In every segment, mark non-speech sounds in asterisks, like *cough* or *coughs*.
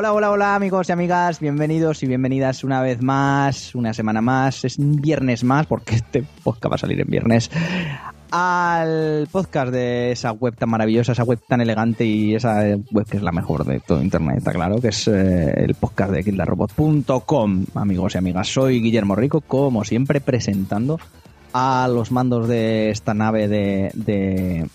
Hola, hola, hola amigos y amigas, bienvenidos y bienvenidas una vez más, una semana más, es un viernes más, porque este podcast va a salir en viernes, al podcast de esa web tan maravillosa, esa web tan elegante y esa web que es la mejor de todo Internet, está claro, que es eh, el podcast de kildarrobot.com, amigos y amigas. Soy Guillermo Rico, como siempre, presentando a los mandos de esta nave de, de,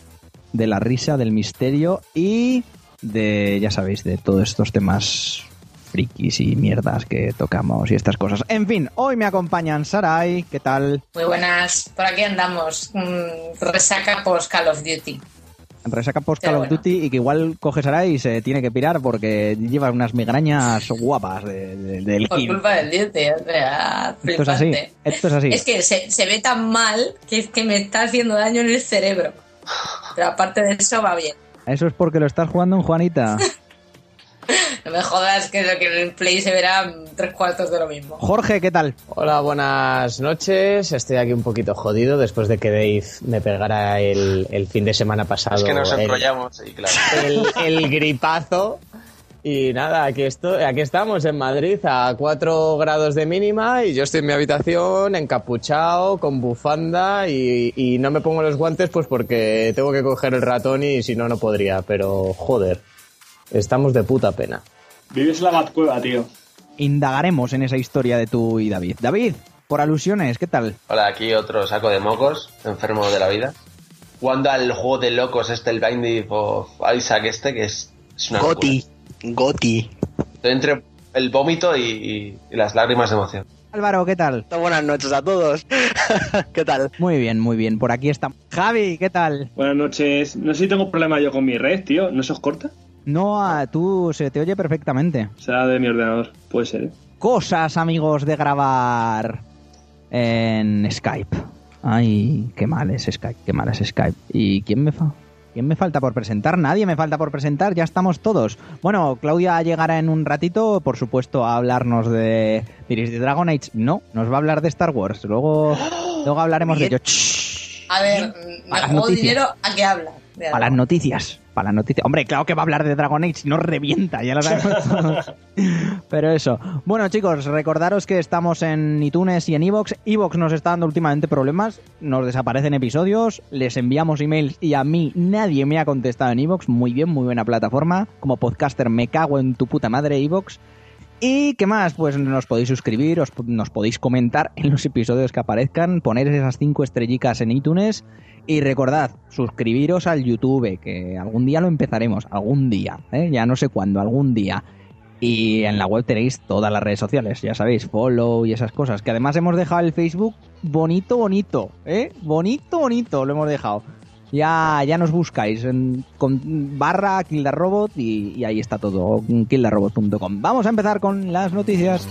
de la risa, del misterio y de, ya sabéis, de todos estos temas frikis y mierdas que tocamos y estas cosas. En fin, hoy me acompañan Sarai, ¿qué tal? Muy buenas, por aquí andamos. Mm, resaca post Call of Duty. Resaca post Call of. Duty y que igual coge Sarai y se tiene que pirar porque lleva unas migrañas guapas de- de- del Por culpa del Duty, o sea, Esto es así, esto es así. Es que se, se ve tan mal que es que me está haciendo daño en el cerebro. Pero aparte de eso va bien. Eso es porque lo estás jugando en Juanita. *laughs* No me jodas que lo que en el play se verá tres cuartos de lo mismo. Jorge, ¿qué tal? Hola, buenas noches. Estoy aquí un poquito jodido después de que Dave me pegara el, el fin de semana pasado. Es que nos el- enrollamos y claro. el, el gripazo. Y nada, aquí, estoy, aquí estamos en Madrid a 4 grados de mínima y yo estoy en mi habitación encapuchado, con bufanda y, y no me pongo los guantes pues porque tengo que coger el ratón y si no, no podría. Pero joder, estamos de puta pena. Vives en la Batcueva, tío. Indagaremos en esa historia de tú y David. David, por alusiones, ¿qué tal? Hola, aquí otro saco de mocos, enfermo de la vida. Jugando al juego de locos este, el Binding of Isaac este, que es, es una locura. Goti, entre el vómito y, y- y las lágrimas de emoción. Álvaro, ¿qué tal? Buenas noches a todos. *laughs* ¿Qué tal? Muy bien, muy bien. Por aquí está. Javi, ¿qué tal? Buenas noches. No sé si tengo problema yo con mi red, tío. ¿No se os corta? No, tú se te oye perfectamente. Será de mi ordenador. Puede ser, ¿eh? Cosas, amigos, de grabar en Skype. Ay, qué mal es Skype, qué mal es Skype. ¿Y quién me fa? ¿Quién me falta por presentar? Nadie me falta por presentar, ya estamos todos. Bueno, Claudia llegará en un ratito, por supuesto, a hablarnos de... ¿Diréis de Dragon Age? No, nos va a hablar de Star Wars. Luego, *gasps* luego hablaremos de ello. A ver, me Para las juego dinero a qué habla. Para las noticias. Para las noticias. Hombre, claro que va a hablar de Dragon Age, no revienta, ya lo sabemos todos. *laughs* Pero eso. Bueno, chicos, recordaros que estamos en iTunes y en Evox. Evox nos está dando últimamente problemas, nos desaparecen episodios, les enviamos emails y a mí nadie me ha contestado en Evox. Muy bien, muy buena plataforma. Como podcaster me cago en tu puta madre, Evox. ¿Y qué más? Pues nos podéis suscribir, os, nos podéis comentar en los episodios que aparezcan, poner esas cinco estrellicas en iTunes y recordad, suscribiros al YouTube, que algún día lo empezaremos, algún día, ¿eh? ya no sé cuándo, algún día. Y en la web tenéis todas las redes sociales, ya sabéis, follow y esas cosas, que además hemos dejado el Facebook bonito, bonito, ¿eh? Bonito, bonito, lo hemos dejado. Ya, ya nos buscáis en, con barra Kildarrobot y, y ahí está todo, kildarrobot.com. Vamos a empezar con las noticias.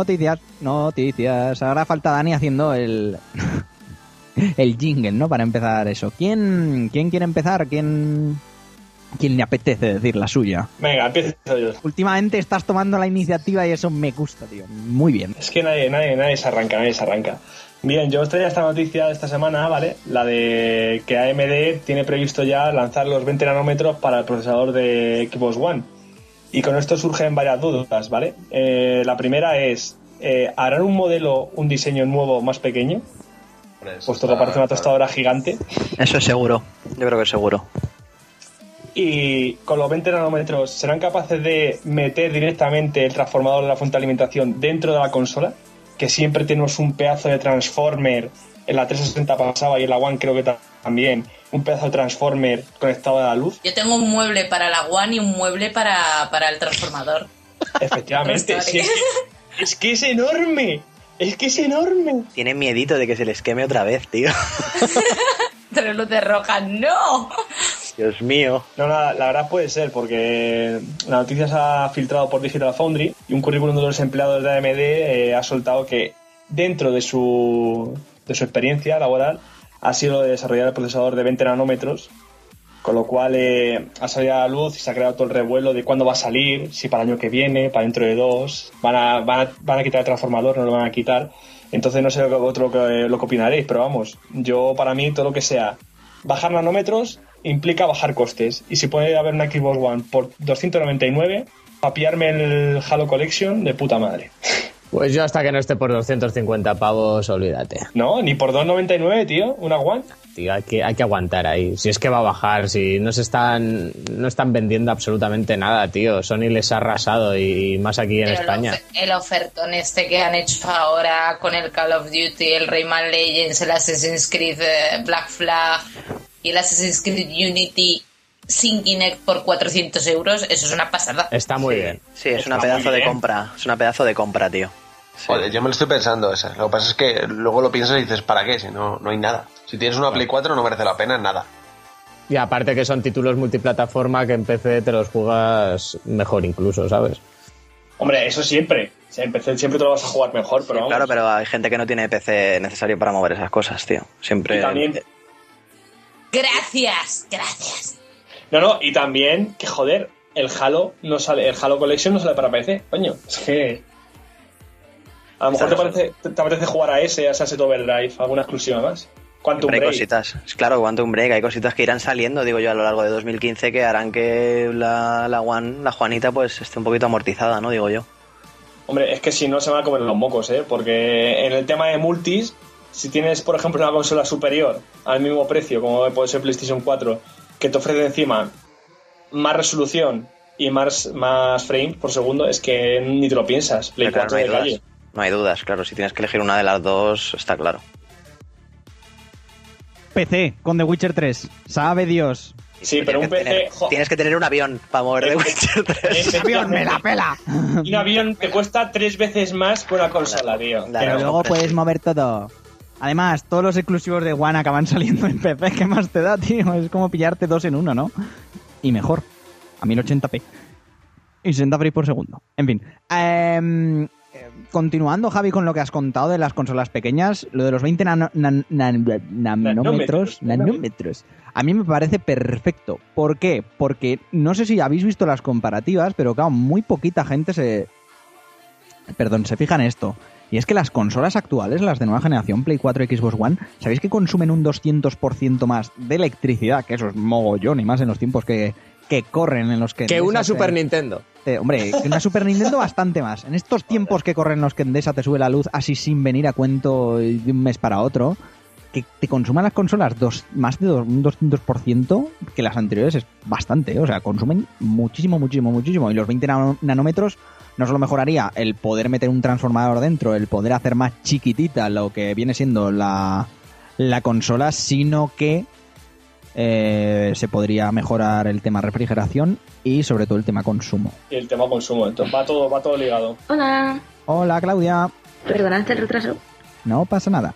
Noticias. Noticias. Ahora falta Dani haciendo el *laughs* el jingle, ¿no? Para empezar eso. ¿Quién, quién quiere empezar? ¿Quién, ¿Quién le apetece decir la suya? Venga, empiezo yo. Últimamente estás tomando la iniciativa y eso me gusta, tío. Muy bien. Es que nadie, nadie, nadie se arranca, nadie se arranca. Bien, yo os traía esta noticia de esta semana, ¿vale? La de que AMD tiene previsto ya lanzar los 20 nanómetros para el procesador de Xbox One. Y con esto surgen varias dudas, ¿vale? Eh, la primera es, eh, ¿harán un modelo, un diseño nuevo más pequeño? Puesto que parece una tostadora gigante. Eso es seguro. Yo creo que es seguro. Y con los 20 nanómetros, ¿serán capaces de meter directamente el transformador de la fuente de alimentación dentro de la consola? Que siempre tenemos un pedazo de transformer. En la 360 pasaba y en la One creo que también. Un pedazo de transformer conectado a la luz. Yo tengo un mueble para la One y un mueble para, para el transformador. Efectivamente. sí, es, que, es que es enorme. Es que es enorme. Tiene miedito de que se les queme otra vez, tío. Tres luces rojas, ¡no! Dios mío. No, la, la verdad puede ser, porque la noticia se ha filtrado por Digital Foundry y un currículum de los empleados de AMD eh, ha soltado que dentro de su, de su experiencia laboral ha sido de desarrollar el procesador de 20 nanómetros, con lo cual eh, ha salido a la luz y se ha creado todo el revuelo de cuándo va a salir, si para el año que viene, para dentro de dos, van a, van a, van a quitar el transformador, no lo van a quitar. Entonces no sé otro lo que, lo que opinaréis, pero vamos, yo para mí todo lo que sea bajar nanómetros implica bajar costes. Y si puede haber una Xbox One por 299, a pillarme el Halo Collection de puta madre. *laughs* Pues yo hasta que no esté por 250 pavos, olvídate. No, ni por 299, tío, una One. Tío, hay que, hay que aguantar ahí. Si es que va a bajar, si no se están, no están vendiendo absolutamente nada, tío. Sony les ha arrasado y, más aquí en Pero España. El ofertón este que han hecho ahora con el Call of Duty, el Rayman Legends, el Assassin's Creed eh, Black Flag y el Assassin's Creed Unity sin Kinect por 400 euros, eso es una pasada. Está muy bien. Sí, es Está una pedazo de compra. Es una pedazo de compra, tío. Sí. Joder, yo me lo estoy pensando esa. Lo que pasa es que luego lo piensas y dices, ¿para qué? Si no, no hay nada. Si tienes una Play 4 no merece la pena nada. Y aparte que son títulos multiplataforma que en PC te los juegas mejor incluso, ¿sabes? Hombre, eso siempre. Si en PC siempre te lo vas a jugar mejor, pero. Claro, pero hay gente que no tiene PC necesario para mover esas cosas, tío. Siempre. Y también, Gracias, gracias. No, no, y también que joder, el Halo no sale, el Halo Collection no sale para PC, coño. Es que a lo mejor te, parece, te, te apetece jugar a ese, a Sunset Overdrive, alguna exclusiva más. Quantum Siempre hay Break. cositas. Es claro, Quantum Break, hay cositas que irán saliendo, digo yo, a lo largo de 2015 que harán que la, la One, la Juanita, pues esté un poquito amortizada, ¿no? Digo yo. Hombre, es que si no se van a comer los mocos, ¿eh? Porque en el tema de multis, si tienes, por ejemplo, una consola superior al mismo precio, como puede ser PlayStation 4, que te ofrece encima más resolución y más, más frames por segundo, es que ni te lo piensas. Play Pero claro, 4 no hay de dudas. calle. No hay dudas, claro. Si tienes que elegir una de las dos, está claro. PC con The Witcher 3. Sabe Dios. Sí, pero Tienes un que PC, tener- Tienes que tener un avión para mover Eh, Witcher 3. Avión, me la pela. Y un avión te cuesta tres veces más que una consola, tío. Claro. Pero luego puedes mover todo. Además, todos los exclusivos de One acaban *laughs* saliendo en PC. ¿Qué más te da, tío? Es como pillarte dos en uno, ¿no? Y mejor. A 1080p. Y 60 frames por segundo. En fin. Em, eh, continuando, Javi, con lo que has contado de las consolas pequeñas, lo de los 20 nano- nan- nan- nanómetros, Nanómetros. nanómetros, a mí me parece perfecto. ¿Por qué? Porque no sé si habéis visto las comparativas, pero claro, muy poquita gente se, perdón, se fija en esto. Y es que las consolas actuales, las de nueva generación, Play 4 y Xbox One, ¿sabéis que consumen un 200% más de electricidad? Que eso es mogollón y más en los tiempos que, que corren en los que... Que una te- Super Nintendo. eh, hombre, que una Super Nintendo bastante más. En estos tiempos que corren en los que Endesa te sube la luz así sin venir a cuento de un mes para otro, que te consuman las consolas dos, más de dos- un 200% que las anteriores es bastante. ¿eh? O sea, consumen muchísimo, muchísimo, muchísimo. Y los 20 nano- nanómetros no solo mejoraría el poder meter un transformador dentro, el poder hacer más chiquitita lo que viene siendo la, la consola, sino que eh, se podría mejorar el tema refrigeración y sobre todo el tema consumo. Y el tema consumo, entonces va todo, va todo ligado. Hola, Hola Claudia, perdonad el retraso. no pasa nada.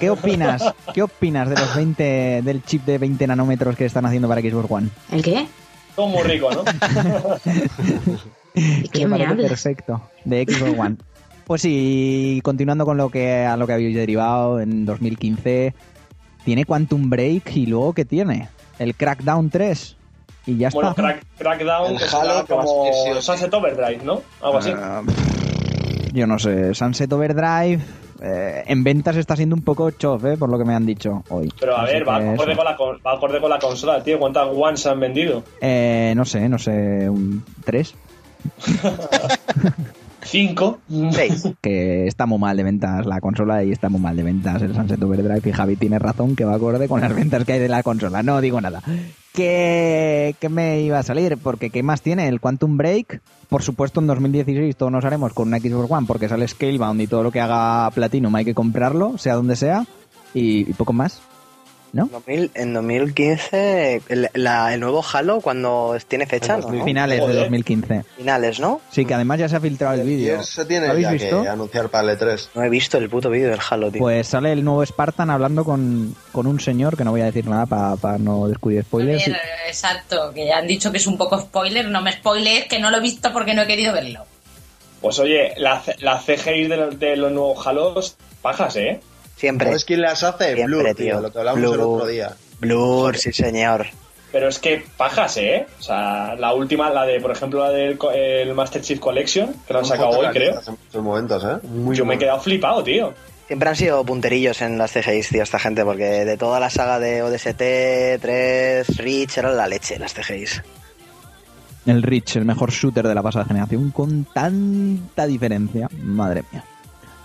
¿Qué opinas? ¿Qué opinas de los 20 del chip de 20 nanómetros que están haciendo para Xbox One? ¿El qué? Todo muy rico, ¿no? *laughs* *laughs* ¿Qué me? Perfecto, de Xbox One. pues sí, continuando con lo que a lo que habéis derivado en 2015, tiene Quantum Break y luego ¿qué tiene? El Crackdown 3 y ya está. Bueno, crack, Crackdown, el como Sunset Overdrive, ¿no? Algo así. Ah, yo no sé, Sunset Overdrive eh, en ventas está siendo un poco chof, ¿eh? por lo que me han dicho hoy. Pero a ver, va acorde, con la, con la, consola, tío. ¿Cuántas ones han vendido? Eh, no sé, no sé, un, tres. *laughs* 5. 6. Que está muy mal de ventas la consola y está muy mal de ventas el Sunset Overdrive. Y Javi tiene razón que va acorde con las ventas que hay de la consola. No digo nada. Que, que me iba a salir? Porque ¿qué más tiene? El Quantum Break. Por supuesto, en 2016 todos nos haremos con una Xbox One porque sale Scalebound y todo lo que haga Platinum hay que comprarlo, sea donde sea. Y poco más. ¿No? 2000 en 2015, el, la- el nuevo Halo, cuando tiene fecha, En ¿no? 2000. Finales de Joder. 2015. Finales, ¿no? Sí, que además ya se ha filtrado el vídeo. Se tiene ¿Lo habéis ya visto? que anunciar para el E3. No he visto el puto vídeo del Halo, tío. Pues sale el nuevo Spartan hablando con, con un señor, que no voy a decir nada para no descubrir spoilers. Exacto, que ya han dicho que es un poco spoiler. No me spoiles, que no lo he visto porque no he querido verlo. Pues oye, la, la CGI de los, de los nuevos Halos, pajas, ¿eh? Siempre. ¿Sabes quién las hace? Siempre, Blur, tío, tío. lo que hablamos el otro día. Blur, sí señor. Pero es que pajas, ¿eh? O sea, la última, la de, por ejemplo, la del el Master Chief Collection, que lo han sacado hoy, creo. muchos momentos, ¿eh? Muy Yo me he quedado flipado, tío. Siempre han sido punterillos en las CGIs, tío, esta gente, porque de toda la saga de ODST, 3, Reach, era la leche las CGIs. El Rich, el mejor shooter de la pasada generación, con tanta diferencia. Madre mía.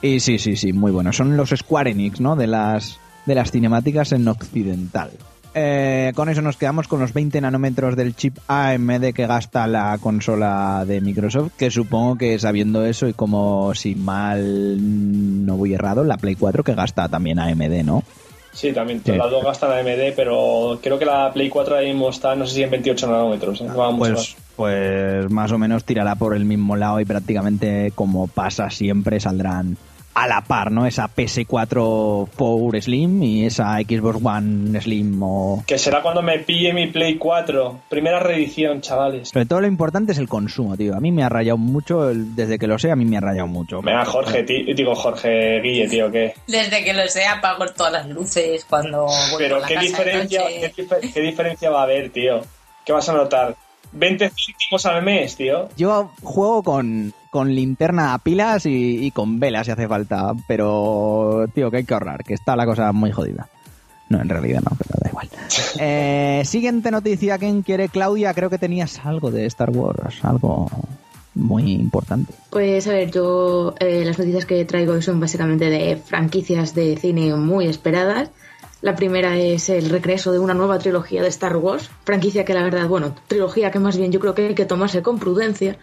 Y sí, sí, sí, muy bueno. Son los Square Enix, ¿no? De las, de las cinemáticas en occidental. Eh, con eso nos quedamos con los 20 nanómetros del chip AMD que gasta la consola de Microsoft, que supongo que sabiendo eso y como si mal no voy errado, la Play 4 que gasta también AMD, ¿no? Sí, también. Sí. Las dos gastan AMD, pero creo que la Play 4 ahora mismo está, no sé si en 28 nanómetros. ¿eh? Mucho Pues, pues más o menos tirará por el mismo lado y prácticamente como pasa siempre saldrán a la par, ¿no? Esa PS4 Power Slim y esa Xbox One Slim o... Que será cuando me pille mi Play 4. Primera reedición, chavales. Sobre todo lo importante es el consumo, tío. A mí me ha rayado mucho, el- desde que lo sé, a mí me ha rayado mucho. Venga, Jorge, ti- digo Jorge Guille, tío, ¿qué? Desde que lo sé, apago todas las luces cuando voy Pero la ¿qué casa de diferencia, noche. qué, difer- qué diferencia va a haber, tío? ¿Qué vas a notar? 20 céntimos al mes, tío. Yo juego con, con linterna a pilas y, y con velas si hace falta, pero, tío, que hay que ahorrar, que está la cosa muy jodida. No, en realidad no, pero da igual. *laughs* Eh, siguiente noticia, ¿quién quiere? Claudia, creo que tenías algo de Star Wars, algo muy importante. Pues a ver, yo eh, las noticias que traigo hoy son básicamente de franquicias de cine muy esperadas. La primera es el regreso de una nueva trilogía de Star Wars, franquicia que la verdad, bueno, trilogía que más bien yo creo que hay que tomarse con prudencia,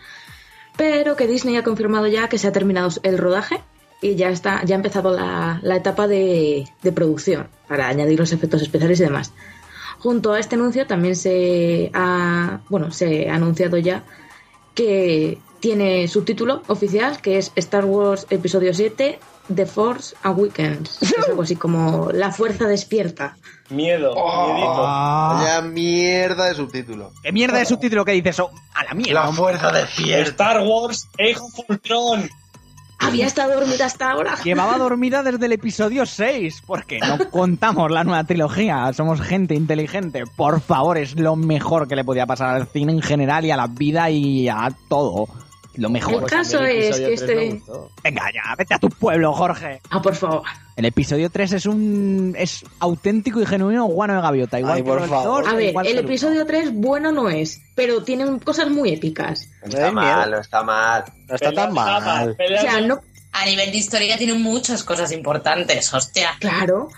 pero que Disney ha confirmado ya que se ha terminado el rodaje y ya está, ya ha empezado la, la etapa de, de producción para añadir los efectos especiales y demás. Junto a este anuncio también se ha, bueno, se ha anunciado ya que tiene subtítulo oficial que es Star Wars Episodio 7 The Force Awakens. *laughs* Es algo así como La Fuerza Despierta. Miedo, miedito. Vaya mierda de subtítulo. ¿Qué mierda de subtítulo que dices? Oh, a la mierda. La fuerza de fiesta. Star Wars Age of Ultron. Había estado dormida hasta ahora. Llevaba *laughs* dormida desde el episodio 6, porque no *laughs* contamos la nueva trilogía, somos gente inteligente. Por favor, es lo mejor que le podía pasar al cine en general y a la vida y a todo. Lo El mejor. caso El es que este... Venga ya, vete a tu pueblo, Jorge. Ah, por favor. El episodio 3 es un es auténtico y genuino guano de gaviota, igual Ay, por el favor. A ver, el episodio 3 bueno no es, pero tiene cosas muy épicas. Está Ay, mal, mierda. está mal. No está tan mal. O sea, no... A nivel de historia tiene muchas cosas importantes, hostia. Claro.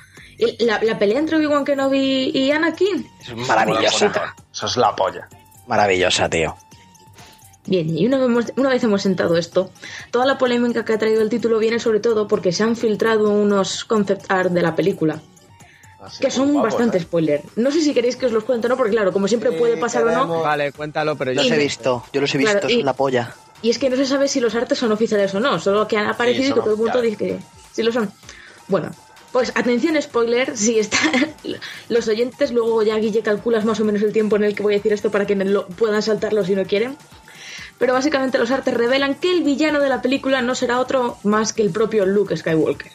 La, la pelea entre Obi-Wan Kenobi y Anakin. Es maravillosa. Eso es la polla. Maravillosa, tío. Bien, y una vez, hemos, una vez hemos sentado esto, toda la polémica que ha traído el título viene sobre todo porque se han filtrado unos concept art de la película, Así que son bastante ¿eh? spoiler. No sé si queréis que os los cuente o no, porque claro, como siempre Sí, puede pasar o no. Vale, cuéntalo, pero Yo los he visto, yo los he visto, Claro, es la polla. y es que no se sabe si los artes son oficiales o no, solo que han aparecido y que todo el mundo dice que sí lo son. Bueno, pues atención spoiler, si está *laughs* los oyentes, luego ya Guille calculas más o menos el tiempo en el que voy a decir esto para que lo puedan saltarlo si no quieren. Pero básicamente los artes revelan que el villano de la película no será otro más que el propio Luke Skywalker.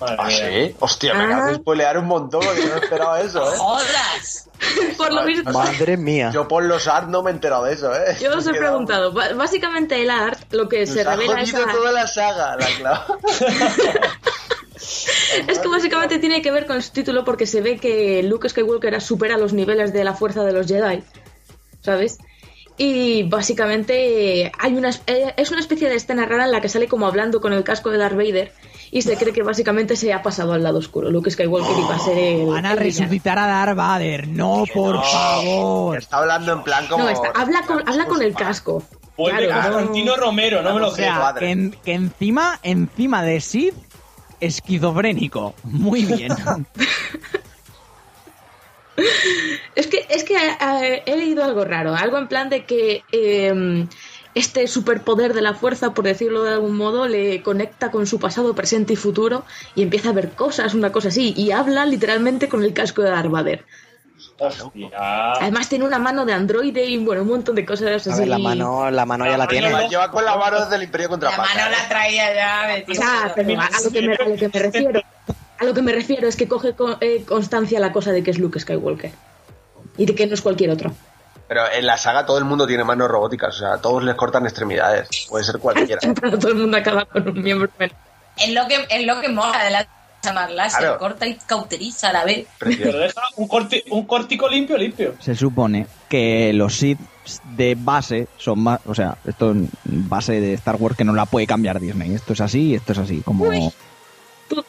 ¿Ah, sí? Hostia, me acabas de spoilear un montón porque yo no esperaba eso, ¿eh? ¡Jodas! *laughs* Por lo visto, Madre mía. Yo por los art no me he enterado de eso, ¿eh? yo os he *laughs* preguntado. Básicamente el art, lo que Nos se ha revela es, toda la saga, la *laughs* es que básicamente tiene que ver con su título porque se ve que Luke Skywalker supera los niveles de la fuerza de los Jedi, ¿sabes? Y básicamente hay una, es- eh, es una especie de escena rara en la que sale como hablando con el casco de Darth Vader y se cree que básicamente se ha pasado al lado oscuro. Luke Skywalker iba a ser el... Van a el villano. resucitar a Darth Vader. No, por no. favor. Está hablando en plan como... No, está- habla, con, habla con el casco. Vuelve Claro, Constantino Romero, no me lo creo. sea, que, en- que encima, encima de Sid, esquizofrénico. Muy bien. *laughs* Es que, es que eh, he leído algo raro, algo en plan de que eh, este superpoder de la fuerza, por decirlo de algún modo, le conecta con su pasado, presente y futuro y empieza a ver cosas, una cosa así, y habla literalmente con el casco de Darth Vader. Hostia. Además tiene una mano de androide y bueno, un montón de cosas A así. ver, la mano, la mano ya la tiene. La lleva con la mano desde el Imperio La Contraataca. mano la traía ya O metida. sea, pero a, a lo que me, a lo que me refiero, a lo que me refiero es que coge co- eh, constancia la cosa de que es Luke Skywalker y de que no es cualquier otro. Pero en la saga todo el mundo tiene manos robóticas, o sea, todos les cortan extremidades. Puede ser cualquiera. *laughs* Todo el mundo acaba con un miembro menos. Es lo que, es lo que mola de la más láser, Claro. corta y cauteriza a la vez. Pero deja un, corti, un cortico limpio, limpio. Se supone que los Sith de base son más. O sea, esto es base de Star Wars que no la puede cambiar Disney. Esto es así y esto es así. Como, Uy. Tú,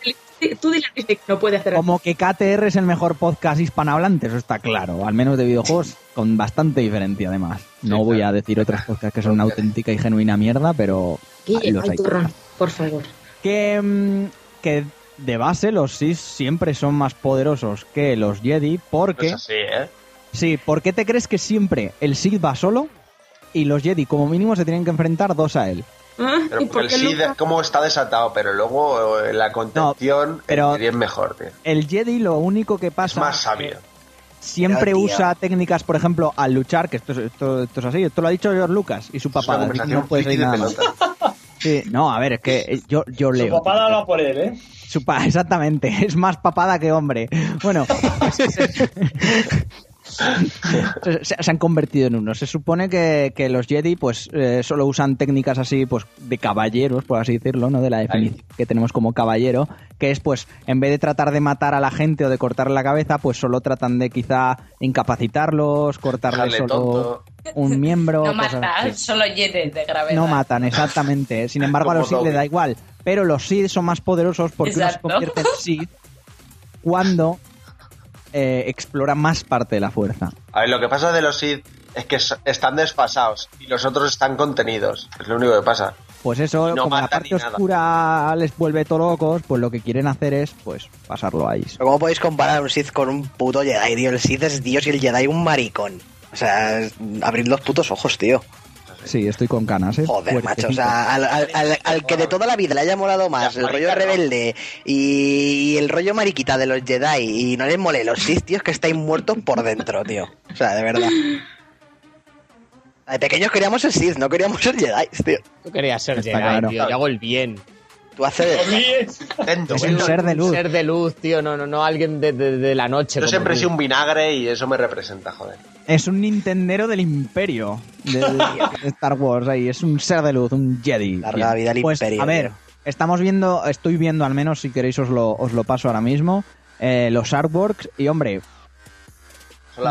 tú dile a Disney que no puede hacer como que KTR es el mejor podcast hispanohablante, eso está claro. Al menos de videojuegos, con bastante diferencia además. No Sí, voy claro. a decir otros podcasts que son una auténtica y genuina mierda, pero los hay. turrón, por favor. que, mm, que de base los Sith siempre son más poderosos que los Jedi porque... Es así, ¿eh? Sí, ¿por qué te crees que siempre el Sith va solo y los Jedi como mínimo se tienen que enfrentar dos a él? ¿Ah? Pero ¿Y por el Sith Luca? como está desatado, pero luego eh, la contención pero- Jedi es mejor, tío. El Jedi lo único que Es pasa más sabio. siempre Pero, usa técnicas, por ejemplo, al luchar, que esto, es- esto, esto es así, esto lo ha dicho George Lucas y su Es una papá. no puede nada más. pelota. Sí, no, a ver, es que eh, yo, yo Su leo. papá habla por él, ¿eh? Su pa- *laughs* exactamente, es más papada que hombre. Bueno, *laughs* se, han convertido en uno. Se supone que, que los Jedi pues eh, solo usan técnicas así pues de caballeros, por así decirlo, ¿no? De la definición que tenemos como caballero, que es pues en vez de tratar de matar a la gente o de cortarle la cabeza, pues solo tratan de quizá incapacitarlos, cortarle solo tonto. un miembro. *laughs* No cosas mata, así. solo llenes de gravedad. No matan, exactamente. *laughs* Sin embargo, a los Sith le da igual. Pero los Sith son más poderosos porque uno se Exacto. convierte en Sith cuando eh, explora más parte de la fuerza. A ver, lo que pasa de los Sith es que están desfasados y los otros están contenidos. Es lo único que pasa. Pues eso, No como la parte nada. oscura les vuelve todo locos, pues lo que quieren hacer es pues pasarlo ahí. Pero ¿Cómo podéis comparar un Sith con un puto Jedi, tío? El Sith es Dios y el Jedi un maricón. O sea, abrid los putos ojos, tío. Sí, estoy con ganas, ¿eh? Joder, macho. O sea, al, al- al- al que de toda la vida le haya molado más el rollo rebelde y el rollo mariquita de los Jedi y no les mole los Sith, tío, es que estáis muertos por dentro, tío. O sea, de verdad. De pequeños queríamos ser Sith, no queríamos ser Jedi, tío. Yo quería ser Está Jedi, claro. tío. Yo hago el bien. Tú haces... Atento, Es ¿eh? un ser de luz. Ser de luz, tío. No, no, no alguien de, de- de la noche. Yo siempre he sido un vinagre y eso me representa, joder. Es un Nintendero del imperio de *laughs* Star Wars ahí, es un ser de luz, un Jedi. Larga vida al pues, imperio, A ver, estamos viendo, estoy viendo al menos, si queréis os lo, os lo paso ahora mismo, eh, los artworks y hombre,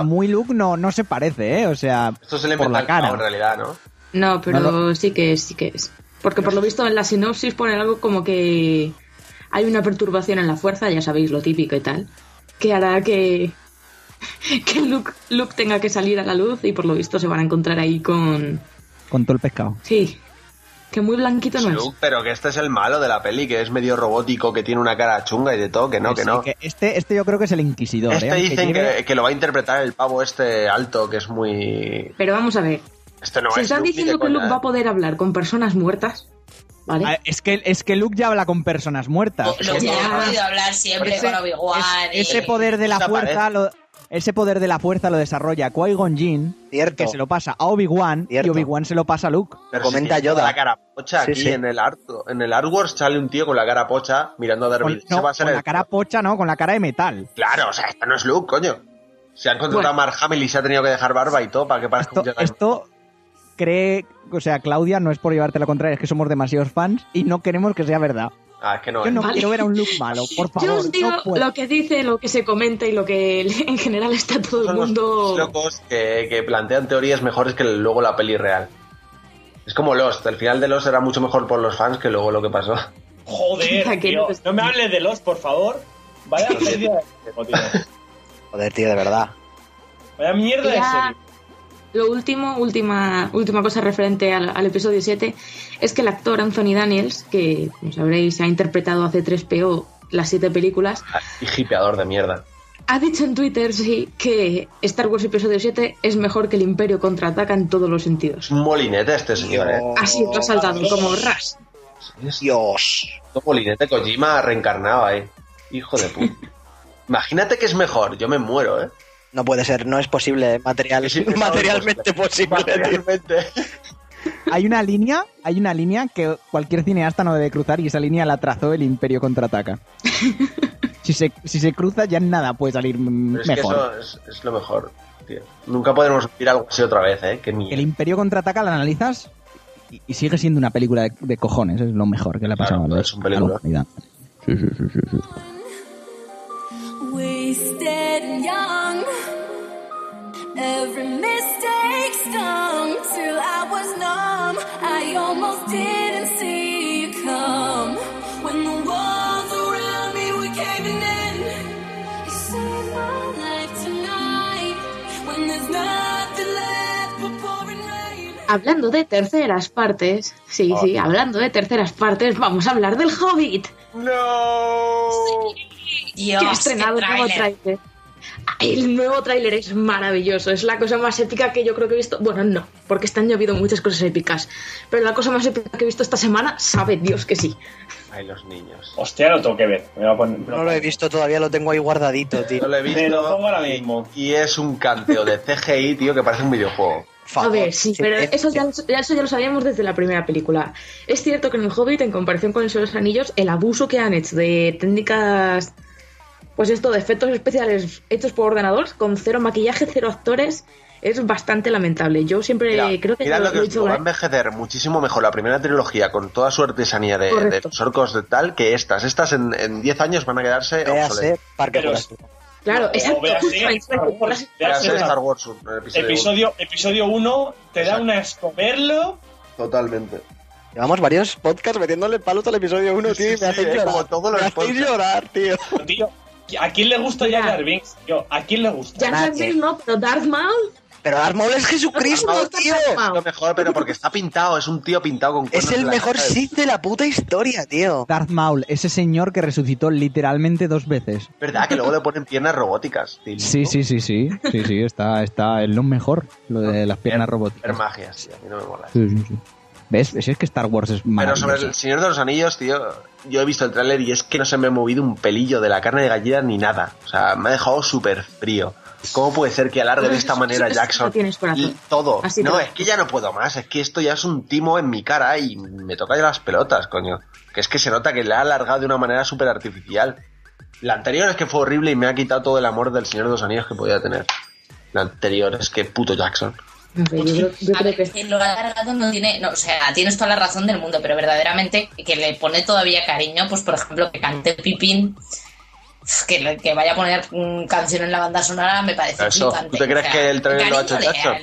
muy look no, no se parece, ¿eh? O sea, Esto se le por la cara. en realidad, ¿no? No, pero No sí que es, sí que es. Porque por lo visto en la sinopsis pone algo como que hay una perturbación en la fuerza, ya sabéis lo típico y tal, que hará que, *laughs* que Luke, Luke tenga que salir a la luz y por lo visto se van a encontrar ahí con... Con todo el pescado. Sí, que muy blanquito no es. Luke, pero que este es el malo de la peli, que es medio robótico, que tiene una cara chunga y de todo, que no, que Sí, no. que este, este yo creo que es el inquisidor, Este ¿eh? Dicen lleve- que, que lo va a interpretar el pavo este alto, que es muy... Pero vamos a ver, Este no es están Luke diciendo que Luke ¿eh? va a poder hablar con personas muertas, ¿vale? Ah, Es que, es que Luke ya habla con personas muertas. Lo que Ya. ha podido hablar siempre Ese- con Obi-Wan. es- y- ese poder de la Se fuerza lo, ese poder de la fuerza lo desarrolla Qui-Gon Jinn, que se lo pasa a Obi-Wan y Cierto. Obi-Wan se lo pasa a Luke. Pero Comenta si Yoda. La cara pocha Sí, aquí sí. en el art, en el artwork sale un tío con la cara pocha mirando a Darth Vader. no, con el- la cara pocha, no, con la cara de metal. Claro, o sea, esto no es Luke, coño. Se han contratado Bueno. a Mark Hamill y se ha tenido que dejar barba y todo para que parezca Esto, un Jedi. esto cree, o sea, Claudia, no es por llevarte la contraria, es que somos demasiados fans y no queremos que sea verdad. Ah, es que no. Yo eh. no Vale. quiero ver a un Luke malo, *laughs* por favor. Yo os digo no lo que dice, lo que se comenta y lo que *laughs* en general está todo el Son los mundo. locos que, que plantean teorías mejores que luego la peli real. Es como Lost. El final de Lost era mucho mejor por los fans que luego lo que pasó. Joder, *laughs* tío, no me hables de los, por favor. Vaya pérdida de tiempo, tío. Joder, tío, de verdad. Vaya mierda de serie. Lo último, última, última cosa referente al, al episodio 7 es que el actor Anthony Daniels, que como sabréis ha interpretado hace 3PO las siete películas, Ah, Y hipeador de mierda. ha dicho en Twitter sí que Star Wars episodio 7 es mejor que el Imperio contraataca en todos los sentidos. Molinete este señor, eh. Así lo ha saltado, como ras. Dios. un molinete Kojima reencarnado ahí. Hijo de puta. *laughs* Imagínate que es mejor. Yo me muero, eh. No puede ser, no es posible material, Sí, sí, no, materialmente posible. Materialmente. Hay una línea, hay una línea que cualquier cineasta no debe cruzar y esa línea la trazó el Imperio contraataca. *laughs* si, se, si se cruza ya nada puede salir Pero es que mejor. eso es, es lo mejor, tío. Nunca podremos vivir algo así otra vez, eh. Qué El. Imperio contraataca la analizas y, y sigue siendo una película de, de cojones, es lo mejor que le ha pasado Claro, a la- es un a la humanidad. Wasted and young. Every mistake stung till I was numb. I almost didn't see Hablando de terceras partes, sí, sí, hablando de terceras partes, vamos a hablar del Hobbit. ¡No! Dios, que ha estrenado qué el nuevo tráiler. tráiler. El nuevo tráiler es maravilloso, es la cosa más épica que yo creo que he visto. Bueno, no, porque este año ha habido muchas cosas épicas, pero la cosa más épica que he visto esta semana, sabe Dios que sí. Ay, los niños. Hostia, lo tengo que ver. Me voy a poner- No lo he visto todavía, lo tengo ahí guardadito, tío. Yo lo he visto. Te lo pongo ahora mismo. Y es un canteo de CGI, tío, que parece un videojuego. A ver, sí, pero eso ya, eso ya lo sabíamos desde la primera película. Es cierto que en el Hobbit, en comparación con el Señor de los Anillos, el abuso que han hecho de técnicas, pues esto, de efectos especiales hechos por ordenador, con cero maquillaje, cero actores, es bastante lamentable. Yo siempre Mira, creo que mirad lo, lo que lo he os dicho digo, va a envejecer muchísimo mejor la primera trilogía con toda su artesanía de, de los orcos de tal que estas. Estas en en 10 años van a quedarse obsoletas. Claro, O exacto. Star Wars, por las- véase Véase Star Star Wars, un episodio. Episodio, episodio 1 te da Exacto. una asco verlo. Totalmente. Llevamos varios podcasts metiéndole palos al episodio 1, Sí, tío, y sí, me hacéis eh, llorar. como todos los me podcasts. llorar, tío. Tío, ¿a quién le gusta. Jar Jar Binks? Yo, ¿a quién le gusta? Jar Jar. Binks no, pero Darth Maul Pero Darth Maul es Jesucristo, Darth tío. Maul. Lo mejor, pero porque está pintado, es un tío pintado con Es el mejor Sith de la puta historia, tío. Darth Maul, ese señor que resucitó literalmente dos veces. ¿Verdad? Que luego le ponen piernas robóticas. tío. Sí, sí, sí, sí, sí, sí, está, está es lo mejor, lo de las piernas robóticas. magias, sí, a mí no me mola. Sí, sí, sí. ¿Ves? Si es que Star Wars es Pero sobre el Señor de los Anillos, tío, yo he visto el tráiler y es que no se me ha movido un pelillo de la carne de gallina ni nada. O sea, me ha dejado súper frío. ¿Cómo puede ser que alargue de esta *laughs* Eso- manera Jackson y todo? No, es que ya no puedo más, es que esto ya es un timo en mi cara y me toca ya las pelotas, coño. Que es que se nota que le ha alargado de una manera súper artificial. La anterior es que fue horrible y me ha quitado todo el amor del Señor de los Anillos que podía tener. La anterior es que puto Jackson. No sé, yo creo, yo A creo ver, que que lo alargado no tiene, no, o sea, tienes toda la razón del mundo, pero verdaderamente que le pone todavía cariño, pues por ejemplo que cante Pipín, que, que vaya a poner mm, canción en la banda sonora me parece Eso, flipante. ¿tú te crees O sea, que el trailer lo ha hecho Jackson?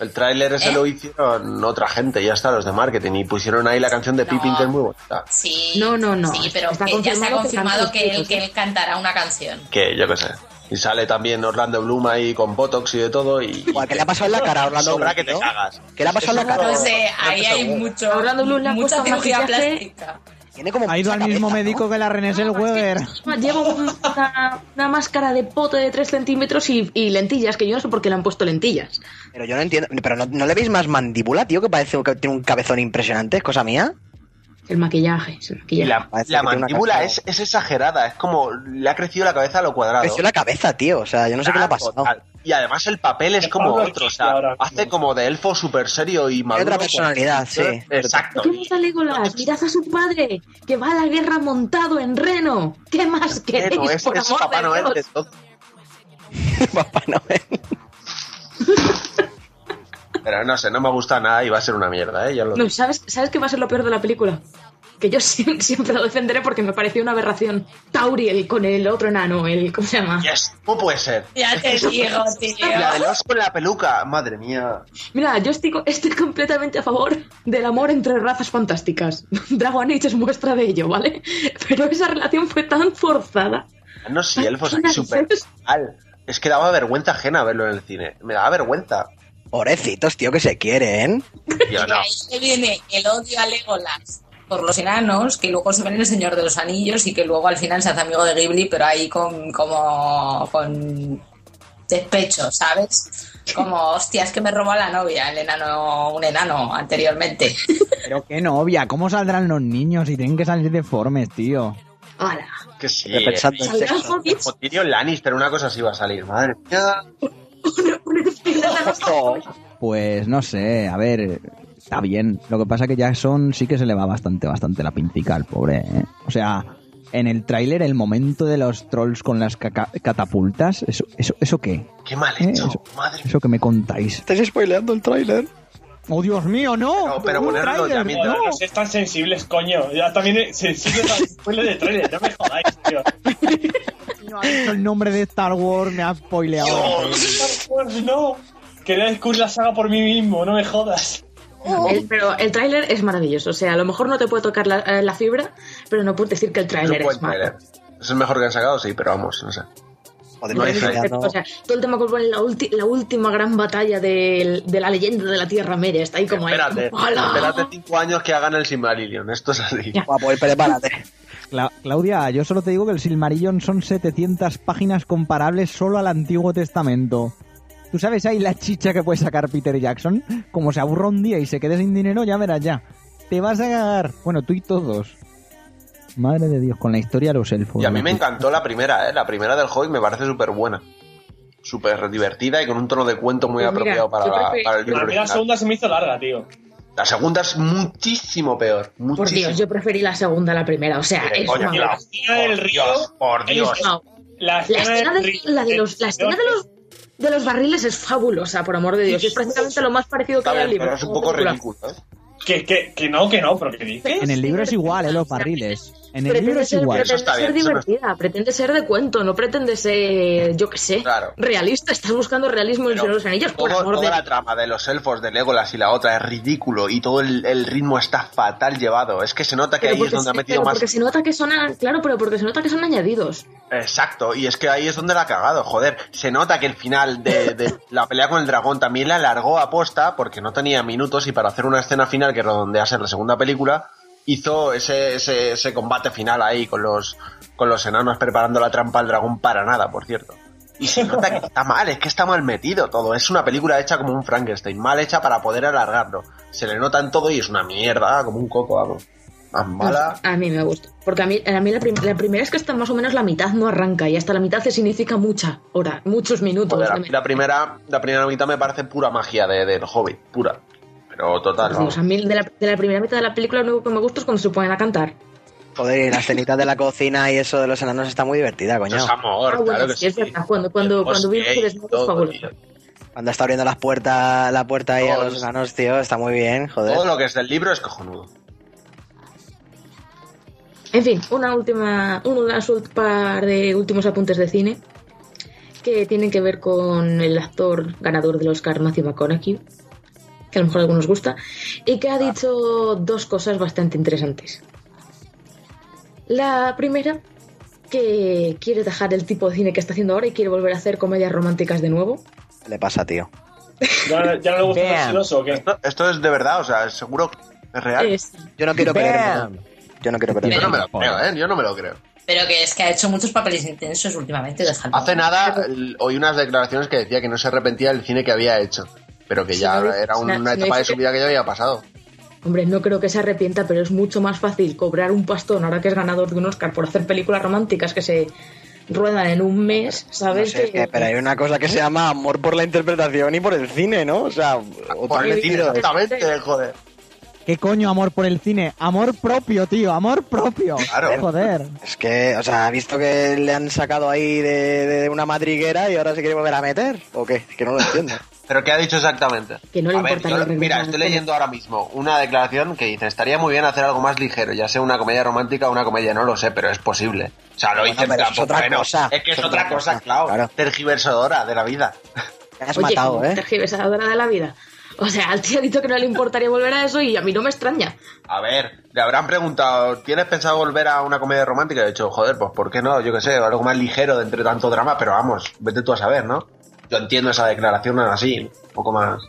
El tráiler ese ¿Eh? lo hicieron otra gente, ya está, los de marketing, y pusieron ahí la canción de No. Pippin que es muy bonita. Sí, No, no, no. Sí, pero Está que ya se ha confirmado que que él, que él cantará una canción. Que yo qué sé. Y sale también Orlando Bloom ahí con Botox y de todo. Y, ¿qué le ha pasado en la cara a Orlando Bloom, que te cagas. ¿Qué le ha pasado en la cara? No sé, ahí hay mucho, Orlando Bloom mucha cirugía plástica. Tiene como Ha ido al mismo cabeza, ¿no? médico que la René Zellweger. Lleva una, una máscara de pote de 3 centímetros y, y lentillas, que yo no sé por qué le han puesto lentillas. Pero yo no entiendo. Pero no, ¿no le veis más mandíbula, tío? Que parece que tiene un cabezón impresionante. ¿Es cosa mía? El maquillaje, es el maquillaje. la, mandíbula es, es exagerada, es como le ha crecido la cabeza a lo cuadrado. Creció la cabeza, tío. O sea, yo no sé qué le ha pasado. Total. Y además el papel es como otro, o sea, hace como de elfo súper serio y maduro. otra personalidad, sí. Exacto. ¿Qué más a Legolas? Mirad a su padre, que va a la guerra montado en Reno. ¿Qué más queréis, Pero es, por es amor Papá de Noel Dios? de todo. *laughs* Papá Noel. Pero no sé, no me gusta nada y va a ser una mierda, ¿eh? Ya lo No, ¿sabes, ¿Sabes qué va a ser lo peor de la película? Que yo *laughs* siempre, siempre lo defenderé porque me pareció una aberración. Tauriel con el otro enano, el. ¿Cómo se llama? Yes, ¿Cómo puede ser? Ya te digo, tío. La del oso con la peluca, madre mía. Mira, yo estoy, co- estoy completamente a favor del amor entre razas fantásticas. *laughs* Dragon Age es muestra de ello, ¿vale? Pero esa relación fue tan forzada. No sé, elfos ¿Qué aquí súper. Es que daba vergüenza ajena verlo en el cine. Me daba vergüenza. Pobrecitos, tío, que se quieren. Tío, Y no. ahí se viene el odio a Legolas por los enanos, que luego se ven en El Señor de los Anillos y que luego al final se hace amigo de Ghibli, pero ahí con como con despecho, ¿sabes? Como, hostia, es que me robó a la novia, el enano, un enano anteriormente. *laughs* Pero qué novia, ¿cómo saldrán los niños si tienen que salir deformes, tío? Que sí. Pensando en Saldrán sexo. hobbits. O Tyrion Lannister, una cosa así va a salir. Madre mía. *laughs* Pues no sé, a ver, está bien. Lo que pasa que Jackson sí que se le va bastante, bastante la pintica al pobre, ¿eh? O sea, en el tráiler el momento de los trolls con las catapultas, ¿eso, eso, ¿eso qué? Qué mal ¿Eh? hecho. Eso, Madre eso que me contáis. Estáis spoileando el tráiler. ¡Oh, Dios mío, no! Pero- pero ponerlo tráiler, ya mismo. no. No seas tan sensibles, coño. Ya también es sensible para spoiler de trailer. No me jodáis, tío. *laughs* No ha dicho el nombre de Star Wars, me ha spoileado. Star Wars, no. Quería descubrir la saga por mí mismo, no me jodas. El- pero el tráiler es maravilloso. O sea, a lo mejor no te puede tocar la, eh, la fibra, pero no puedes decir que el tráiler es malo. Es el mejor que han sacado, sí, pero vamos, no sé. No O sea, todo el tema que pone la, ulti- la última gran batalla del- de la leyenda de la Tierra Media. Está ahí como ahí. Espérate, cinco años que hagan el Silmarillion. Esto es así. Guapo, pues prepárate. Cla- Claudia, yo solo te digo que el Silmarillion son 700 páginas comparables solo al Antiguo Testamento. ¿Tú sabes ahí la chicha que puede sacar Peter Jackson? Como se aburra un día y se quede sin dinero, ya verás ya. Te vas a cagar. Bueno, tú y todos. Madre de Dios, con la historia de los elfos. Y a mí me encantó la primera, ¿eh? La primera del Hobbit me parece súper buena. Súper divertida y con un tono de cuento muy Pues mira, apropiado para, la- el libro Para mí la original. segunda se me hizo larga, tío. La segunda es muchísimo peor. Por. Dios, yo preferí la segunda a la primera. O sea, es coño. La escena del Por. Dios, por Dios. No, La La escena, del de, río- la de los, la escena de los, de los barriles es fabulosa, por amor de Dios. Es prácticamente lo más parecido que hay al libro. pero es un poco ridículo, ¿eh? Que, que, que no, que no, pero que dices. En el libro es igual, ¿eh? Los barriles. En el Pretende libro es ser, igual. Eso pretende está ser bien, divertida, pretende ser de cuento, no pretende ser, yo qué sé, Claro. realista. Estás buscando realismo en Pero los Anillos, por todo- amor toda de la trama de los elfos de Legolas y la otra es ridículo y todo el, el ritmo está fatal llevado. Es que se nota que Pero ahí es donde ha se, metido pero más. porque se nota que son, a- claro, pero porque se nota que son añadidos. Exacto, y es que ahí es donde la ha cagado, joder. Se nota que el final de, de la pelea con el dragón también la alargó a posta porque no tenía minutos y para hacer una escena final que redondea a ser la segunda película, hizo ese, ese, ese combate final ahí con los, con los enanos preparando la trampa al dragón para nada, por cierto. Y se nota que está mal, es que está mal metido todo. Es una película hecha como un Frankenstein, mal hecha para poder alargarlo. Se le nota en todo y es una mierda, como un coco, vamos. Más mala. A mí me gusta. Porque a mí, a mí la, prim- la primera es que hasta más o menos la mitad no arranca y hasta la mitad se significa mucha hora, muchos minutos. Joder, de la, me- la primera, la primera mitad me parece pura magia de, del Hobbit, pura. Pero total, vamos. A mí de la, de la primera mitad de la película lo único que me gusta es cuando se ponen a cantar. Joder, y la escenita de la cocina y eso de los enanos está muy divertida, Eso coño. es amor, Ah, bueno, claro que sí, sí. es verdad. Cuando, cuando, El cuando es fabuloso. Cuando está abriendo las puertas, la puerta ahí a los enanos, tío, está muy bien, joder. Todo lo que es del libro es cojonudo. En fin, una última, un par de últimos apuntes de cine que tienen que ver con el actor ganador del Oscar Matthew McConaughey, que a lo mejor a algunos gusta, y que ha dicho dos cosas bastante interesantes. La primera, que quiere dejar el tipo de cine que está haciendo ahora y quiere volver a hacer comedias románticas de nuevo. ¿Qué le pasa, tío? ¿Ya, ya no le gusta el o qué? Esto, esto es de verdad, o sea, seguro que es real. Es- Yo no quiero creer. Bam. Yo no quiero Yo no me lo creo, ¿eh? Yo no me lo creo. Pero que es que ha hecho muchos papeles intensos últimamente. Hace nada oí unas declaraciones que decía que no se arrepentía del cine que había hecho, pero que ya no era no- una no etapa de su vida que ya había pasado. Hombre, no creo que se arrepienta, pero es mucho más fácil cobrar un pastón ahora que es ganador de un Oscar por hacer películas románticas que se ruedan en un mes, No ¿sabes? sé, es que- pero hay una cosa que se llama amor por la interpretación y por el cine, ¿no? O sea, Por el cine, estilo. exactamente, joder. ¿Qué coño amor por el cine? Amor propio, tío, amor propio. Claro. Joder. Es que, o sea, ha visto que le han sacado ahí de, de una madriguera y ahora se quiere volver a meter. ¿O qué? Es que no lo entiendo. *laughs* ¿Pero qué ha dicho exactamente? Que no le A ver, importa yo- Mira, estoy leyendo ahora mismo una declaración que dice, estaría muy bien hacer algo más ligero, ya sea una comedia romántica o una comedia, no lo sé, pero es posible. O sea, lo Bueno, hice es otra bueno, cosa. Es que es, Es otra otra cosa, cosa, claro. claro. Tergiversadora de la vida. Me has Oye, matado, ¿eh? tergiversadora de la vida. O sea, al tío ha dicho que no le importaría volver a eso y a mí no me extraña. A ver, le habrán preguntado, ¿tienes pensado volver a una comedia romántica? Y he dicho, joder, pues ¿por qué no? Yo qué sé, algo más ligero de entre tanto drama, pero vamos, vete tú a saber, ¿no? Yo entiendo esa declaración así, un poco más.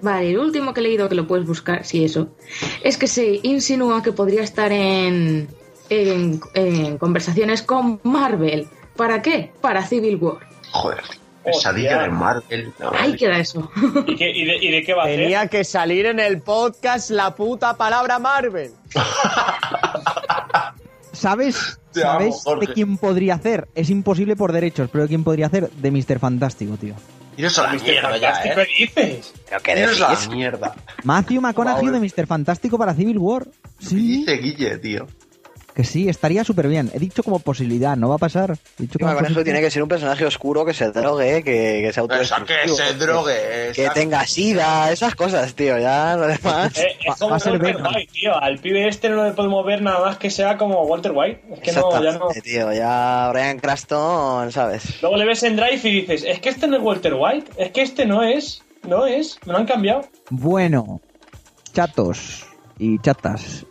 Vale, el último que he leído, que lo puedes buscar, sí, eso, es que se insinúa que podría estar en, en, en conversaciones con Marvel. ¿Para qué? Para Civil War. Joder, pesadilla de Marvel. no, Ahí queda eso. ¿Y, qué- y de, y de qué va a hacer? Tenía que salir en el podcast la puta palabra Marvel. *laughs* ¿Sabes, Te amo, ¿sabes Jorge. de quién podría hacer? Es imposible por derechos, pero ¿de quién podría hacer? De Mr. Fantástico, tío. Tienes a la mierda ya, Fantástico, ¿eh? ¿qué dices? Pero qué decís. la mierda. Matthew McConaughey de Mr. Fantástico para Civil War. ¿Qué Sí, dice Guille, tío? Que sí, estaría súper bien. He dicho como posibilidad, no va a pasar. He dicho como con eso posibilidad. tiene que ser un personaje oscuro que se drogue, que, que sea Esa que se drogue. Que tenga sida, esas cosas, tío. Ya lo demás. Eh, es como va a ser Walter. White, tío. Al pibe este no le podemos ver nada más que sea como Walter White. Es que no, ya no. Exactamente, tío. Ya Brian Cranston, ¿sabes? Luego le ves en Drive y dices, es que este no es Walter White, es que este no es, no es, me lo han cambiado. Bueno, chatos y chatas,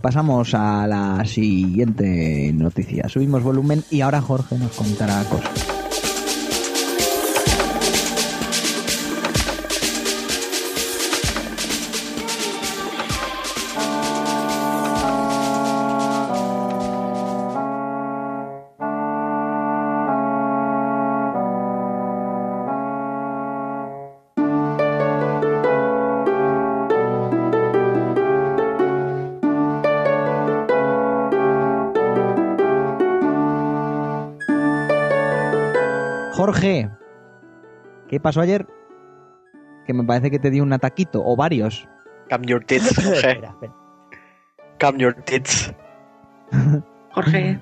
pasamos a la siguiente noticia. Subimos volumen y ahora Jorge nos contará cosas. Jorge, ¿qué pasó ayer? Que me parece que te dio un ataquito, o varios. Cam your tits, *laughs* Jorge. Espera, espera. Cam your tits. Jorge.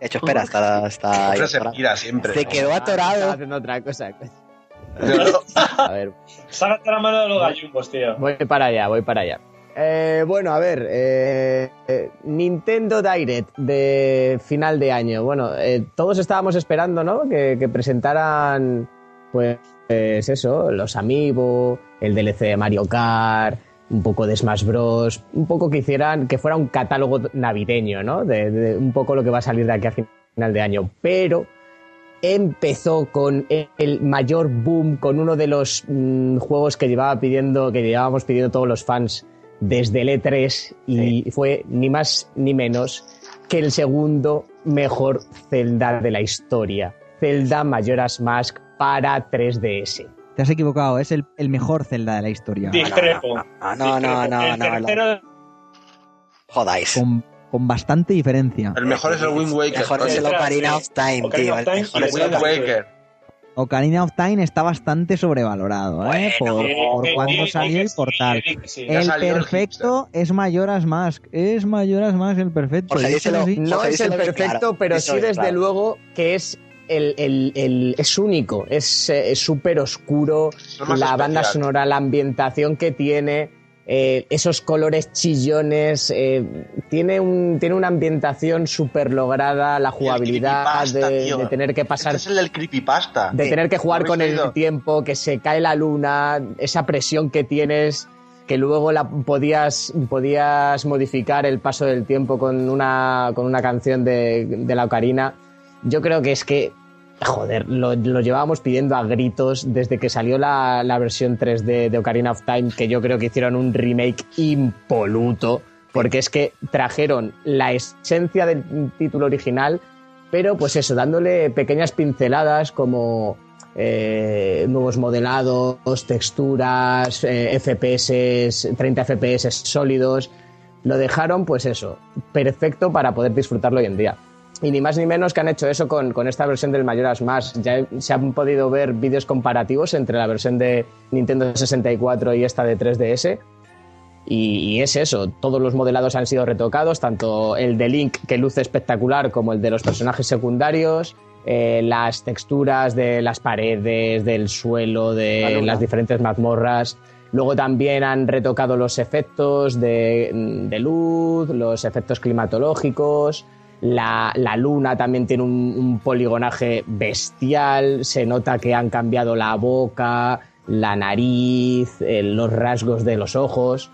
De hecho, espera, está, está ahí. Se mira, siempre. Se quedó Ah, atorado. estaba haciendo otra cosa. A ver, Sácate la mano de los gallumbos, tío. voy para allá, voy para allá. Eh, bueno, a ver, eh, eh, Nintendo Direct de final de año. Bueno, eh, todos estábamos esperando, ¿no? Que, presentaran, pues, eso, los Amiibo, el DLC de Mario Kart, un poco de Smash Bros, un poco que hicieran, que fuera un catálogo navideño, ¿no? De un poco lo que va a salir de aquí a final de año. Pero empezó con el mayor boom, con uno de los mm, juegos que llevaba pidiendo, que llevábamos pidiendo todos los fans desde el E3 y fue ni más ni menos que el segundo mejor Zelda de la historia. Zelda Majora's Mask para 3DS. Te has equivocado, es el, el mejor Zelda de la historia. Discrepo. No, no, no, no, El no, Jodáis. Con, con bastante diferencia. El mejor es el Wind Waker. Mejor es el. Ocarina of Time, tío. El mejor es el el Wind. Waker. Ocarina of Time está bastante sobrevalorado, ¿eh? por eh, por eh, cuando eh, salió eh, y por sí, tal. eh, sí. El perfecto es Mayoras Mask. Es Mayoras Mask el perfecto. Sí. No es el perfecto, claro, pero sí desde claro. luego que es el, el- el- es único, es eh, súper oscuro, la banda especial. sonora, la ambientación que tiene, eh, esos colores chillones, eh, tiene, un, tiene una ambientación súper lograda, la jugabilidad de, tener que pasar Este es el del creepypasta. de tener que jugar ¿Lo con el tiempo, que se cae la luna, esa presión que tienes, que luego la podías, podías modificar el paso del tiempo con una, con una canción de, de la ocarina. Yo creo que es que, joder, lo, llevábamos pidiendo a gritos desde que salió la, la versión 3D de Ocarina of Time, que yo creo que hicieron un remake impoluto, porque es que trajeron la esencia del título original, pero pues eso, dándole pequeñas pinceladas como eh, nuevos modelados, texturas, FPS, 30 FPS sólidos. Lo dejaron, pues eso, perfecto para poder disfrutarlo hoy en día. Y ni más ni menos que han hecho eso con, con esta versión del Majora's Mask. Ya se han podido ver vídeos comparativos entre la versión de Nintendo 64 y esta de 3DS. Y, y es eso, todos los modelados han sido retocados, tanto el de Link, que luce espectacular, como el de los personajes secundarios, eh, las texturas de las paredes, del suelo, de las diferentes mazmorras. Luego también han retocado los efectos de, de luz, los efectos climatológicos. La, la luna también tiene un, un poligonaje bestial. Se nota que han cambiado la boca, la nariz, eh, los rasgos de los ojos.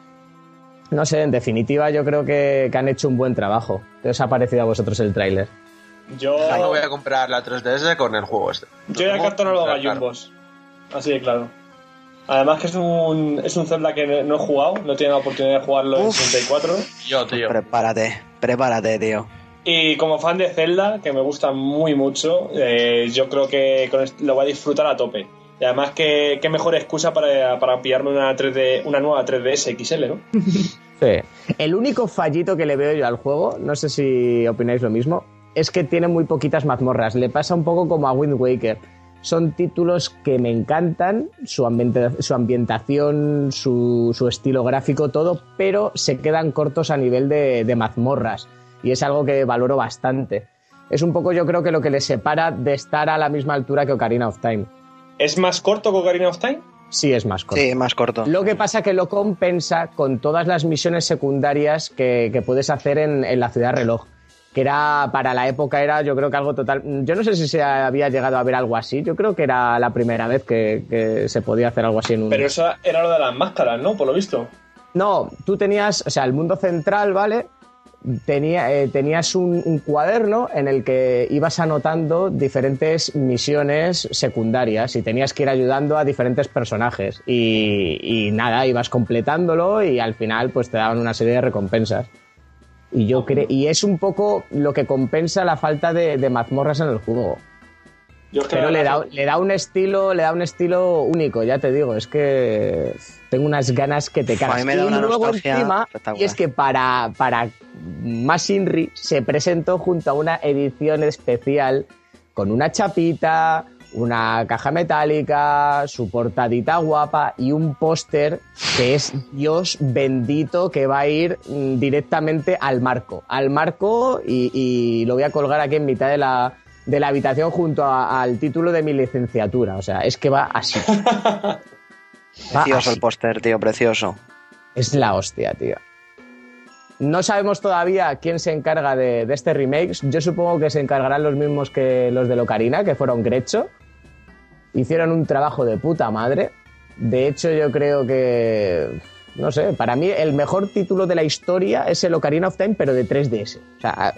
No sé, en definitiva yo creo que, que han hecho un buen trabajo. ¿Qué os ha parecido a vosotros el tráiler? Yo, Yo me voy a comprar la 3DS con el juego este. yo ya cartono los gallumbos. Así de claro. Además que es un, es un Zelda que no no he jugado, no he tenido la oportunidad de jugarlo en Uf. 64. Yo, tío. Prepárate, prepárate, tío. Y como fan de Zelda, que me gusta muy mucho, eh, yo creo que lo voy a disfrutar a tope. Y además, que qué mejor excusa para, para pillarme una, 3D, una nueva 3DS XL, ¿no? *laughs* Sí. El único fallito que le veo yo al juego, no sé si opináis lo mismo, es que tiene muy poquitas mazmorras. Le pasa un poco como a Wind Waker. Son títulos que me encantan, su, ambienta- su ambientación, su, estilo gráfico, todo, pero se quedan cortos a nivel de mazmorras. Y es algo que valoro bastante. Es un poco, yo creo que lo que le separa de estar a la misma altura que Ocarina of Time. ¿Es más corto que Ocarina of Time? Sí, es más corto. Sí, más corto. Lo que pasa que lo compensa con todas las misiones secundarias que, que puedes hacer en, en la ciudad reloj. Que era, para la época era yo creo que algo total... Yo no sé si se había llegado a ver algo así. Yo creo que era la primera vez que, que se podía hacer algo así en un... Pero eso era lo de las máscaras, ¿no? Por lo visto. No, tú tenías, o sea, el mundo central, ¿vale? Eh, tenías un, cuaderno en el que ibas anotando diferentes misiones secundarias y tenías que ir ayudando a diferentes personajes. Y, nada, ibas completándolo y al final pues te daban una serie de recompensas. Y yo creo, y es un poco lo que compensa la falta de, de mazmorras en el juego. Yo es que Pero le da, le da un estilo, le da un estilo único, ya te digo, es que tengo unas ganas que te A cagas. mí me da y luego encima, y es que para, para más Inri se presentó junto a una edición especial con una chapita, una caja metálica, su portadita guapa y un póster que es Dios bendito que va a ir directamente al marco. Al marco y, y lo voy a colgar aquí en mitad de la, de la habitación junto a- al título de mi licenciatura. O sea, es que va así. *laughs* Va Precioso así. el póster, tío, precioso. Es la hostia, tío. No sabemos todavía quién se encarga de, de este remake. Yo supongo que se encargarán los mismos que los de Locarina, que fueron Grecho. Hicieron un trabajo de puta madre. De hecho, yo creo que. No sé, para mí el mejor título de la historia es el Ocarina of Time, pero de 3DS. O sea,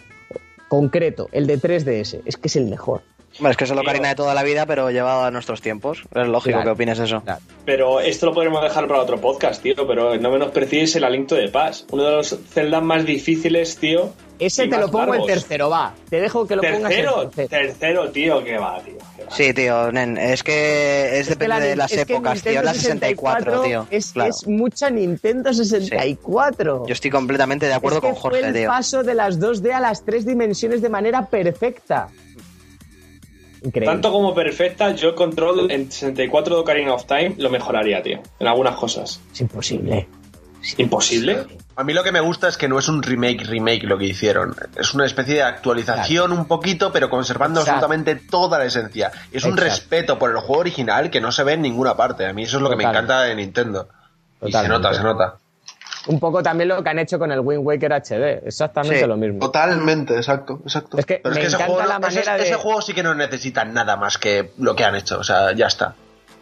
concreto, el de 3DS. Es que es el mejor. Hombre, es que es Tío. Ocarina de toda la vida, pero llevado a nuestros tiempos. Es lógico Claro. que opines eso. Claro. Pero esto lo podremos dejar para otro podcast, tío. Pero no menosprecies el Aliento de Paz. Uno de los Zelda más difíciles, tío. Ese te lo pongo largos. el tercero, va. Te dejo que lo pongas Tercero, el tercero. tercero, tío, que va, tío. que va. Sí, tío, nen, es que es, Es que depende la de las que épocas, tío. La 64, tío. Es, Claro. es mucha Nintendo 64. Yo estoy completamente de acuerdo es que con Jorge, fue el tío. paso de las 2D a las 3 dimensiones de manera perfecta. Increíble. Tanto como perfecta, yo el control en 64 de Ocarina of Time lo mejoraría, tío. En algunas cosas. Es imposible. ¿Imposible? A mí lo que me gusta es que no es un remake remake lo que hicieron. Es una especie de actualización un poquito, pero conservando Exacto. absolutamente toda la esencia. Es un Exacto. respeto por el juego original que no se ve en ninguna parte. A mí eso es lo que me encanta de Nintendo. Y se nota, se nota. Un poco también lo que han hecho con el Wind Waker HD. Exactamente Sí. lo mismo. Totalmente, exacto, exacto. Es que me ese encanta juego, no- la ese- manera de- ese juego sí que no necesita nada más que lo que han hecho. O sea, ya está.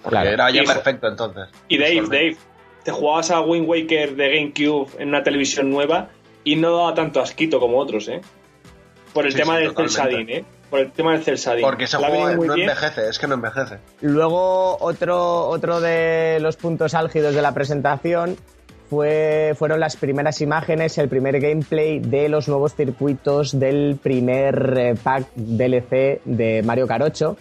Porque Claro. era ya Y- perfecto entonces. Y Dave. Dave, te jugabas a Wind Waker de GameCube en una televisión nueva y no daba tanto asquito como otros, ¿eh? Por el Sí, tema sí, del. Celsadín, ¿eh? Por el tema del Celsadín. Porque ese juego no bien. envejece, es que no envejece. Luego, otro, otro de los puntos álgidos de la presentación fue, fueron las primeras imágenes, el primer gameplay de los nuevos circuitos del primer eh, pack DLC de Mario Kart 8,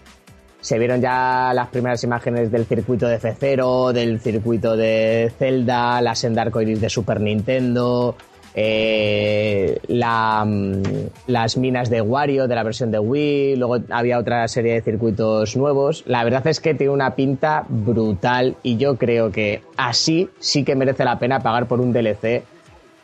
se vieron ya las primeras imágenes del circuito de F0, del circuito de Zelda, la senda de Super Nintendo, eh, mm, las minas de Wario de la versión de Wii, luego había otra serie de circuitos nuevos. La verdad es que tiene una pinta brutal y yo creo que así sí que merece la pena pagar por un DLC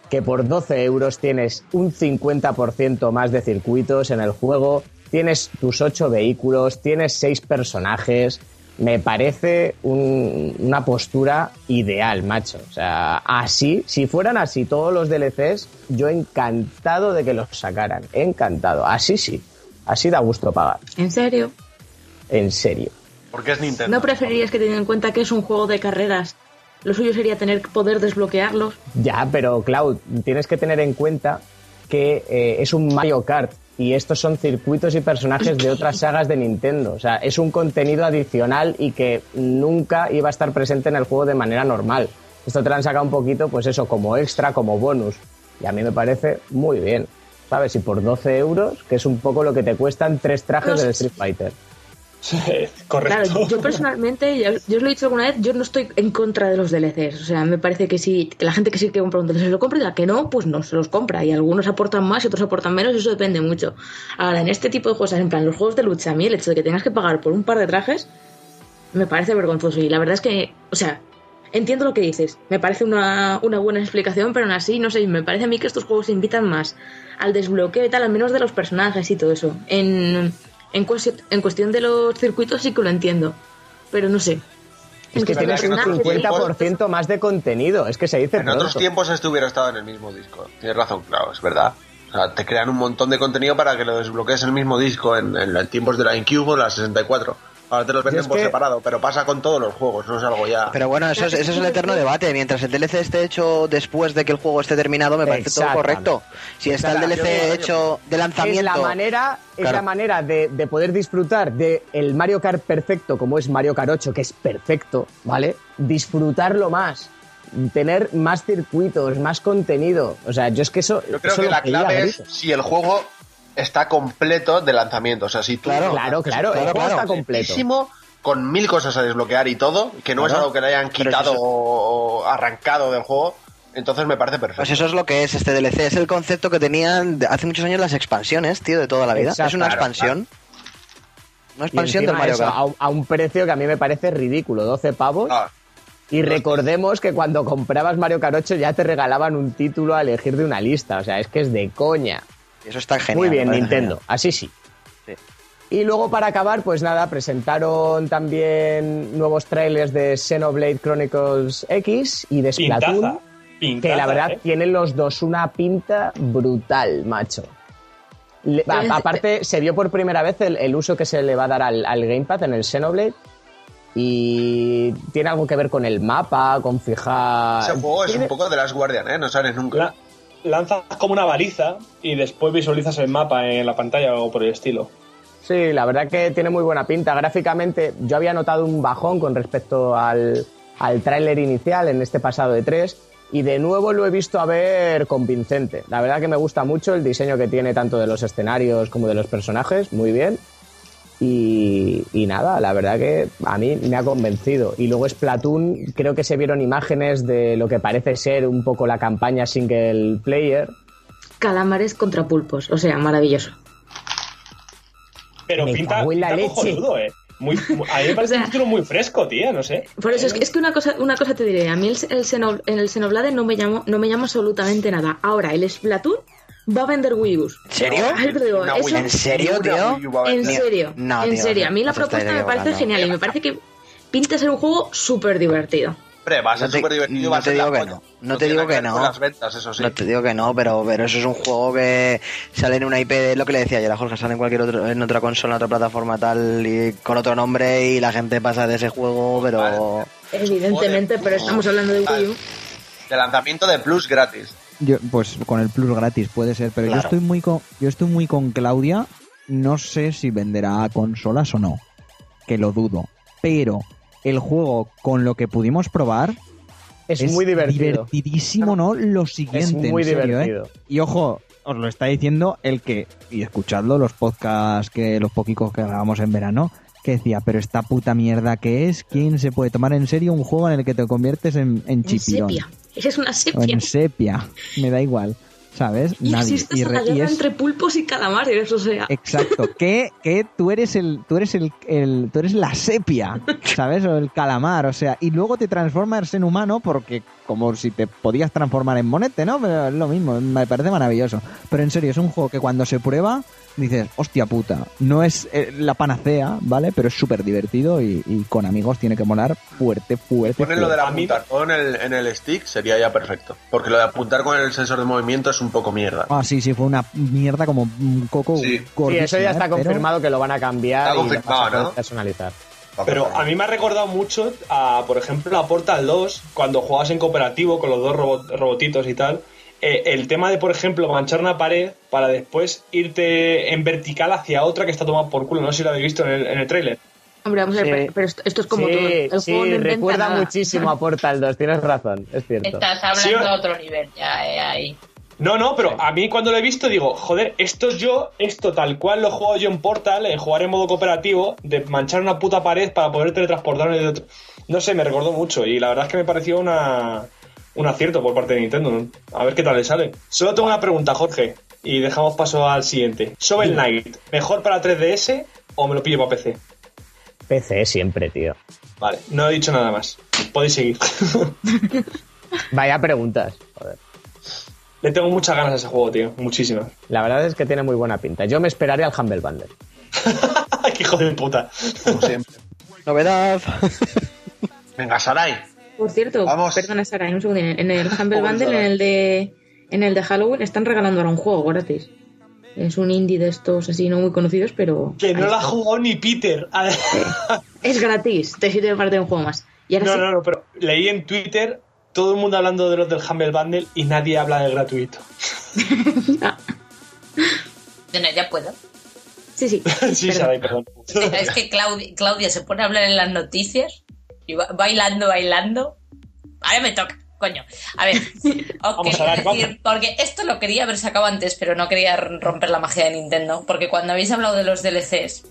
que por 12 euros tienes un 50% más de circuitos en el juego, tienes tus 8 vehículos, tienes 6 personajes. Me parece un- una postura ideal, macho. O sea, así, si fueran así todos los DLCs, yo encantado de que los sacaran. Encantado. Así sí. Así da gusto pagar. ¿En serio? En serio. Porque es Nintendo. ¿No preferirías que teniendo en cuenta que es un juego de carreras, lo suyo sería tener poder desbloquearlos? Ya, pero Cloud, tienes que tener en cuenta que eh, es un Mario Kart y estos son circuitos y personajes de otras sagas de Nintendo. O sea, es un contenido adicional y que nunca iba a estar presente en el juego de manera normal. Esto te lo han sacado un poquito, pues eso, como extra, como bonus. Y a mí me parece muy bien. ¿Sabes? Y por 12 euros, que es un poco lo que te cuestan tres trajes No del. Street Fighter. *laughs* Correcto. Claro, yo personalmente, yo os lo he dicho alguna vez, yo no estoy en contra de los DLCs. O sea, me parece que si que la gente que sí que compra un DLC se lo compra y la que no, pues no se los compra. Y algunos aportan más y otros aportan menos, eso depende mucho. Ahora, en este tipo de cosas, en plan los juegos de lucha, a mí el hecho de que tengas que pagar por un par de trajes me parece vergonzoso. Y la verdad es que, o sea, entiendo lo que dices. Me parece una, una buena explicación, pero aún así, no sé, me parece a mí que estos juegos invitan más al desbloqueo y tal, al menos de los personajes y todo eso. En, en, cuestión, en cuestión de los circuitos sí que lo entiendo, pero no sé. Es que En tienes un personajes, 50% más de contenido. Es que se dice En otros tiempos esto hubiera estado en el mismo disco. Tienes razón, claro, es verdad. O sea, te crean un montón de contenido para que lo desbloquees en el mismo disco en, en los tiempos de la GameCube o la 64. Ahora te los venden es por que- separado, pero pasa con todos los juegos, no es algo ya... Pero bueno, eso es, eso es el eterno debate. Mientras el DLC esté hecho después de que el juego esté terminado, me parece todo correcto. Si está el. DLC hecho de es lanzamiento. la manera, es Claro. la manera de, de poder disfrutar de el Mario Kart perfecto, como es Mario Kart 8, que es perfecto, ¿vale? Disfrutarlo más, tener más circuitos, más contenido. O sea, yo es que eso. Yo creo eso que la clave es si el juego está completo de lanzamiento. O sea, si tú Claro, Claro, claro, el Claro, juego claro. está completo. completísimo, con mil cosas a desbloquear y todo, que no es Claro. algo que le hayan quitado eso- o arrancado del juego, entonces me parece perfecto. Pues eso es lo que es este DLC. Es el concepto que tenían hace muchos años las expansiones, tío, de toda la vida. Exacto, es una claro, expansión. Una Y expansión del Mario Kart. a, un- a un precio que a mí me parece ridículo, 12 pavos. Ah, Y recordemos que cuando comprabas Mario Kart 8 ya te regalaban un título a elegir de una lista. O sea, es que es de coña. Eso está genial. Muy bien, Nintendo. genial. Así sí. Sí. Y luego para acabar, pues nada, presentaron también nuevos trailers de Xenoblade Chronicles X y de. Splatoon. Pintaza, Que la verdad ¿eh? tienen los dos una pinta brutal, macho. Le- a- aparte, se vio por primera vez el, el uso que se le va a dar al, al Gamepad en el Xenoblade. Y tiene algo que ver con el mapa, con fijar. ese juego es Tiene- un poco de las Guardian, ¿eh? No sales nunca. La- lanzas como una baliza y después visualizas el mapa en la pantalla o por el estilo. Sí, la verdad que tiene muy buena pinta. Gráficamente, yo había notado un bajón con respecto al, al tráiler inicial en este pasado de 3 y de nuevo lo he visto a ver convincente. La verdad que me gusta mucho el diseño que tiene tanto de los escenarios como de los personajes, muy bien. Y, y nada, la verdad que a mí me ha convencido. Y luego Splatoon, creo que se vieron imágenes de lo que parece ser un poco la campaña single player. Calamares contra pulpos, o sea, maravilloso. Pero Me pinta, cago en la pinta leche. cojonudo, ¿eh? Muy, muy- a mí me *laughs* parece O sea- un título muy fresco, tía, no sé. Por eso es que, es que una cosa, una cosa te diré, a mí el, el Xeno- en el Xenoblade no me llamo, no me llama absolutamente nada. Ahora, el Splatoon va a vender Wii U's. ¿En serio? Digo, eso- U. ¿En serio, tío? U En serio, No, en serio. A mí la propuesta me parece genial y me parece que pinta ser un juego súper divertido. Hombre, va a ser No te- súper divertido. no va a te ser digo que no. No te digo que no. con las ventas, eso sí. No te digo que no, pero, pero eso es un juego que sale en una IP, de lo que le decía ayer a Jorge, sale en cualquier otro, en otra consola, en otra plataforma tal, y con otro nombre, y la gente pasa de ese juego, pero... Evidentemente, Joder. pero estamos hablando de Wii U. De lanzamiento de Plus gratis. Yo, pues con el Plus gratis puede ser, pero yo estoy muy con, yo estoy muy con Claudia. No sé si venderá consolas o no, que lo dudo. Pero el juego con lo que pudimos probar Es, muy divertido. divertidísimo, ¿no? Lo siguiente, Es muy en serio, ¿eh? divertido. Y ojo, os lo está diciendo el que y escuchadlo los podcasts que los poquicos que grabamos en verano, que decía, pero esta puta mierda que es, ¿quién se puede tomar en serio un juego en el que te conviertes en, en En chipirón? Sepia. Esa es una sepia. en sepia, me da igual, ¿sabes? Y existe esa re- guerra es- entre pulpos y calamares, o sea. Exacto, *laughs* que, que tú eres el, tú eres el, el- tú eres la sepia, ¿sabes? O el calamar, o sea, y luego te transformas en humano porque como si te podías transformar en monete, ¿no? Pero es lo mismo, me parece maravilloso. Pero en serio, es un juego que cuando se prueba dices, hostia puta, no es eh, la panacea, ¿vale? Pero es súper divertido y, y con amigos tiene que molar fuerte, fuerte. Ponen lo del apuntar con el, en el stick sería ya perfecto. Porque lo de apuntar con el sensor de movimiento es un poco mierda. Ah, sí, sí, fue una mierda como un coco Sí. Sí, eso ya ¿eh? está Pero- confirmado que lo van a cambiar Está y personalizar. Pero a mí me ha recordado mucho a, por ejemplo, a Portal 2, cuando jugabas en cooperativo con los dos robot- robotitos y tal. eh, el tema de, por ejemplo, manchar una pared para después irte en vertical hacia otra que está tomada por culo. No sé si lo habéis visto en el, en el tráiler. Hombre, vamos a ver, pero- esto, esto es como sí, todo. El sí, juego no recuerda nada. muchísimo a Portal 2, tienes razón, es cierto. Estás hablando de otro nivel ya, eh, ahí. No, no, pero a mí cuando lo he visto digo, joder, esto yo, esto tal cual lo juego yo en Portal, en jugar en modo cooperativo, de manchar una puta pared para poder teletransportarme de otro. No sé, me recordó mucho y la verdad es que me pareció una, un acierto por parte de Nintendo. A ver qué tal le sale. Solo tengo una pregunta, Jorge, y dejamos paso al siguiente. Shovel Knight, ¿mejor para 3DS o me lo pillo para PC? PC siempre, tío. Vale, no he dicho nada más. Podéis seguir. *laughs* Vaya preguntas. Joder. Le tengo muchas ganas a ese juego, tío. Muchísimas. *laughs* La verdad es que tiene muy buena pinta. Yo me esperaría al Humble Bundle. *laughs* ¡Qué hijo de puta! Como siempre. Novedad. *laughs* Venga, Sarai. Por cierto, Vamos. perdona Sara, un segundo. En el Humble Bundle, en el de en el de Halloween, están regalando ahora un juego gratis. Es un indie de estos así no muy conocidos, pero Que no la ha jugado ni Peter. es gratis. Te sirve parte de un juego más. Y ahora No, sí, no, no, pero leí en Twitter todo el mundo hablando de los del Humble Bundle y nadie habla del gratuito. *laughs* Bueno, ya puedo. sí, sí. *laughs* sí, perdón. Sarai, perdón. *laughs* Es que Claudia, Claudia se pone a hablar en las noticias y va- bailando, bailando. Ahora me toca, coño. A ver, os Vamos quería a ver, vamos. decir, porque esto lo quería haber sacado antes, pero no quería romper la magia de Nintendo. Porque cuando habéis hablado de los DLCs,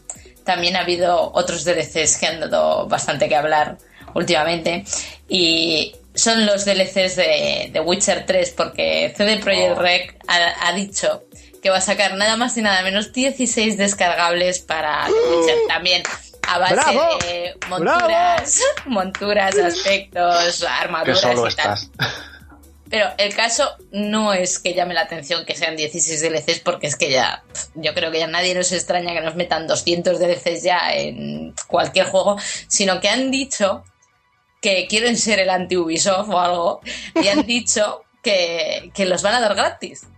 también ha habido otros DLCs que han dado bastante que hablar últimamente. Y son los DLCs de, de Witcher 3, porque CD Projekt Oh. Rec ha, ha dicho que va a sacar nada más y nada menos 16 descargables para The Witcher también. A base ¡Bravo! de monturas, *laughs* monturas, aspectos, Que armaduras solo y tal. estás. Pero el caso no es que llame la atención que sean 16 DLCs, porque es que ya, yo creo que ya nadie nos extraña que nos metan 200 DLCs ya en cualquier juego, sino que han dicho que quieren ser el anti-Ubisoft o algo, y han *laughs* dicho que, que los van a dar gratis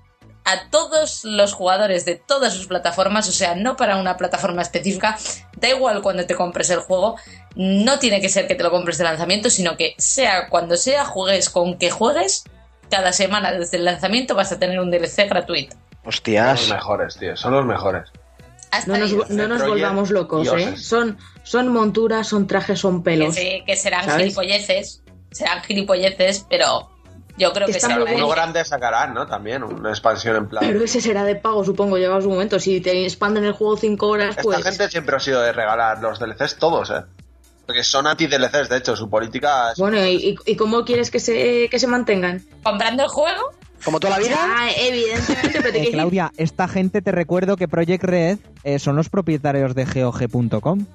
a todos los jugadores de todas sus plataformas, o sea, no para una plataforma específica, da igual cuando te compres el juego, no tiene que ser que te lo compres de lanzamiento, sino que sea cuando sea, juegues con que juegues, cada semana desde el lanzamiento vas a tener un DLC gratuito. Son los Hostias. mejores, tío. Son los mejores. Hasta No nos, no volvamos locos, ¿eh? Son, son monturas, son trajes, son que, pelos. sí, que serán ¿Sabes? gilipolleces, serán gilipolleces, pero yo creo Que que, será muy una bien. Uno idea. grande sacarán, ¿no? También, una expansión en plan. Pero ese será de pago, supongo, llega su momento. Si te expanden el juego 5 horas, Esta pues. gente siempre ha sido de regalar los DLCs todos, ¿eh? Porque son anti-DLCs, de hecho, su política es... Bueno, ¿y, y- y cómo quieres que se, que se mantengan? Comprando el juego, Como toda la vida. Ah, evidentemente, pero te *laughs* Eh, Claudia, esta gente te recuerdo que Project Red eh, son los propietarios de GOG.com.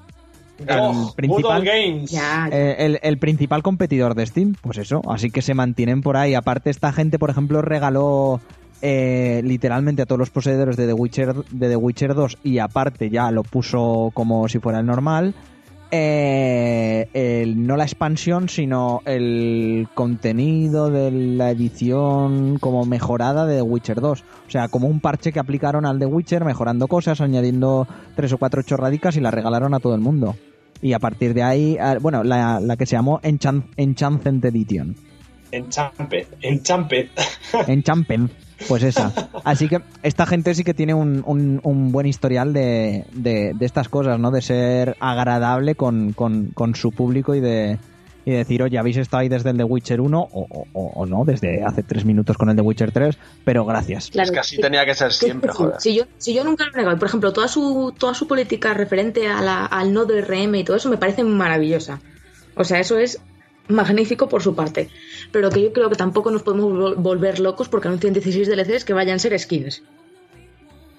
Oh, El principal, Good Old Games. Eh, el, el principal competidor de Steam, pues eso, así que se mantienen por ahí. Aparte, esta gente, por ejemplo, regaló eh, literalmente a todos los poseedores de The Witcher, de The Witcher 2 y aparte ya lo puso como si fuera el normal. Eh, el- no la expansión, sino el contenido de la edición como mejorada de The Witcher 2. O sea, como un parche que aplicaron al The Witcher, mejorando cosas, añadiendo tres o cuatro chorradicas y la regalaron a todo el mundo. Y a partir de ahí, ah, bueno, la, la que se llamó Enchant, Enchanted Edition. En Champet. En Champet. Enchamped, pues esa. Así que esta gente sí que tiene un, un- un buen historial de, de- de estas cosas, ¿no? De ser agradable con, con- con su público y de, y decir, oye, habéis estado ahí desde el The Witcher 1 o, o- o- o no, desde hace tres minutos con el The Witcher 3, pero gracias. Es que así tenía que ser siempre, Sí, joder. Si yo, si yo nunca lo he negado, y, por ejemplo, toda su, toda su política referente a la- al nodo RM y todo eso me parece maravillosa. O sea, eso es magnífico por su parte. Pero que yo creo que tampoco nos podemos vol- volver locos porque anuncian 16 DLCs que vayan a ser skins.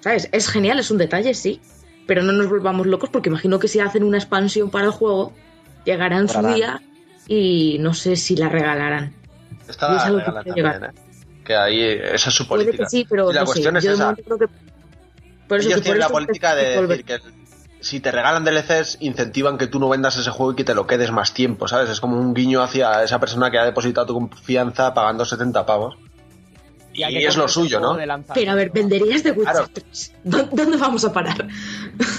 ¿Sabes? Es genial, es un detalle, sí. Pero no nos volvamos locos porque imagino que si hacen una expansión para el juego, llegará en su día y no sé si la regalarán. Esta es que puede también, ¿eh? Que ahí esa es su Puede política. que sí, pero la no sé. es Yo esa. creo que... Por eso Ellos que por tienen la política de decir que si te regalan DLCs, incentivan que tú no vendas ese juego y que te lo quedes más tiempo, ¿sabes? Es como un guiño hacia esa persona que ha depositado tu confianza pagando 70 pavos. Y, a es lo suyo, ¿no? Pero a ver, venderías de Witcher Claro. 3. ¿Dó- ¿Dónde vamos a parar?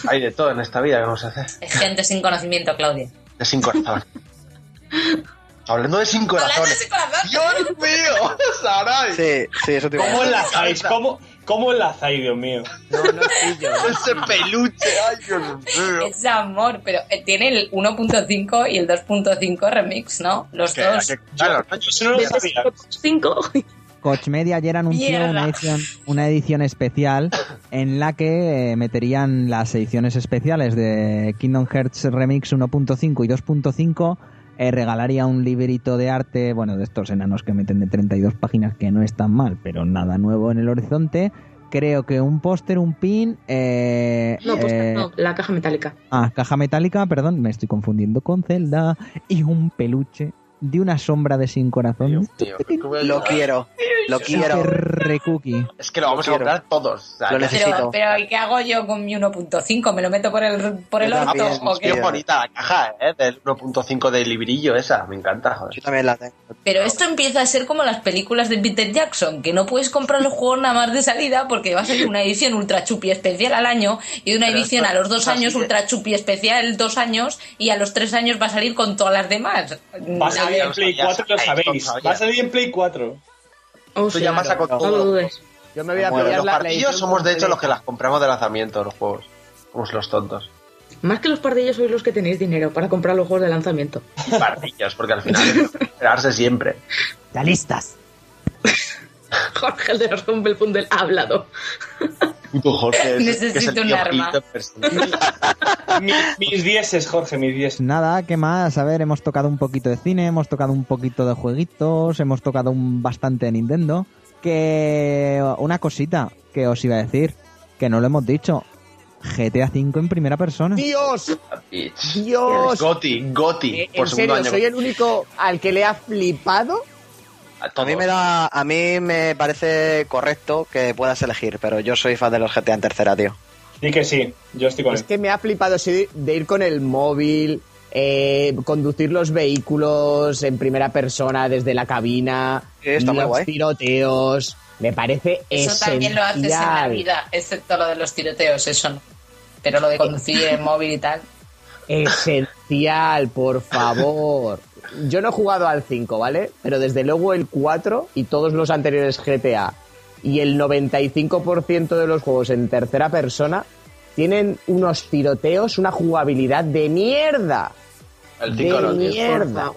Hay de todo en esta vida que no se hace. Es gente sin conocimiento, Claudia. De sin corazón. *laughs* Hablando de sin Hablando corazón. de ese corazón. ¡Dios mío! ¡Sarai! Sí, sí, eso te iba a ¿Cómo enlazáis? ¿Cómo, ¿Cómo enlazáis, Dios mío? No, no. Ese peluche, ay, Dios mío. Es amor, pero eh, tiene el 1.5 y el 2.5 remix, ¿no? Los dos. claro, no, yo Eso no lo sabía. 5. *laughs* Koch Media ayer anunció Mierda. una edición, una edición especial en la que eh, meterían las ediciones especiales de Kingdom Hearts Remix 1.5 y 2.5. eh, regalaría un librito de arte, bueno, de estos enanos que meten de 32 páginas, que no es tan mal, pero nada nuevo en el horizonte. Creo que un póster, un pin. eh, No, pues eh, no, la caja metálica. Ah, caja metálica, perdón, me estoy confundiendo con Zelda. Y un peluche de una sombra de sin corazón. Dios mío, ¿cómo Lo quiero, lo quiero. Es que lo vamos a comprar todos. O sea, Lo que- necesito. Pero, pero ¿y qué hago yo con mi 1.5? ¿Me lo meto por el, por el orto Es bien bonita la caja, ¿eh? Del 1.5 de librillo esa. Me encanta, joder. Yo también la tengo. Pero esto empieza a ser como las películas de Peter Jackson, que no puedes comprar los juegos nada más de salida porque va a salir una edición ultra chupi especial al año y una Pero edición a los dos años de- ultra chupi especial dos años y a los tres años va a salir con todas las demás. Va a salir en Play sabías, 4 y lo sabéis. Va a salir en Play 4. O Tú llamas a con no lo todo. dudes. Yo me voy a pillar Los partidos somos de hecho los que las compramos de lanzamiento, los juegos. Somos los tontos. Más que los pardillos sois los que tenéis dinero para comprar los juegos de lanzamiento. Pardillos, porque al final es esperarse siempre. ¡Realistas! *laughs* Jorge, el de los Bundle, ha hablado. *laughs* Puto Jorge. es- Necesito un arma. Pito personal. Mi- mis dieces, Jorge, mis dieces. Nada, ¿qué más? A ver, hemos tocado un poquito de cine, hemos tocado un poquito de jueguitos, hemos tocado un bastante de Nintendo. Que una cosita que os iba a decir, que no lo hemos dicho. GTA V en primera persona. ¡Dios! ¡Dios! Goti, Goti. Eh, por en segundo serio, año. soy el único al que le ha flipado. A A mí me da, a mí me parece correcto que puedas elegir, pero yo soy fan de los GTA en tercera, tío. Di que sí, yo estoy con Es él. que me ha flipado sí, de ir con el móvil, eh, conducir los vehículos en primera persona desde la cabina, Sí, está muy los guay. tiroteos. Me parece Eso también lo haces en la esencial. vida, excepto lo de los tiroteos, eso no. Pero lo de conducir en móvil y tal. Esencial, por favor. Yo no he jugado al 5, ¿vale? Pero desde luego el 4 y todos los anteriores GTA y el 95% de los juegos en tercera persona tienen unos tiroteos, una jugabilidad de mierda. El 5 de no, mierda.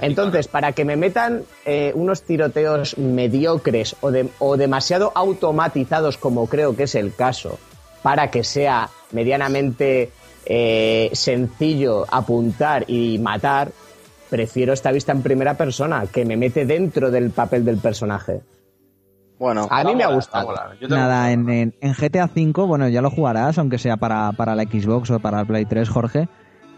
Entonces, para que me metan eh, unos tiroteos mediocres o, de- o demasiado automatizados, como creo que es el caso, para que sea medianamente eh, sencillo apuntar y matar, prefiero esta vista en primera persona, que me mete dentro del papel del personaje. Bueno, A mí me ha Va a molar, va a gustado. molar. Yo tengo- Nada, en, en- en GTA V, bueno, ya lo jugarás, aunque sea para, para la Xbox o para el Play 3, Jorge.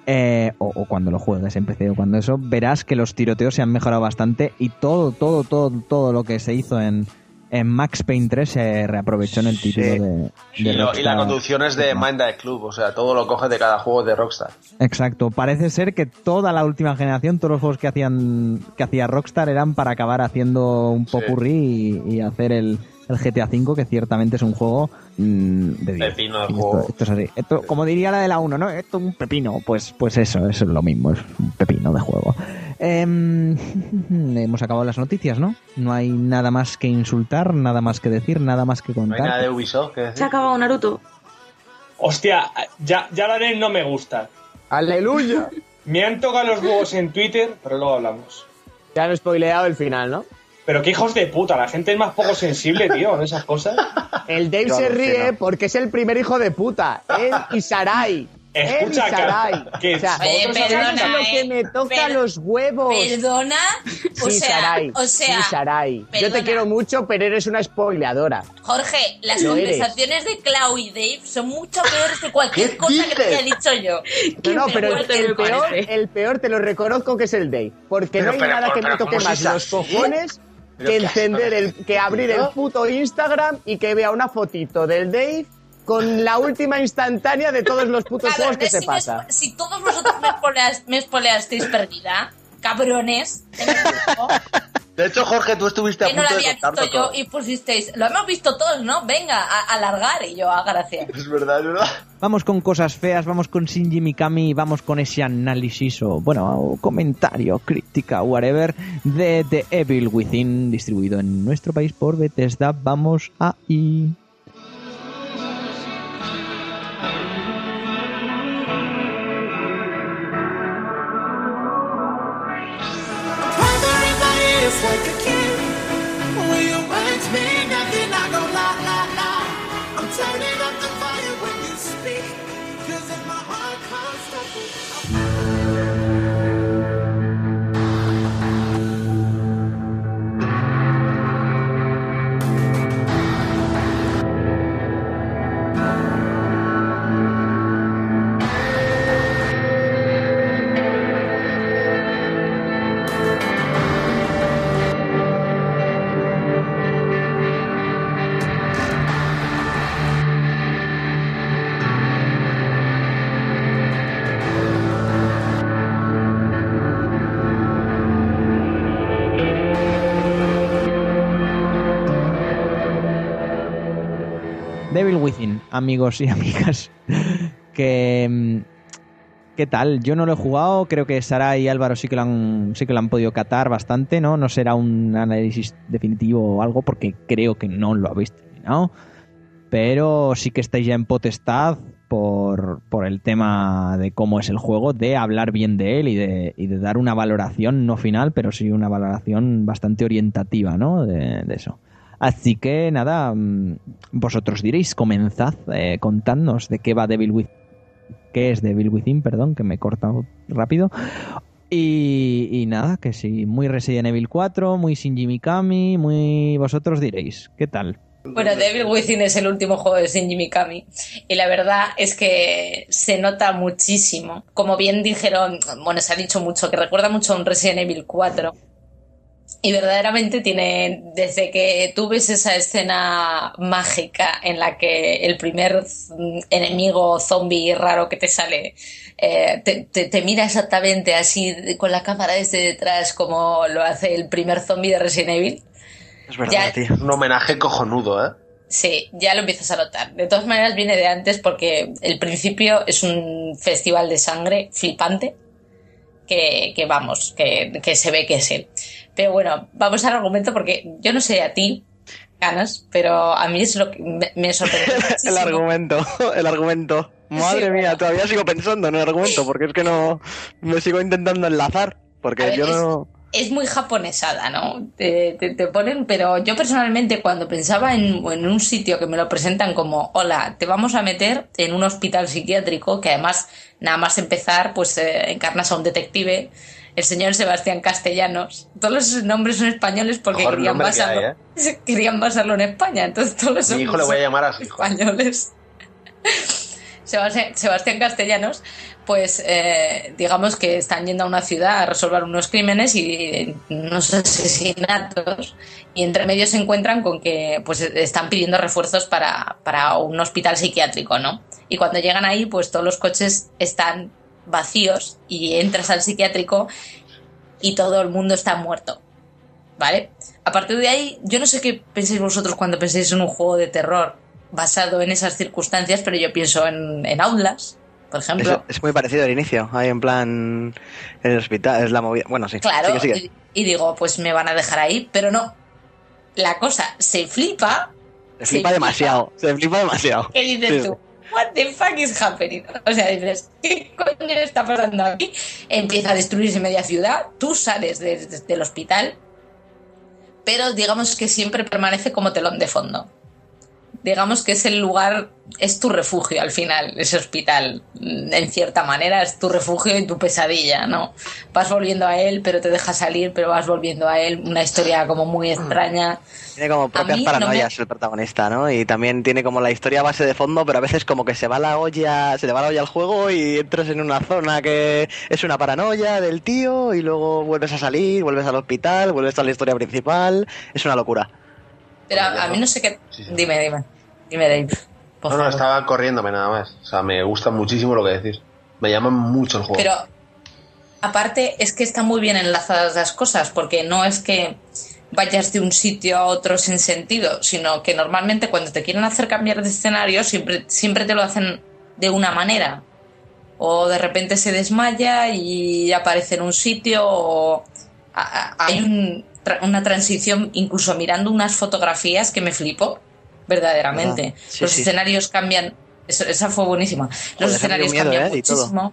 eh, o, o cuando lo juegues en PC o cuando eso, verás que los tiroteos se han mejorado bastante y todo, todo, todo, todo lo que se hizo en, en Max Payne 3 se reaprovechó en el título Sí. de, de Y, lo- y la conducción es de Mind the Club, o sea, todo lo coge de cada juego de Rockstar. Exacto, parece ser que toda la última generación, todos los juegos que hacían que hacía Rockstar eran para acabar haciendo un popurrí y, y hacer el, el GTA V, que ciertamente es un juego mm, de Dios. Pepino de juego. Esto, esto es así. Esto, como diría la de la 1, ¿no? Esto es un pepino. Pues, pues eso, eso es lo mismo, es un pepino de juego. Em, *laughs* hemos acabado las noticias, ¿no? No hay nada más que insultar, nada más que decir, nada más que No hay nada contar. de Ubisoft que decir. Se ha acabado Naruto. Hostia, ya, ya la de no me gusta. ¡Aleluya! *laughs* Me han tocado los huevos en Twitter, pero luego hablamos. Te han spoileado el final, ¿no? Pero qué hijos de puta, la gente es más poco sensible, tío, con esas cosas. El Dave Yo se alucino. ríe porque es el primer hijo de puta. Él y Sarai. Él y Escucha, que- Sarai. que- o sea, perdona, sabéis lo que eh, me toca per- los huevos. Perdona, o sí, sea, Sarai. o sea, sí, Sarai. Yo te quiero mucho, pero eres una spoileadora. Jorge, las Lo eres. conversaciones de Clau y Dave son mucho peores que cualquier ¿Qué cosa que te dices? haya dicho yo. No, no, pero el, el peor, el peor te lo reconozco que es el Dave. Porque Pero, no hay pero, nada que pero, me toque ¿cómo más es los cojones que encender el, que abrir el puto Instagram y que vea una fotito del Dave con la última instantánea de todos los putos juegos que se si, pasa. si todos vosotros me, espoleas- me espoleasteis perdida, cabrones, en el grupo, De hecho, Jorge, tú estuviste a que no punto lo de había visto yo todo. y pusisteis, lo hemos visto todos, ¿no? Venga, a, alargar y yo, a gracias. *laughs* Es verdad, es verdad. Vamos con cosas feas, vamos con Shinji Mikami, vamos con ese análisis o, bueno, o comentario, crítica, whatever, de The Evil Within, distribuido en nuestro país por Bethesda. Vamos ahí. Amigos y *laughs* amigas. que. mm, ¿Qué tal? Yo no lo he jugado, creo que Sara y Álvaro sí que lo han, sí que lo han podido catar bastante, ¿no? No será un análisis definitivo o algo, porque creo que no lo habéis terminado. Pero sí que estáis ya en potestad por, por el tema de cómo es el juego, de hablar bien de él y de, y de dar una valoración, no final, pero sí una valoración bastante orientativa, ¿no? De, de eso. Así que nada, mm, vosotros diréis, comenzad, eh, contadnos de qué va Devil Within, qué es Devil Within, perdón, que me he cortado rápido. Y, nada, que sí, muy Resident Evil 4, muy Shinji Mikami, muy... Vosotros diréis, ¿qué tal? Bueno, Devil Within es el último juego de Shinji Mikami y la verdad es que se nota muchísimo. Como bien dijeron, bueno, se ha dicho mucho, que recuerda mucho a un Resident Evil 4. Y verdaderamente tiene, desde que tú ves esa escena mágica en la que el primer mm, enemigo zombie raro que te sale eh, te, te- te mira exactamente así con la cámara desde detrás como lo hace el primer zombie de Resident Evil, Es verdad, Ya. tío. Un homenaje cojonudo, ¿eh? Sí, ya lo empiezas a notar. De todas maneras viene de antes porque el principio es un festival de sangre flipante que, que vamos, que, que se ve que es él. Pero bueno, vamos al argumento porque yo no sé a ti, ganas, pero a mí es lo que me, me sorprendió *laughs* *laughs* El argumento, el argumento. Madre Sí, mía, bueno. todavía sigo pensando en el argumento, porque es que no. Me sigo intentando enlazar, porque ver, yo no. Es muy japonesada, ¿no? Te, te- te ponen, pero yo personalmente cuando pensaba en, en un sitio que me lo presentan como, hola, te vamos a meter en un hospital psiquiátrico, que además, nada más empezar, pues eh, encarnas a un detective, el señor Sebastián Castellanos. Todos los nombres son españoles porque Mejor querían que basarlo, hay, *laughs* querían basarlo en España, entonces todos los Mi hijo le voy a llamar a su hijo. españoles. Sebastián, Castellanos, pues eh, digamos que están yendo a una ciudad a resolver unos crímenes y eh, unos asesinatos y entre medio se encuentran con que pues están pidiendo refuerzos para, para un hospital psiquiátrico, ¿no? Y cuando llegan ahí, pues todos los coches están vacíos y entras al psiquiátrico y todo el mundo está muerto. ¿Vale? A partir de ahí, yo no sé qué pensáis vosotros cuando pensáis en un juego de terror basado en esas circunstancias, pero yo pienso en, en Outlast, por ejemplo. es muy parecido al inicio. Ahí en plan. En el hospital, es la movida. Bueno, sí. Claro, Sigue, sigue. Y, y digo, pues me van a dejar ahí, pero no. La cosa se flipa. Se flipa demasiado. Se flipa demasiado. ¿Qué dices Sí, tú? What the fuck is happening? O sea, dices, ¿qué coño está pasando aquí? Empieza a destruirse media ciudad, tú sales de- de- del hospital, pero digamos que siempre permanece como telón de fondo. Digamos que es el lugar, es tu refugio al final, ese hospital. En cierta manera es tu refugio y tu pesadilla, ¿no? Vas volviendo a él, pero te deja salir, pero vas volviendo a él. Una historia como muy extraña. Tiene como propias mí no me- paranoias el protagonista, ¿no? Y también tiene como la historia base de fondo, pero a veces como que se va la olla, se le va la olla al juego y entras en una zona que es una paranoia del tío y luego vuelves a salir, vuelves al hospital, vuelves a la historia principal. Es una locura. Pero a, a mí no sé qué. Dime, dime. Dime, Dave. Por No, no, favor. estaba corriéndome nada más. O sea, me gusta muchísimo lo que decís. Me llama mucho el juego. Pero aparte es que están muy bien enlazadas las cosas, porque no es que vayas de un sitio a otro sin sentido, sino que normalmente cuando te quieren hacer cambiar de escenario siempre, siempre te lo hacen de una manera. O de repente se desmaya y aparece en un sitio, o hay un- una transición, incluso mirando unas fotografías que me flipo, verdaderamente. Ah, sí, Los sí. escenarios cambian, eso- esa fue buenísima. Los Joder, escenarios miedo, cambian ¿eh? Muchísimo.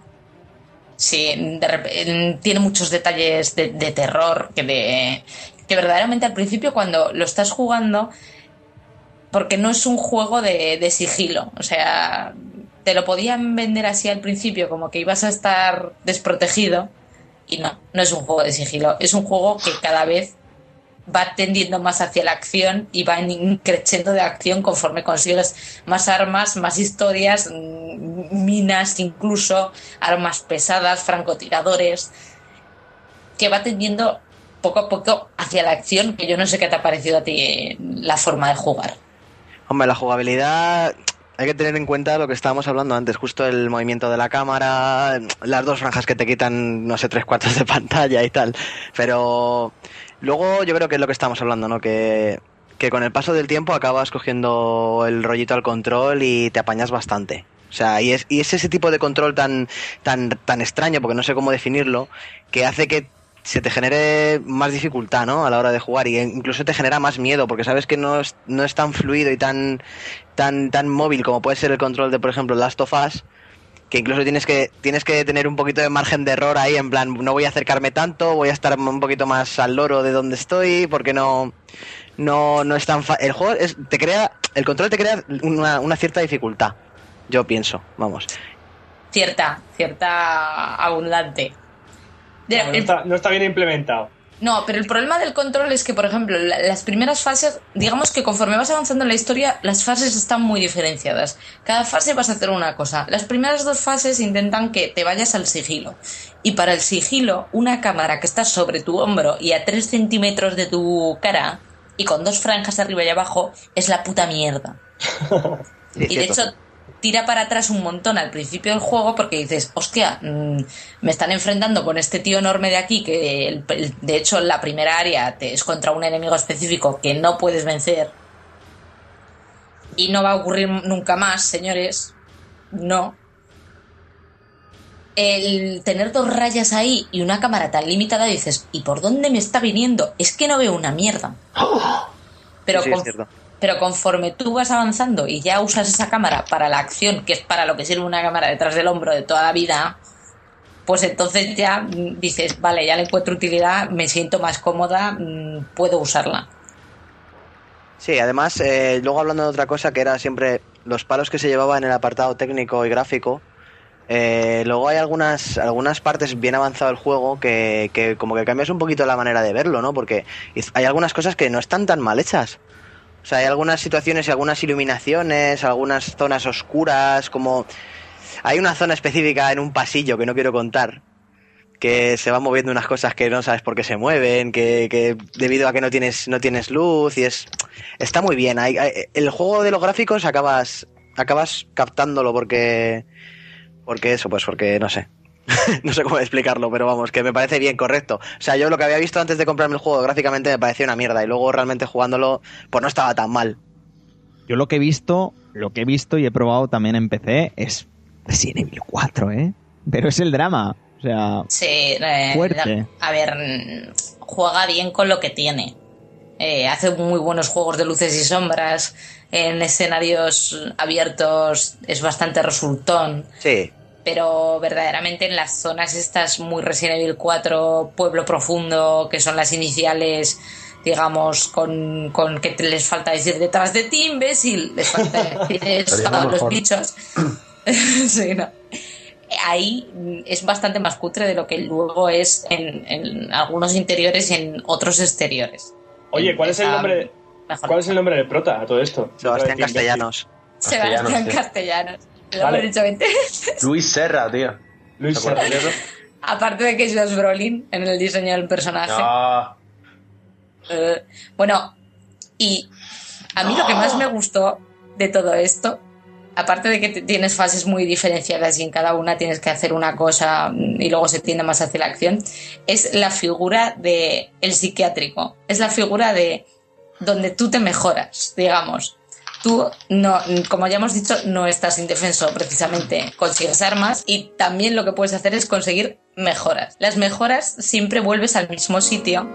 Sí, de tiene muchos detalles de, de terror que, de, que verdaderamente al principio cuando lo estás jugando, porque no es un juego de, de sigilo, o sea, te lo podían vender así al principio como que ibas a estar desprotegido y no, no es un juego de sigilo, es un juego que cada vez va tendiendo más hacia la acción y va en creciendo de acción conforme consigues más armas, más historias, mm, minas incluso, armas pesadas, francotiradores, que va tendiendo poco a poco hacia la acción, que yo no sé qué te ha parecido a ti eh, la forma de jugar. Hombre, la jugabilidad hay que tener en cuenta lo que estábamos hablando antes, justo el movimiento de la cámara, las dos franjas que te quitan, no sé, tres cuartos de *laughs* pantalla y tal. Pero luego yo creo que es lo que estamos hablando, ¿no? Que, que con el paso del tiempo acabas cogiendo el rollito al control y te apañas bastante. O sea, y es, y es ese tipo de control tan, tan, tan extraño, porque no sé cómo definirlo, que hace que se te genere más dificultad, ¿no? A la hora de jugar y incluso te genera más miedo porque sabes que no es, no es tan fluido y tan, tan, tan móvil como puede ser el control de, por ejemplo, Last of Us, que incluso tienes que, tienes que tener un poquito de margen de error ahí, en plan, no voy a acercarme tanto, voy a estar un poquito más al loro de donde estoy, porque no, no, no es tan fácil. El juego es, te crea, el control te crea una, una cierta dificultad, yo pienso, vamos. Cierta, cierta abundante. Mira, No, no el- está, no está bien implementado. No, pero el problema del control es que, por ejemplo, la- las primeras fases, digamos que conforme vas avanzando en la historia, las fases están muy diferenciadas. Cada fase vas a hacer una cosa. Las primeras dos fases intentan que te vayas al sigilo. Y para el sigilo, una cámara que está sobre tu hombro y a 3 centímetros de tu cara, y con dos franjas arriba y abajo, es la puta mierda. *laughs* Y de hecho, tira para atrás un montón al principio del juego porque dices, hostia, mm, me están enfrentando con este tío enorme de aquí que el- el- de hecho en la primera área te es contra un enemigo específico que no puedes vencer. Y no va a ocurrir nunca más, señores. No. El tener dos rayas ahí y una cámara tan limitada dices, ¿y por dónde me está viniendo? Es que no veo una mierda. *gasps* Pero Sí, sí, es con- cierto. Pero conforme tú vas avanzando y ya usas esa cámara para la acción, que es para lo que sirve una cámara detrás del hombro de toda la vida, pues entonces ya mm, dices, vale, ya le encuentro utilidad, me siento más cómoda, mm, puedo usarla. Sí, además, eh, luego hablando de otra cosa que era siempre los palos que se llevaba en el apartado técnico y gráfico, eh, luego hay algunas, algunas partes bien avanzado del juego que, que como que cambias un poquito la manera de verlo, ¿no? Porque hay algunas cosas que no están tan mal hechas. O sea, hay algunas situaciones y algunas iluminaciones, algunas zonas oscuras, como... Hay una zona específica en un pasillo que no quiero contar, que se van moviendo unas cosas que no sabes por qué se mueven, que, que debido a que no tienes, no tienes luz y es... Está muy bien. Hay- hay- el juego de los gráficos acabas, acabas captándolo porque... Porque eso, pues porque no sé. *laughs* no sé cómo explicarlo, pero vamos, que me parece bien correcto. O sea, yo lo que había visto antes de comprarme el juego gráficamente me parecía una mierda y luego realmente jugándolo, pues no estaba tan mal. Yo lo que he visto, lo que he visto y he probado también en PC es Resident Evil 4, ¿eh? Pero es el drama. O sea, Sí, eh, Fuerte. a ver, juega bien con lo que tiene. Eh, hace muy buenos juegos de luces y sombras. en escenarios abiertos es bastante resultón. Sí. Pero verdaderamente en las zonas estas muy Resident Evil 4, Pueblo Profundo, que son las iniciales, digamos, con, con que te les falta decir detrás de ti, imbécil, les falta *laughs* decir eso a lo los bichos. *laughs* Sí, no. Ahí es bastante más cutre de lo que luego es en, en algunos interiores y en otros exteriores. Oye, ¿cuál es el nombre? ¿Cuál es el nombre del prota a todo esto? Sebastián Castellanos. Sebastián Castellanos, Vale. hemos dicho 20 veces. Luis Serra, tío. Luis ¿Te acuerdas Serra. de eso? Aparte de que es Josh Brolin en el diseño del personaje. No. Eh, bueno, y a mí lo que más me gustó de todo esto, aparte de que tienes fases muy diferenciadas y en cada una tienes que hacer una cosa mm, y luego se tiende más hacia la acción, es la figura de el psiquiátrico. Es la figura de donde tú te mejoras, digamos. Tú, no, como ya hemos dicho, no estás indefenso, precisamente consigues armas y también lo que puedes hacer es conseguir mejoras. Las mejoras siempre vuelves al mismo sitio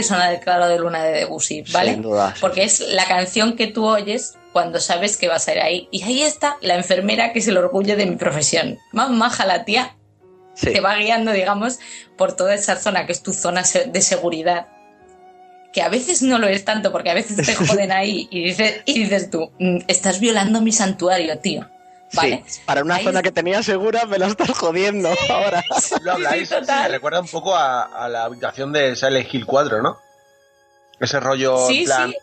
que sonar el claro de luna de Debussy, ¿vale? Sin duda, sí. Porque es la canción que tú oyes cuando sabes que vas a ir ahí. Y ahí está la enfermera que es el orgullo de mi profesión. Más maja la tía, Sí. te va guiando, digamos, por toda esa zona que es tu zona de seguridad. Que a veces no lo es tanto, porque a veces te *laughs* joden ahí y dices, y dices tú, "Mm, estás violando mi santuario, tío. ¿Vale? Sí, Para una Ahí zona que tenía segura me la estás jodiendo ahora. *laughs* Lo habláis, Sí, total. me recuerda un poco a, a la habitación de Silent Hill 4, ¿no? Ese rollo Sí, plan sí.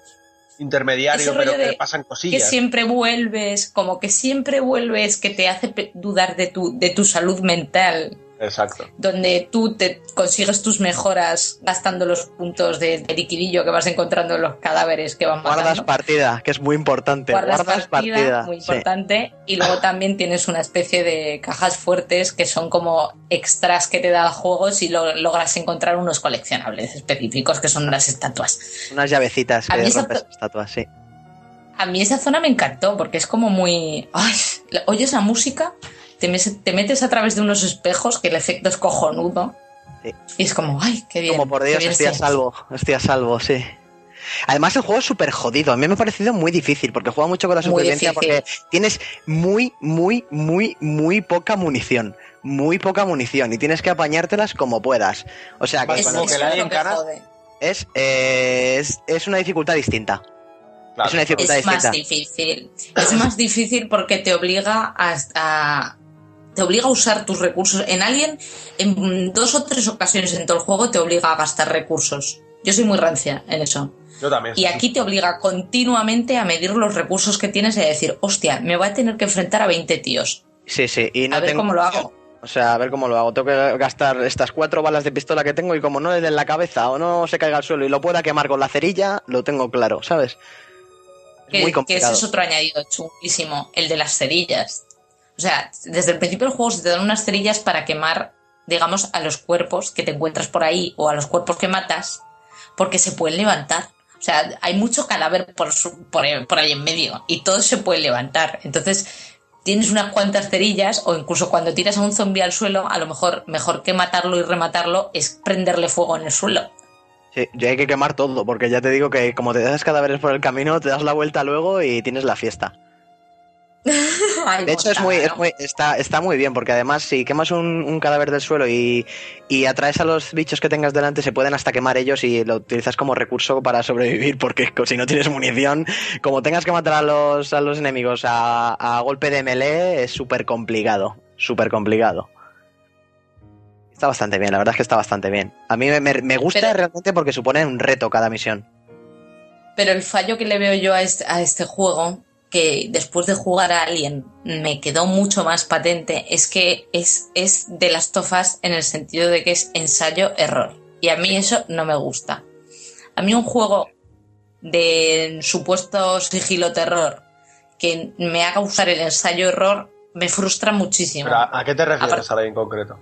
intermediario, Ese pero que pasan que cosillas. siempre vuelves, como que siempre vuelves, que te hace dudar de tu, de tu salud mental, Exacto. donde tú te consigues tus mejoras gastando los puntos de, de liquidillo que vas encontrando en los cadáveres que van Guardas matando. partida, que es muy importante. Guardas, Guardas, partida, partida. muy sí. importante. Y luego *laughs* también tienes una especie de cajas fuertes que son como extras que te da el juego si lo- logras encontrar unos coleccionables específicos que son las estatuas. Unas llavecitas que rompes estatuas, sí. A mí esa zona me encantó porque es como muy... Ay, oyes la música, te, mes- te metes a través de unos espejos que el efecto es cojonudo. Sí. Y es como, ay, qué bien. Como por Dios, estoy a salvo, estoy a salvo, sí. Además el juego es súper jodido, a mí me ha parecido muy difícil porque juega mucho con la supervivencia porque tienes muy, muy, muy, muy poca munición, muy poca munición y tienes que apañártelas como puedas. O sea, que Es, cuando- que jode. es, eh, es, es una dificultad distinta. Claro. Es una dificultad Es más difícil. Es más difícil porque te obliga a, a- te obliga a usar tus recursos. En Alien, en dos o tres ocasiones en todo el juego te obliga a gastar recursos. Yo soy muy rancia en eso. Yo también. Y aquí te obliga continuamente a medir los recursos que tienes y a decir, hostia, me voy a tener que enfrentar a 20 tíos. Sí, sí, y no a ver tengo- cómo lo hago. O sea, a ver cómo lo hago. Tengo que gastar estas cuatro balas de pistola que tengo y como no le den la cabeza o no se caiga al suelo y lo pueda quemar con la cerilla, lo tengo claro, ¿sabes? Es que, muy que complicado. ese es otro añadido chulísimo, el de las cerillas. O sea, desde el principio del juego se te dan unas cerillas para quemar, digamos, a los cuerpos que te encuentras por ahí o a los cuerpos que matas, porque se pueden levantar. O sea, hay mucho cadáver por, su- por, por ahí en medio y todos se pueden levantar. Entonces, tienes unas cuantas cerillas o incluso cuando tiras a un zombie al suelo, a lo mejor mejor que matarlo y rematarlo es prenderle fuego en el suelo. Sí, ya hay que quemar todo, porque ya te digo que como te das cadáveres por el camino, te das la vuelta luego y tienes la fiesta. *laughs* Ay, De hecho, es montada, muy, es ¿no? muy- está, está muy bien, porque además si quemas un, un cadáver del suelo y, y atraes a los bichos que tengas delante, se pueden hasta quemar ellos y lo utilizas como recurso para sobrevivir, porque *laughs* si no tienes munición, como tengas que matar a los, a los enemigos a, a golpe de melee, es súper complicado, súper complicado. Está bastante bien, la verdad es que está bastante bien. A mí me, me- me gusta Pero- realmente porque supone un reto cada misión. Pero el fallo que le veo yo a este, a este juego, que después de jugar a Alien me quedó mucho más patente, es que es, es de las tofas en el sentido de que es ensayo-error. Y a mí eso no me gusta. A mí un juego de supuesto sigilo-terror que me haga usar el ensayo-error me frustra muchísimo. ¿A a qué te refieres, Sara, en concreto?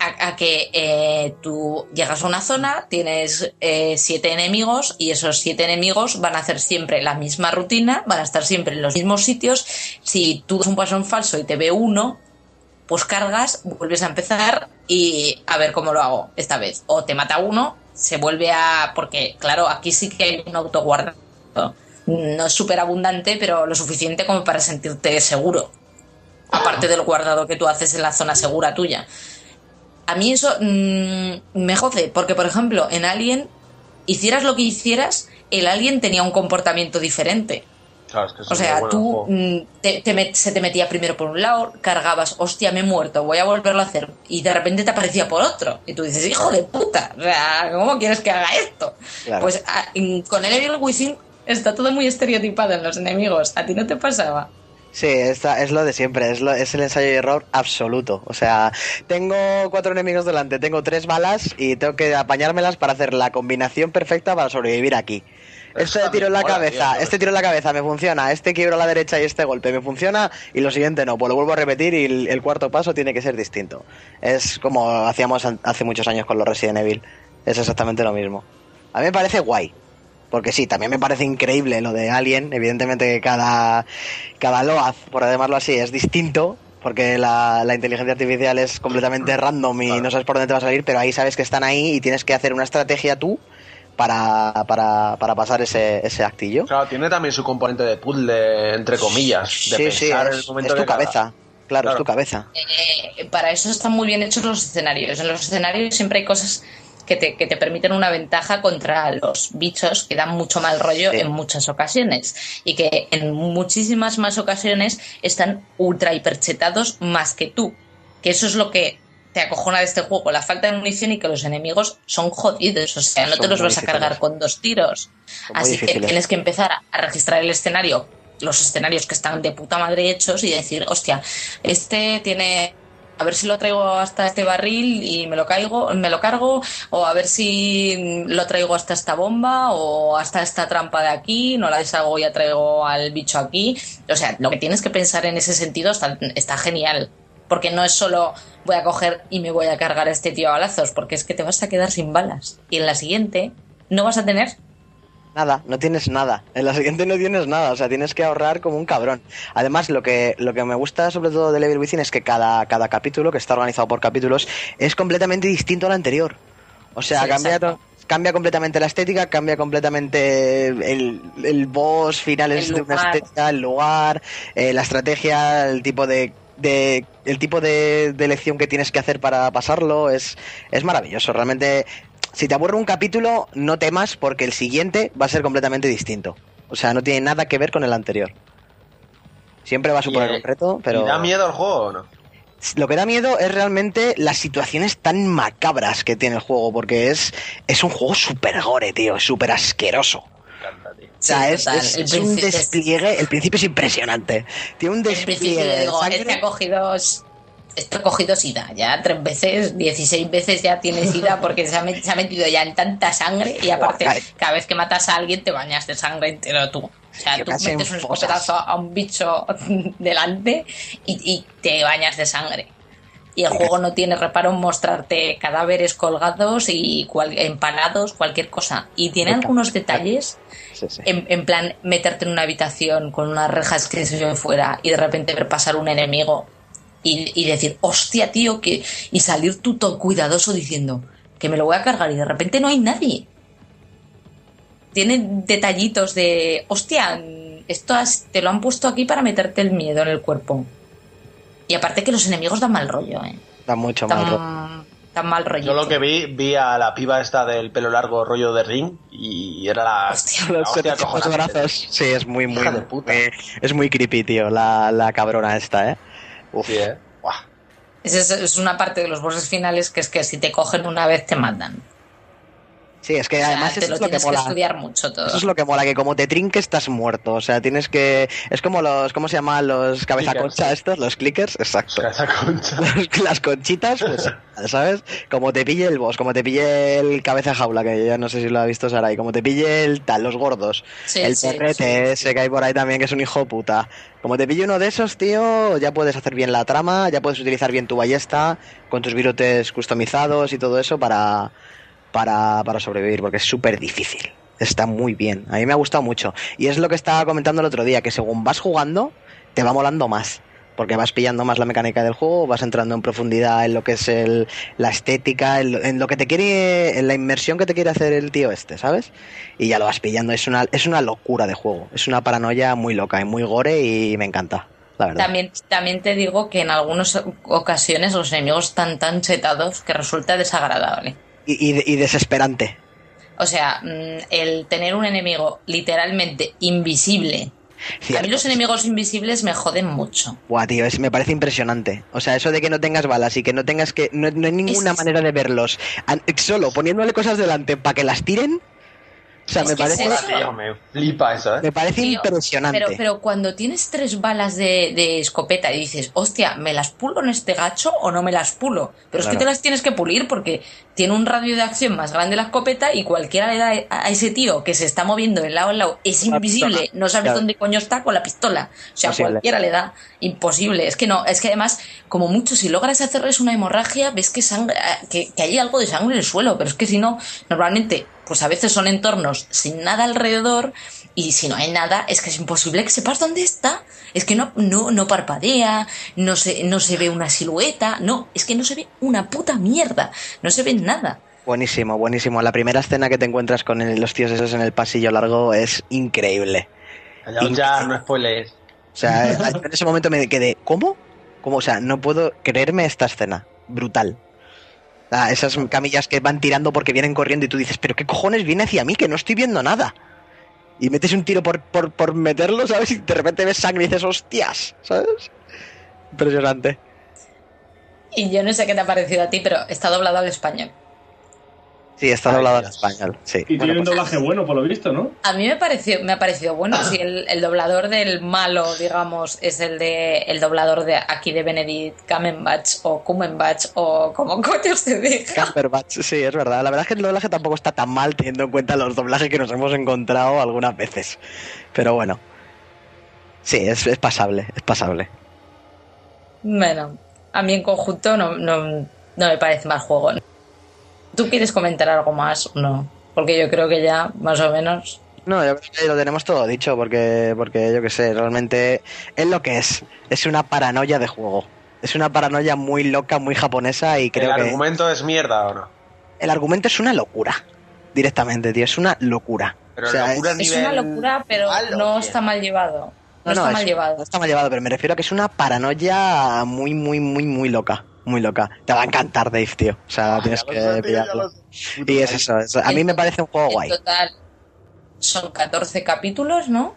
A, que eh, tú llegas a una zona, tienes eh, siete enemigos y esos siete enemigos van a hacer siempre la misma rutina, van a estar siempre en los mismos sitios. Si tú das un paso en falso y te ve uno, pues cargas, vuelves a empezar y a ver cómo lo hago esta vez. O te mata uno, se vuelve a... Porque, claro, aquí sí que hay un autoguardado. No es súper abundante, pero lo suficiente como para sentirte seguro. Aparte del guardado que tú haces en la zona segura tuya. A mí eso mm, me jode, porque por ejemplo, en Alien, hicieras lo que hicieras, el Alien tenía un comportamiento diferente. Claro, es que eso O sea, tú mm, te- te met- se te metía primero por un lado, cargabas, hostia, me he muerto, voy a volverlo a hacer, y de repente te aparecía por otro. Y tú dices, hijo de puta, o sea, ¿cómo quieres que haga esto? Claro. Pues ah, mm, con el Evil Within está todo muy estereotipado en los enemigos. ¿A ti no te pasaba? Sí, esta, es lo de siempre, es, lo- es el ensayo y error absoluto. O sea, tengo cuatro enemigos delante, tengo tres balas y tengo que apañármelas para hacer la combinación perfecta para sobrevivir aquí. Este tiro en la cabeza, este tiro en la cabeza me funciona, este quiebro a la derecha y este golpe me funciona y lo siguiente no, pues lo vuelvo a repetir y el, cuarto paso tiene que ser distinto. Es como hacíamos hace muchos años con los Resident Evil, es exactamente lo mismo. A mí me parece guay, porque sí, también me parece increíble lo de Alien, evidentemente que cada, cada Loaz, por llamarlo así, es distinto, porque la, la inteligencia artificial es completamente random y Claro. no sabes por dónde te va a salir, pero ahí sabes que están ahí y tienes que hacer una estrategia tú para, para, para pasar ese, ese actillo. Claro, tiene también su componente de puzzle, entre comillas, de Sí, sí, pensar en es, el momento es tu cabeza. Claro, Claro. es tu cabeza. Eh, para eso están muy bien hechos los escenarios. En los escenarios siempre hay cosas que te, que te permiten una ventaja contra los bichos que dan mucho mal rollo Sí. en muchas ocasiones y que en muchísimas más ocasiones están ultra hiperchetados más que tú. Que eso es lo que te acojona de este juego, la falta de munición y que los enemigos son jodidos, o sea, no Son te los vas a cargar con dos tiros. Son Así que tienes que empezar a- a registrar el escenario, los escenarios que están de puta madre hechos y decir, hostia, este tiene a ver si lo traigo hasta este barril y me lo caigo, me lo cargo, o a ver si lo traigo hasta esta bomba o hasta esta trampa de aquí, no la deshago y traigo al bicho aquí. O sea, lo que tienes que pensar en ese sentido está, está genial. Porque no es solo voy a coger y me voy a cargar a este tío a balazos, porque es que te vas a quedar sin balas. Y en la siguiente no vas a tener Nada, no tienes nada. En la siguiente no tienes nada, o sea, tienes que ahorrar como un cabrón. Además, lo que, lo que me gusta sobre todo de Level Within es que cada, cada capítulo, que está organizado por capítulos, es completamente distinto al anterior. O sea, Sí, cambia, to- cambia completamente la estética, cambia completamente el, el boss final es El de una lugar. estética, el lugar, eh, la estrategia, el tipo de, de el tipo de, de elección que tienes que hacer para pasarlo es, es maravilloso. Realmente, si te aburre un capítulo, no temas porque el siguiente va a ser completamente distinto. O sea, no tiene nada que ver con el anterior. Siempre va a suponer Y, un reto, pero ¿Y da miedo el juego o no? lo que da miedo es realmente las situaciones tan macabras que tiene el juego, porque es, es un juego súper gore, tío, súper asqueroso. Me encanta, tío. O sea, Sí, es, total. es- El es un principio es- despliegue, el principio es impresionante. Tiene un despliegue principio de digo, sangre. este ha cogido, este ha cogido sida, ya tres veces, 16 veces ya tiene sida porque se ha, met- se ha metido ya en tanta sangre y aparte cada vez que matas a alguien te bañas de sangre entero tú. O sea, tú metes un escopetazo a un bicho *laughs* delante y, y te bañas de sangre. Y el juego no tiene reparo en mostrarte cadáveres colgados y cual- empalados, cualquier cosa. Y tiene algunos detalles Sí, sí. en, en plan meterte en una habitación con unas rejas que se ven fuera y de repente ver pasar un enemigo y, y decir, hostia, tío, que y salir tú todo cuidadoso diciendo que me lo voy a cargar y de repente no hay nadie. Tiene detallitos de, hostia, esto has- te lo han puesto aquí para meterte el miedo en el cuerpo. Y aparte que los enemigos dan mal rollo, ¿eh? Da mucho mal rollo. Dan, dan mal rollo. Yo lo que vi, vi a la piba esta del pelo largo rollo de ring y era la, Hostia. la Los hostia los acojonante. brazos. Sí, es muy, muy, Hija de puta. Es muy creepy, tío, la, la cabrona esta, ¿eh? Uf. Sí, eh. Buah. Esa es, es una parte de los bosses finales que es que si te cogen una vez te matan. Sí, es que O sea, además te eso lo es lo que tienes que mola. estudiar mucho todo. Eso es lo que mola, que como te trinques estás muerto. O sea, tienes que. Es como los. ¿Cómo se llaman los cabeza Clickers. concha estos? Los clickers, exacto. Esa concha. *laughs* Las conchitas, pues, *laughs* ¿sabes? Como te pille el boss, como te pille el cabeza jaula, que ya no sé si lo ha visto Sarai, como te pille el tal, los gordos, Sí, el sí, perrete sí, ese que hay por ahí también, que es un hijo puta. Como te pille uno de esos, tío, ya puedes hacer bien la trama, ya puedes utilizar bien tu ballesta, con tus virotes customizados y todo eso para, para, para sobrevivir, porque es súper difícil. Está muy bien, a mí me ha gustado mucho. Y es lo que estaba comentando el otro día, que según vas jugando, te va molando más. Porque vas pillando más la mecánica del juego, vas entrando en profundidad en lo que es el, la estética, en lo, en lo que te quiere, en la inmersión que te quiere hacer el tío este, ¿sabes? Y ya lo vas pillando, es una, es una locura de juego, es una paranoia muy loca y muy gore y me encanta, la verdad. También, también te digo que en algunas ocasiones los enemigos están tan chetados que resulta desagradable. Y, y- y desesperante. O sea, mm, el tener un enemigo literalmente invisible. A mí los enemigos invisibles me joden mucho. Buah, tío, es, me parece impresionante. O sea, eso de que no tengas balas y que no tengas que. No, no hay ninguna Es- manera de verlos. Solo poniéndole cosas delante para que las tiren. O sea, Es me parece, es. Tío, me flipa eso, ¿eh? me parece Tío, impresionante. Pero, pero cuando tienes tres balas de, de escopeta y dices, hostia, ¿me las pulo en este gacho o no me las pulo? Pero es que te las tienes que pulir porque tiene un radio de acción más grande la escopeta y cualquiera le da a a ese tío que se está moviendo de lado en lado, es invisible, no sabes Claro. dónde coño está con la pistola. O sea, cualquiera le da. Imposible. Es que no, es que además, como mucho, si logras hacerles una hemorragia, ves que, sangre, que, que hay algo de sangre en el suelo, pero es que si no, normalmente, pues a veces son entornos sin nada alrededor y si no hay nada, es que es imposible que sepas dónde está. Es que no, no, no parpadea, no se, no se ve una silueta, no, es que no se ve una puta mierda, no se ve nada. Buenísimo, buenísimo. La primera escena que te encuentras con el- los tíos esos en el pasillo largo es increíble. Ya, no spoilers. O sea, *laughs* en ese momento me quedé, ¿cómo? ¿Cómo? O sea, no puedo creerme esta escena. Brutal. Ah, esas camillas que van tirando porque vienen corriendo y tú dices, pero ¿qué cojones viene hacia mí? Que no estoy viendo nada. Y metes un tiro por, por, por meterlo, ¿sabes? Y de repente ves sangre y dices, hostias, ¿sabes? Impresionante. Y yo no sé qué te ha parecido a ti, pero está doblado al español. Sí, está Ay, doblado en español. Sí. Y Bueno, tiene un pues- doblaje bueno, por lo visto, ¿no? A mí me pareció, me ha parecido bueno. Si el, el doblador del malo, digamos, es el de el doblador de aquí de Benedict Cumberbatch o Cumberbatch o como coño se diga. Cumberbatch, sí, es verdad. La verdad es que el doblaje tampoco está tan mal teniendo en cuenta los doblajes que nos hemos encontrado algunas veces. Pero bueno. Sí, es, es pasable, es pasable. Bueno, a mí en conjunto no, no, no me parece mal juego. ¿Tú quieres comentar algo más o no? Porque yo creo que ya, más o menos. No, yo creo que lo tenemos todo dicho porque, porque yo qué sé, realmente es lo que es. Es una paranoia de juego. Es una paranoia muy loca, muy japonesa y creo ¿El que argumento es mierda o no? el argumento es una locura. Directamente, tío, es una locura. Pero O sea, locura es- una locura, pero malo, no tío. está mal llevado. No, No, no, está es- mal llevado. No está mal llevado, pero me refiero a que es una paranoia muy, muy, muy, muy loca. Muy loca. Te va a encantar, Dave, tío. O sea, tienes sé, tío, que pillarlo. Y es eso, es- a mí me parece un juego En guay. total son 14 capítulos, ¿no?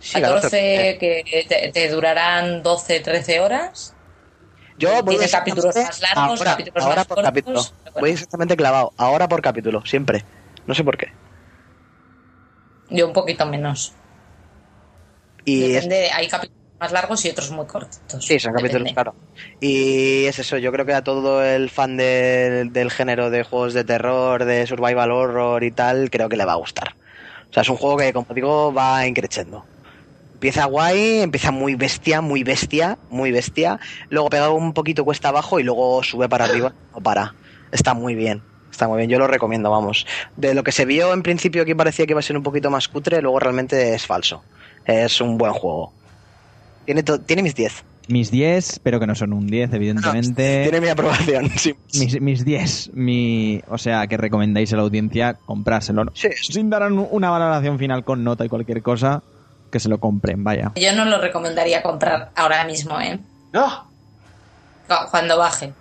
Sí, 14 que te, te durarán 12, 13 horas. Yo voy Tiene exactamente capítulos más largos, ahora, capítulos ahora más por cortos, capítulo. bueno. Voy exactamente clavado. Ahora por capítulo, siempre. No sé por qué. Yo un poquito menos. Y es- Depende, hay capítulos más largos y otros muy cortitos. Sí, son capítulos, claro. Y es eso, yo creo que a todo el fan del- del género de juegos de terror, de survival horror y tal, creo que le va a gustar. O sea, es un juego que, como digo, va increciendo. Empieza guay, empieza muy bestia, muy bestia, muy bestia. Luego pega un poquito cuesta abajo y luego sube para arriba, *coughs* no para. Está muy bien, está muy bien. Yo lo recomiendo, vamos. De lo que se vio en principio que parecía que iba a ser un poquito más cutre, luego realmente es falso. Es un buen juego. Tiene, tiene mis 10. Mis 10, pero que no son un 10, evidentemente. *laughs* Tiene mi aprobación, *laughs* sí. Mis, mis 10, mi, o sea, que recomendáis a la audiencia comprárselo. ¿no? Sí, Sin dar un- una valoración final con nota y cualquier cosa, que se lo compren, vaya. Yo no lo recomendaría comprar ahora mismo, ¿eh? No. Cu- Cuando baje.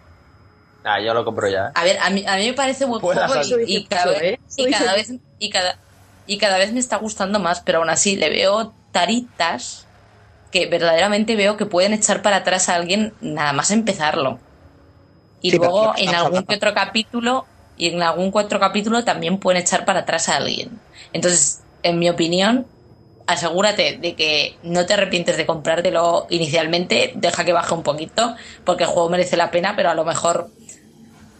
Ah, yo lo compro ya. ¿eh? A ver, a mí, a mí me parece buen Puedes juego y, y cada vez, ¿eh? y cada vez y cada y cada vez me está gustando más, pero aún así le veo taritas que verdaderamente veo que pueden echar para atrás a alguien nada más empezarlo. Y Sí, luego que en algún que otro capítulo y en algún cuatro capítulo también pueden echar para atrás a alguien. Entonces, en mi opinión, asegúrate de que no te arrepientes de comprártelo inicialmente, deja que baje un poquito, porque el juego merece la pena, pero a lo mejor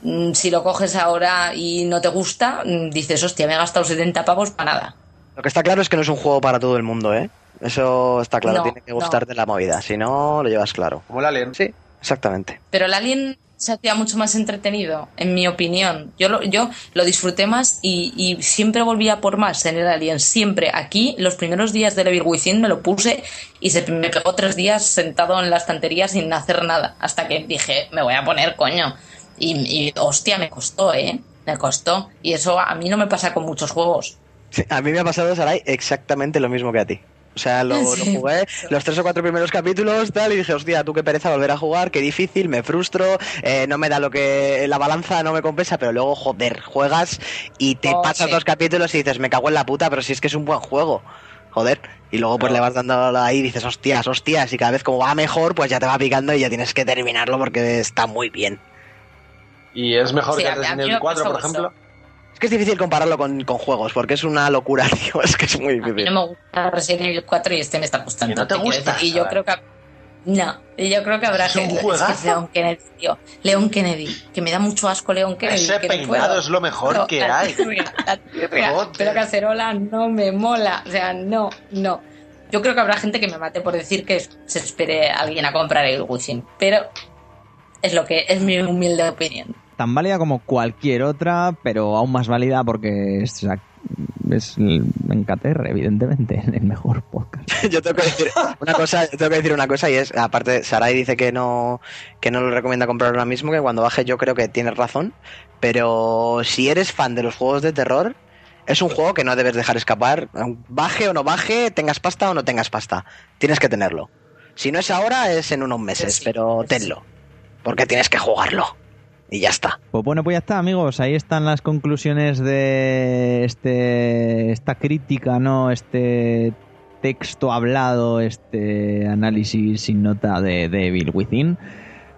mm, si lo coges ahora y no te gusta, mm, dices, hostia, me he gastado 70 pavos para nada. Lo que está claro es que no es un juego para todo el mundo, ¿eh? Eso está claro, No, tiene que no. gustarte la movida, si no, lo llevas claro. Como el Alien. Sí, exactamente. Pero el Alien se hacía mucho más entretenido, en mi opinión. Yo lo, yo lo disfruté más y, y siempre volvía por más en el Alien. Siempre. Aquí, los primeros días de Evil Within me lo puse y se me pegó tres días sentado en la estantería sin hacer nada. Hasta que dije, me voy a poner coño. Y, y hostia, me costó, ¿eh? Me costó. Y eso a mí no me pasa con muchos juegos. Sí, a mí me ha pasado, Sarai, exactamente lo mismo que a ti. O sea, lo, jugué los tres o cuatro primeros capítulos, tal, y dije, hostia, tú qué pereza volver a jugar, qué difícil, me frustro, eh, no me da lo que. La balanza no me compensa, pero luego, joder, juegas y te Oh, pasas sí. dos capítulos y dices, me cago en la puta, pero si es que es un buen juego. Joder. Y luego pues le vas dando ahí y dices, hostias, hostias, y cada vez como va mejor, pues ya te va picando y ya tienes que terminarlo porque está muy bien. Y es mejor Sí, que Resident Evil me 4, por ejemplo. Es que es difícil compararlo con, con juegos, porque es una locura, *laughs* tío, es que es muy A mí difícil. no me gusta Resident Evil 4 y este me está gustando. ¿Y no te gusta? Y yo creo que... No, y yo creo que habrá Es un gente... es que juegazo. es Leon Kennedy, tío. Leon Kennedy, que me da mucho asco Leon Kennedy. Ese que peinado es lo mejor No, que *laughs* hay. Pero Cacerola no me mola. O sea, no, no. Yo creo que habrá gente que me mate por decir que se espere a alguien a comprar el Within. Pero es lo que es mi humilde opinión. Tan válida como cualquier otra, pero aún más válida porque es, es el- en KTR, evidentemente, *laughs* el mejor podcast. *laughs* yo tengo que decir una cosa, yo tengo que decir una cosa y es, aparte, Sarai dice que no, que no lo recomienda comprar ahora mismo, que cuando baje yo creo que tienes razón, pero si eres fan de los juegos de terror, es un juego que no debes dejar escapar, baje o no baje, tengas pasta o no tengas pasta, tienes que tenerlo. Si no es ahora, es en unos meses, Sí, pero sí. tenlo, porque tienes que jugarlo. Y ya está. Pues bueno, pues ya está, amigos. Ahí están las conclusiones de este esta crítica, ¿no? Este texto hablado, este análisis sin nota de Devil Within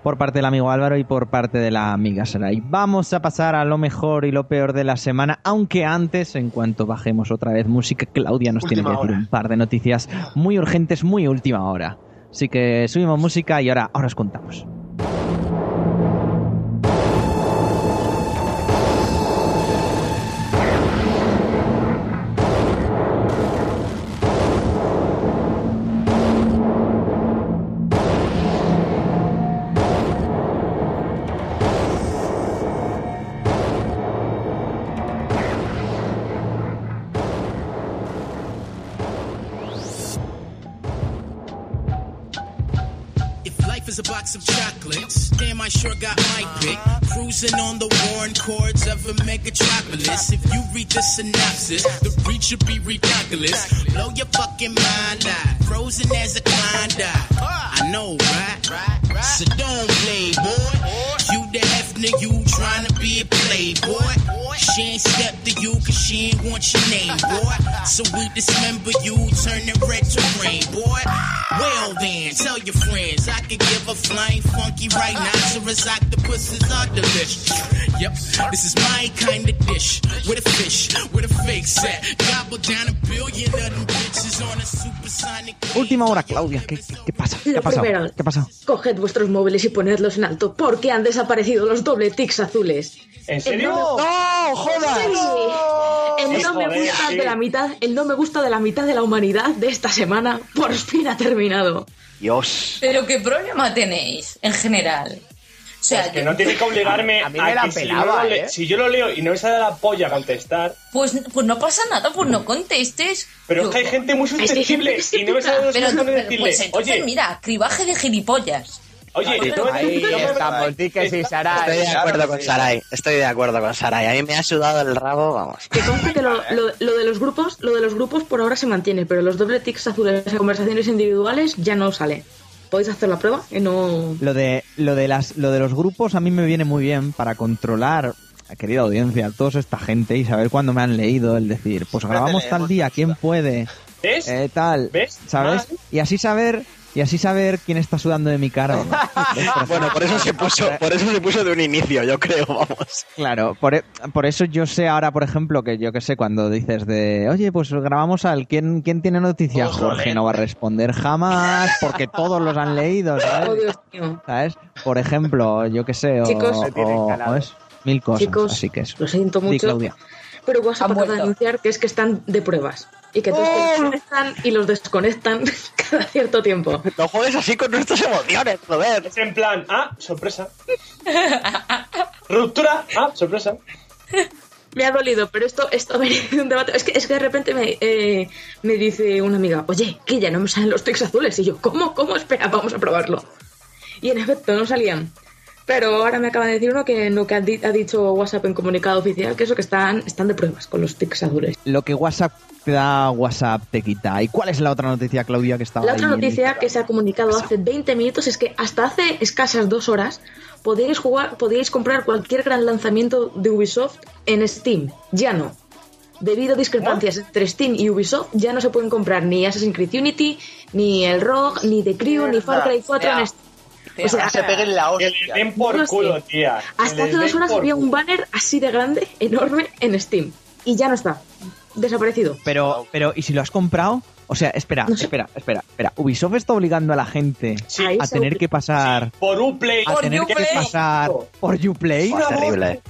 por parte del amigo Álvaro y por parte de la amiga Sarai. Vamos a pasar a lo mejor y lo peor de la semana, aunque antes, en cuanto bajemos otra vez música, Claudia nos tiene que decir hora. un par de noticias muy urgentes, muy última hora. Así que subimos música y ahora, ahora os contamos. Cruising on the worn chords of a megatropolis. If you read the synopsis, the reach should be ridiculous. Blow your fucking mind out. Frozen as a Klondike. I know, right? So don't play, boy. You the Hefner, you trying to be a playboy. She ain't stepped to you cause she ain't want your name, boy. So we dismember you, turn it red to rain, boy. Well then, tell your friends I could give a flying funky right now. So rhinoceros octopuses are delicious. Yep, this is my kind of dish with a fish, with a fake set. Gobble down a billion of them bitches on a supersonic. Última hora, Claudia. ¿Qué, qué, qué pasa? ¿Qué Lo primero. ¿Qué ha pasado? Coged vuestros móviles y ponedlos en alto porque han desaparecido los doble tics azules. ¿En serio? No. ¡No! ¡Jodas! El no me joder, gusta de la mitad, el no me gusta de la mitad de la humanidad de esta semana por fin ha terminado. Dios. Pero ¿qué problema tenéis en general? O sea, Pues que no tiene que obligarme A mí a, me la que si, yo pelaba, lo le- ¿eh? si yo lo leo y no me sale la polla a contestar, pues, pues no pasa nada, pues no contestes. pero Yo- es que hay gente muy que susceptible gente que y no me sale los Pero, pero, decirle, pues entonces, oye, mira, cribaje de gilipollas. oye, no me- Ahí estamos, tiques y Sarai. Estoy de acuerdo que con sí. Sarai. Estoy de acuerdo con Sarai. A mí me ha sudado el rabo, vamos. Que conste que lo, lo- lo de los grupos, lo de los grupos por ahora se mantiene, pero los doble tics azules en conversaciones individuales ya no sale. Podéis hacer la prueba, que no. Lo de, lo de las, lo de los grupos a mí me viene muy bien para controlar, querida audiencia, a toda esta gente y saber cuándo me han leído, el decir, pues grabamos tal día, ¿quién puede? ¿Ves? Eh, tal, ¿Ves? ¿sabes? Mal. Y así saber y así saber quién está sudando de mi cara. o no. *laughs* Bueno, por eso se puso, por eso se puso de un inicio, yo creo, vamos. Claro, por, e- por eso yo sé ahora, por ejemplo, que yo que sé, cuando dices de, oye, pues grabamos al ¿quién, quién tiene noticias? Jorge no va a responder jamás porque todos los han leído, *laughs* Oh, ¿sabes? Dios mío. ¿Sabes? Por ejemplo, yo que sé, o, Chicos. O- o es mil cosas. Chicos, así que eso. lo siento mucho, Claudia. pero WhatsApp Han acaba de vuelto. anunciar que es que están de pruebas y que todos ¡Oh! se desconectan y los desconectan *laughs* cada cierto tiempo. No juegues así con nuestras emociones, joder. Es en plan, ah, sorpresa. Ruptura, ah, sorpresa. Me ha dolido, pero esto, esto ha venido de un debate. Es que, es que de repente me, eh, me dice una amiga, oye, que ya no me salen los tics azules. Y yo, ¿cómo? ¿Cómo? Espera, vamos a probarlo. Y en efecto, no salían. Pero ahora me acaba de decir uno que no que ha, di- ha dicho WhatsApp en comunicado oficial que eso que están, están de pruebas con los tics azules. Lo que WhatsApp te da, WhatsApp te quita. ¿Y cuál es la otra noticia, Claudia, que estaba La otra ahí en- noticia que se ha comunicado hace 20 minutos es que hasta hace escasas dos horas podíais jugar, podíais comprar cualquier gran lanzamiento de Ubisoft en Steam. Ya no. Debido a discrepancias entre Steam y Ubisoft, ya no se pueden comprar ni Assassin's Creed Unity, ni el Rogue, ni The Crew, ni Far Cry 4 en Steam. O sea, Que se peguen la Que hostia. le den por No lo sé. culo, tía. Que hasta hace dos horas había un banner así de grande, enorme, en Steam. Y ya no está. Desaparecido. Pero, pero, ¿y si lo has comprado? O sea, espera, No sé. espera, espera, espera. Ubisoft está obligando a la gente Sí, a tener que pasar, por un play. a Por tener que Uplay. pasar por Uplay. Favor. Terrible.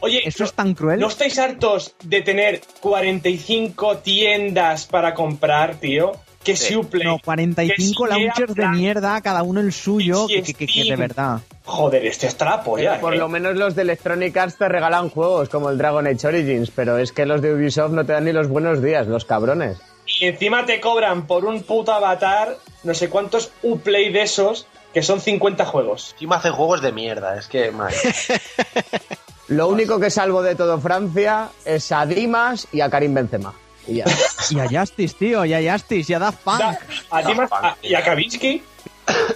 Oye, ¿Eso no- es tan cruel? ¿No estáis hartos de tener 45 tiendas para comprar, tío? Que si Uplay. No, 45 que si launchers de mierda, cada uno el suyo, Que que, que- que de verdad. Joder, este es trapo ya. Por eh. lo menos los de Electronic Arts te regalan juegos como el Dragon Age Origins, pero es que los de Ubisoft no te dan ni los buenos días, los cabrones. Y encima te cobran por un puto avatar no sé cuántos Uplay de esos que son 50 juegos. Encima hacen juegos de mierda, es que, madre. *laughs* Lo único que salvo de todo Francia es a Dimas y a Karim Benzema. Y ya. Y a Justice, tío, y a Justice, y a Daft Punk. Da- a a- y a Kavinsky.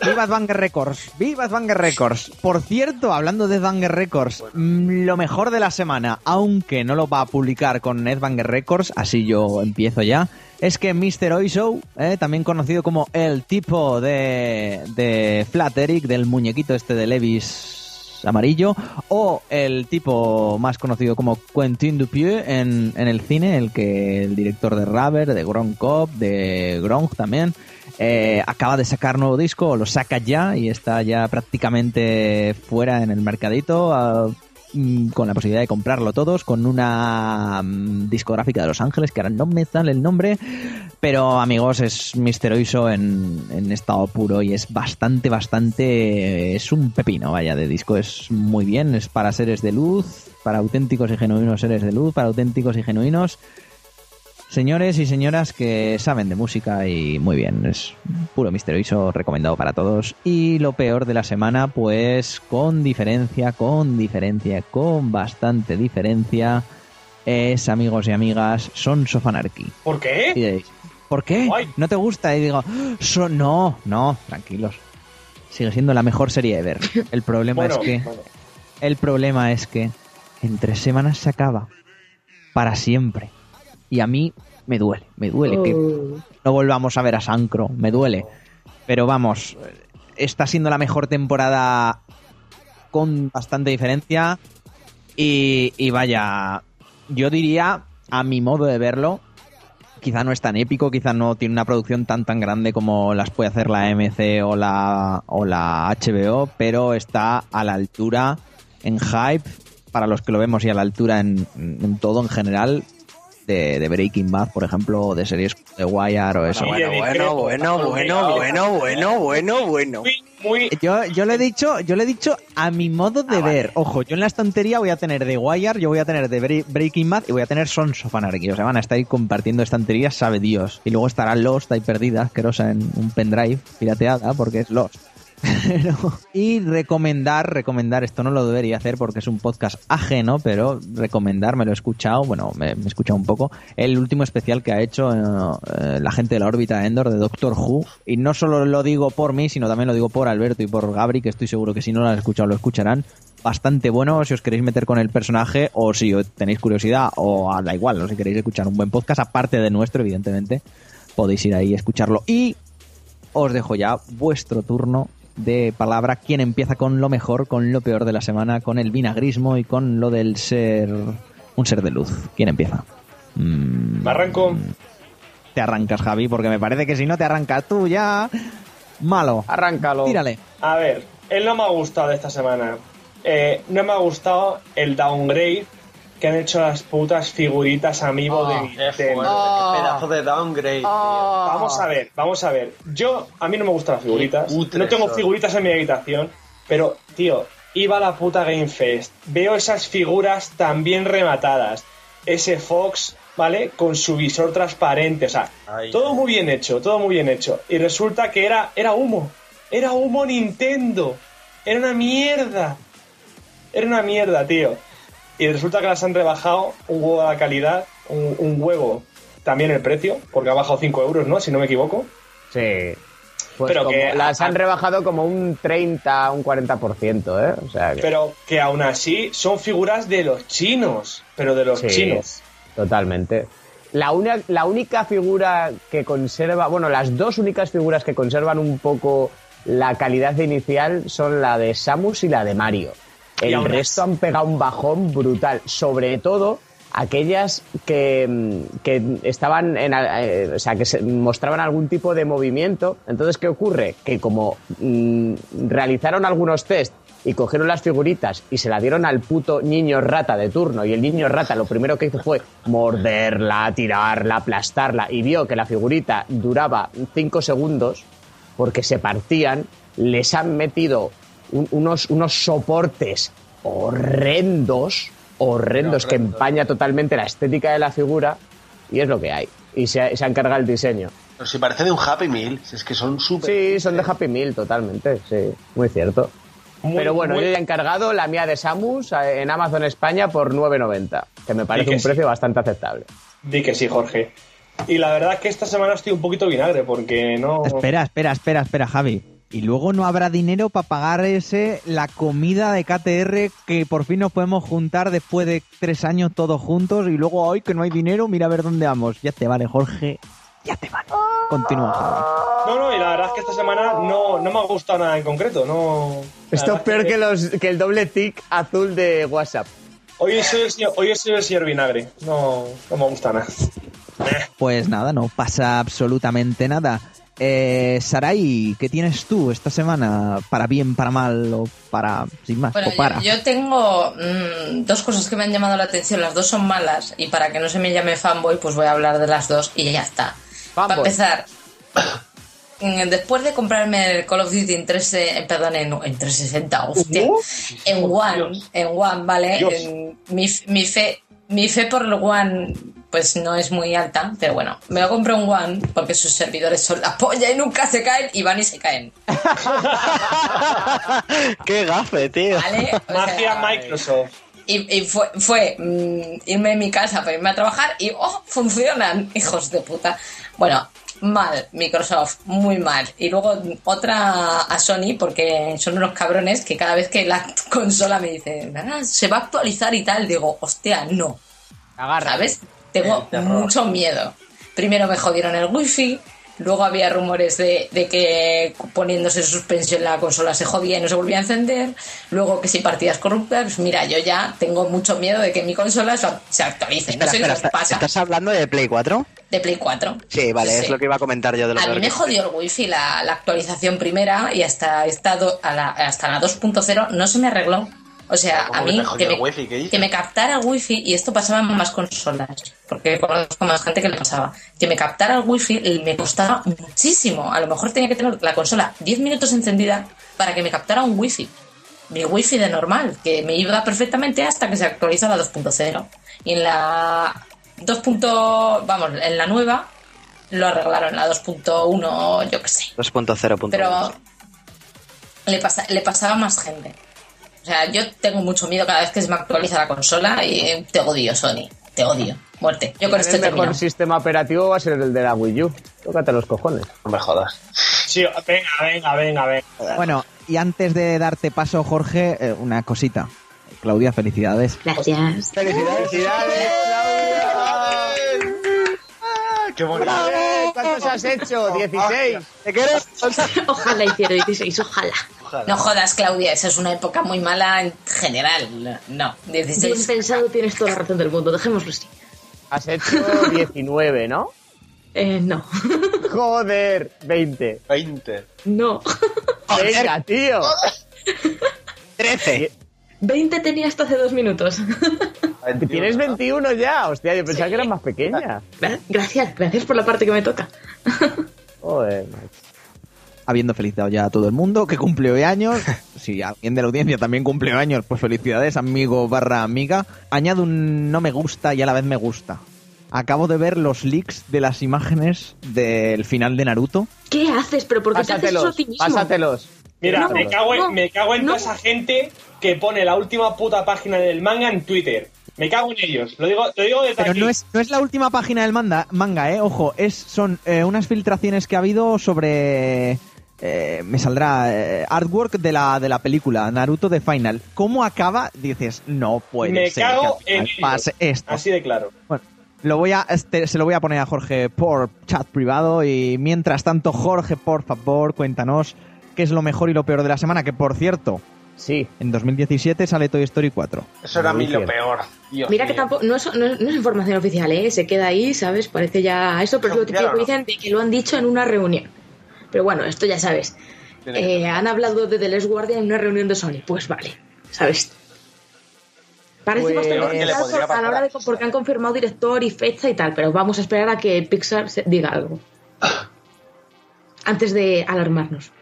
Viva Banger Records, viva Banger Records. Por cierto, hablando de Banger Records, mm, lo mejor de la semana, aunque no lo va a publicar con Ed Banger Records, así yo empiezo ya, es que Mr. Oiso, eh, también conocido como el tipo de, de Flat Eric, del muñequito este de Levis amarillo, o el tipo más conocido como Quentin Dupieux en, en el cine, el que el director de Rubber, de Gronk Cop, de Gronk también, eh, acaba de sacar nuevo disco, lo saca ya y está ya prácticamente fuera en el mercadito. Con la posibilidad de comprarlo todos con una mm, discográfica de Los Ángeles que ahora no me sale el nombre pero amigos es Mr. Oiso en, en estado puro y es bastante bastante es un pepino vaya de disco es muy bien es para seres de luz para auténticos y genuinos seres de luz para auténticos y genuinos Señores y señoras que saben de música y muy bien, es puro misterioso, recomendado para todos. Y lo peor de la semana, pues con diferencia, con diferencia, con bastante diferencia, es amigos y amigas, Sons of Anarchy. ¿Por Y qué? diréis, ¿por qué? ¿No te gusta? Y digo, "So- no, no, tranquilos. Sigue siendo la mejor serie ever. El problema Bueno, es que bueno. el problema es que en tres semanas se acaba. Para siempre. Y a mí me duele, me duele que Oh. no volvamos a ver a Sancro, me duele. Pero vamos, está siendo la mejor temporada con bastante diferencia. Y, y vaya, yo diría, a mi modo de verlo, quizá no es tan épico, quizá no tiene una producción tan tan grande como las puede hacer la MC o la, o la HBO, pero está a la altura en hype, para los que lo vemos, y a la altura en, en todo en general, de, de Breaking Bad, por ejemplo, o de series de Wire o eso. Bueno, de bueno, bueno, bueno, bueno, bueno, bueno, bueno. Yo, yo le he dicho, yo le he dicho a mi modo de ver. Ojo, yo en la estantería voy a tener The Wire, yo voy a tener The Bre- Breaking Bad y voy a tener Sons of Anarchy. O sea, van a estar ahí compartiendo estanterías, sabe Dios. Y luego estará Lost ahí perdida, asquerosa en un pendrive, pirateada, porque es Lost. Y recomendar, recomendar, esto no lo debería hacer porque es un podcast ajeno, pero recomendar, me lo he escuchado, bueno, me, he escuchado un poco, el último especial que ha hecho eh, eh, la gente de la órbita Endor de Doctor Who. Y no solo lo digo por mí, sino también lo digo por Alberto y por Gabri, que estoy seguro que si no lo han escuchado lo escucharán. Bastante bueno si os queréis meter con el personaje o si tenéis curiosidad o ah, da igual, o si queréis escuchar un buen podcast, aparte de nuestro, evidentemente, podéis ir ahí y escucharlo. Y os dejo ya vuestro turno de palabra. ¿Quién empieza con lo mejor, con lo peor de la semana, con el vinagrismo y con lo del ser un ser de luz? ¿Quién empieza? Mm, Me arranco. te arrancas, Javi, porque me parece que si no te arrancas tú ya... Malo. Arráncalo. Tírale. A ver, él no me ha gustado de esta semana. Eh, no me ha gustado el downgrade que han hecho las putas figuritas amigo de Qué Nintendo. fuerte, qué pedazo de downgrade. tío. Vamos a ver, vamos a ver. Yo, a mí no me gustan las figuritas. No tengo figuritas en mi habitación. Pero, tío, iba a la puta Game Fest. Veo esas figuras tan bien rematadas. Ese Fox, ¿vale? Con su visor transparente. O sea, Ay, todo muy bien hecho, todo muy bien hecho. Y resulta que era, era humo. Era humo Nintendo. Era una mierda. Era una mierda, tío. Y resulta que las han rebajado un huevo a la calidad, un, un huevo también el precio, porque ha bajado 5 euros, ¿no? Si no me equivoco. Sí. Pues Pero que- las han rebajado como un 30, un 40%, ¿eh? O sea que... Pero que aún así son figuras de los chinos, pero de los Sí, chinos. Totalmente. La, una- la única figura que conserva, bueno, las dos únicas figuras que conservan un poco la calidad inicial son la de Samus y la de Mario. El resto han pegado un bajón brutal, sobre todo aquellas que, mm, que estaban en, eh, o sea, que se mostraban algún tipo de movimiento. Entonces, ¿qué ocurre? Que como mm, realizaron algunos test y cogieron las figuritas y se la dieron al puto niño rata de turno y el niño rata lo primero que hizo fue morderla, tirarla, aplastarla y vio que la figurita duraba 5 segundos porque se partían, les han metido un- unos, unos soportes horrendos, horrendos, que empaña totalmente la estética de la figura y es lo que hay. Y se, se han cargado el diseño. Pero si parece de un Happy Meal, si es que son súper. Sí, son de Happy Meal totalmente, sí, muy cierto. Muy- Pero bueno, muy- yo ya he encargado la mía de Samus eh, en Amazon España por 9.90, que me parece que un sí. precio bastante aceptable. Di que sí, Jorge. Y la verdad es que esta semana estoy un poquito vinagre porque no. Espera, espera, espera, espera, Javi. Y luego no habrá dinero para pagar ese la comida de KTR que por fin nos podemos juntar después de tres años todos juntos y luego hoy que no hay dinero, mira a ver dónde vamos. Ya te vale, Jorge. Ya te vale. Continúa, Javi. No, no, y la verdad es que esta semana no, no me ha gustado nada en concreto. No. Esto es peor que- que, los, que el doble tic azul de WhatsApp. Hoy soy el señor, hoy soy el señor vinagre. No, no me gusta nada. Pues nada, no pasa absolutamente nada. Eh, Sarai, ¿qué tienes tú esta semana? ¿Para bien, para mal o para... sin más? Bueno, o para? yo, yo tengo mm, dos cosas que me han llamado la atención, las dos son malas y para que no se me llame fanboy, pues voy a hablar de las dos y ya está. Para empezar, mm, después de comprarme el Call of Duty en, 3, eh, perdón, en, en 360, hostia, en One, en One, ¿vale? En- mi, mi fe mi fe por el One pues no es muy alta, pero bueno, me lo compré un One porque sus servidores son la polla y nunca se caen y van y se caen. *laughs* ¡Qué gafe, tío! ¿Vale? O Magia sea, Microsoft. Y, y fue, fue mm, irme de mi casa para irme a trabajar y ¡oh! Funcionan, hijos de puta. Bueno, mal, Microsoft, muy mal. Y luego otra a Sony, porque son unos cabrones que cada vez que la consola me dice, "Ah, se va a actualizar y tal, digo, hostia, no. Agarra. ¿Sabes? Tengo mucho miedo. Primero me jodieron el wifi, luego había rumores de, de que poniéndose en suspensión la consola se jodía y no se volvía a encender, luego que si partidas corruptas, pues mira, yo ya tengo mucho miedo de que mi consola se- actualice. Espera, no sé espera, qué pasa. ¿Estás hablando de Play 4? De Play 4. Sí, vale, Sí, es lo que iba a comentar yo de lo A mí me jodió el wifi la, la actualización primera y hasta esta do- a la, hasta la 2.0 no se me arregló. O sea, ¿Cómo a mí que me, wifi? ¿Qué dices? que me captara el wifi y esto pasaba en más consolas, porque conozco más gente que le pasaba. Que me captara el wifi y me costaba muchísimo. A lo mejor tenía que tener la consola 10 minutos encendida para que me captara un wifi. Mi wifi de normal, que me iba perfectamente hasta que se actualiza la 2.0. Y en la 2. vamos, en la nueva lo arreglaron, la 2.1, yo qué sé. 2.0. Pero le, pasa, le pasaba a más gente. O sea, yo tengo mucho miedo cada vez que se me actualiza la consola y te odio, Sony. Te odio. Muerte. Yo con esto el he mejor sistema operativo va a ser el de la Wii U. Tócate los cojones. No me jodas. Sí, venga, venga, venga, venga. Bueno, y antes de darte paso, Jorge, eh, una cosita. Claudia, felicidades. Gracias. ¡Felicidades! ¡Qué bonito! ¡Cuánto ¿Cuántos has hecho? 16. ¿Te quieres? Ojalá hiciera 16, ojalá. No jodas, Claudia, esa es una época muy mala en general. No, Bien 16. pensado, tienes toda la razón del mundo, dejémoslo así. Has hecho 19, ¿no? *laughs* Eh, no. Joder, 20. 20. No. Venga, tío. 13. 20 tenía hasta hace dos minutos. *laughs* Tienes 21 ya. Hostia, yo pensaba que eras más pequeña. Gra- Gracias, gracias por la parte que me toca. *laughs* Joder. Habiendo felicitado ya a todo el mundo que cumple hoy años, *laughs* si alguien de la audiencia también cumple años, pues felicidades, amigo barra amiga. Añado un no me gusta y a la vez me gusta. Acabo de ver los leaks de las imágenes del final de Naruto. ¿Qué haces? ¿Pero por qué te haces eso a Pásatelos, ti mismo? pásatelos. Mira, No, me cago en, no, me cago en no. toda esa gente que pone la última puta página del manga en Twitter. Me cago en ellos. Lo digo, lo digo desde Pero aquí. no es, no es la última página del manga, manga eh, ojo, es, son eh, unas filtraciones que ha habido sobre... eh, me saldrá eh, artwork de la, de la película Naruto de Final. ¿Cómo acaba? Dices, no puede me ser cago que al en pase esto. Así de claro. Bueno, lo voy a, este, se lo voy a poner a Jorge por chat privado y mientras tanto, Jorge, por favor, cuéntanos qué es lo mejor y lo peor de la semana, que por cierto, Sí. en 2017 sale Toy Story 4. Eso era a mí lo peor. Dios Mira que tampoco, no es, no, es, no es información oficial, ¿eh? Se queda ahí, ¿sabes? Parece ya eso, pero es lo ¿Oficial típico que dicen de que lo han dicho en una reunión. Pero bueno, esto ya sabes. Eh, han hablado de The Last Guardian en una reunión de Sony. Pues vale, ¿sabes? Parece Pues- bastante a la hora de Pixar. porque han confirmado director y fecha y tal, pero vamos a esperar a que Pixar se- diga algo. *laughs* Antes de alarmarnos.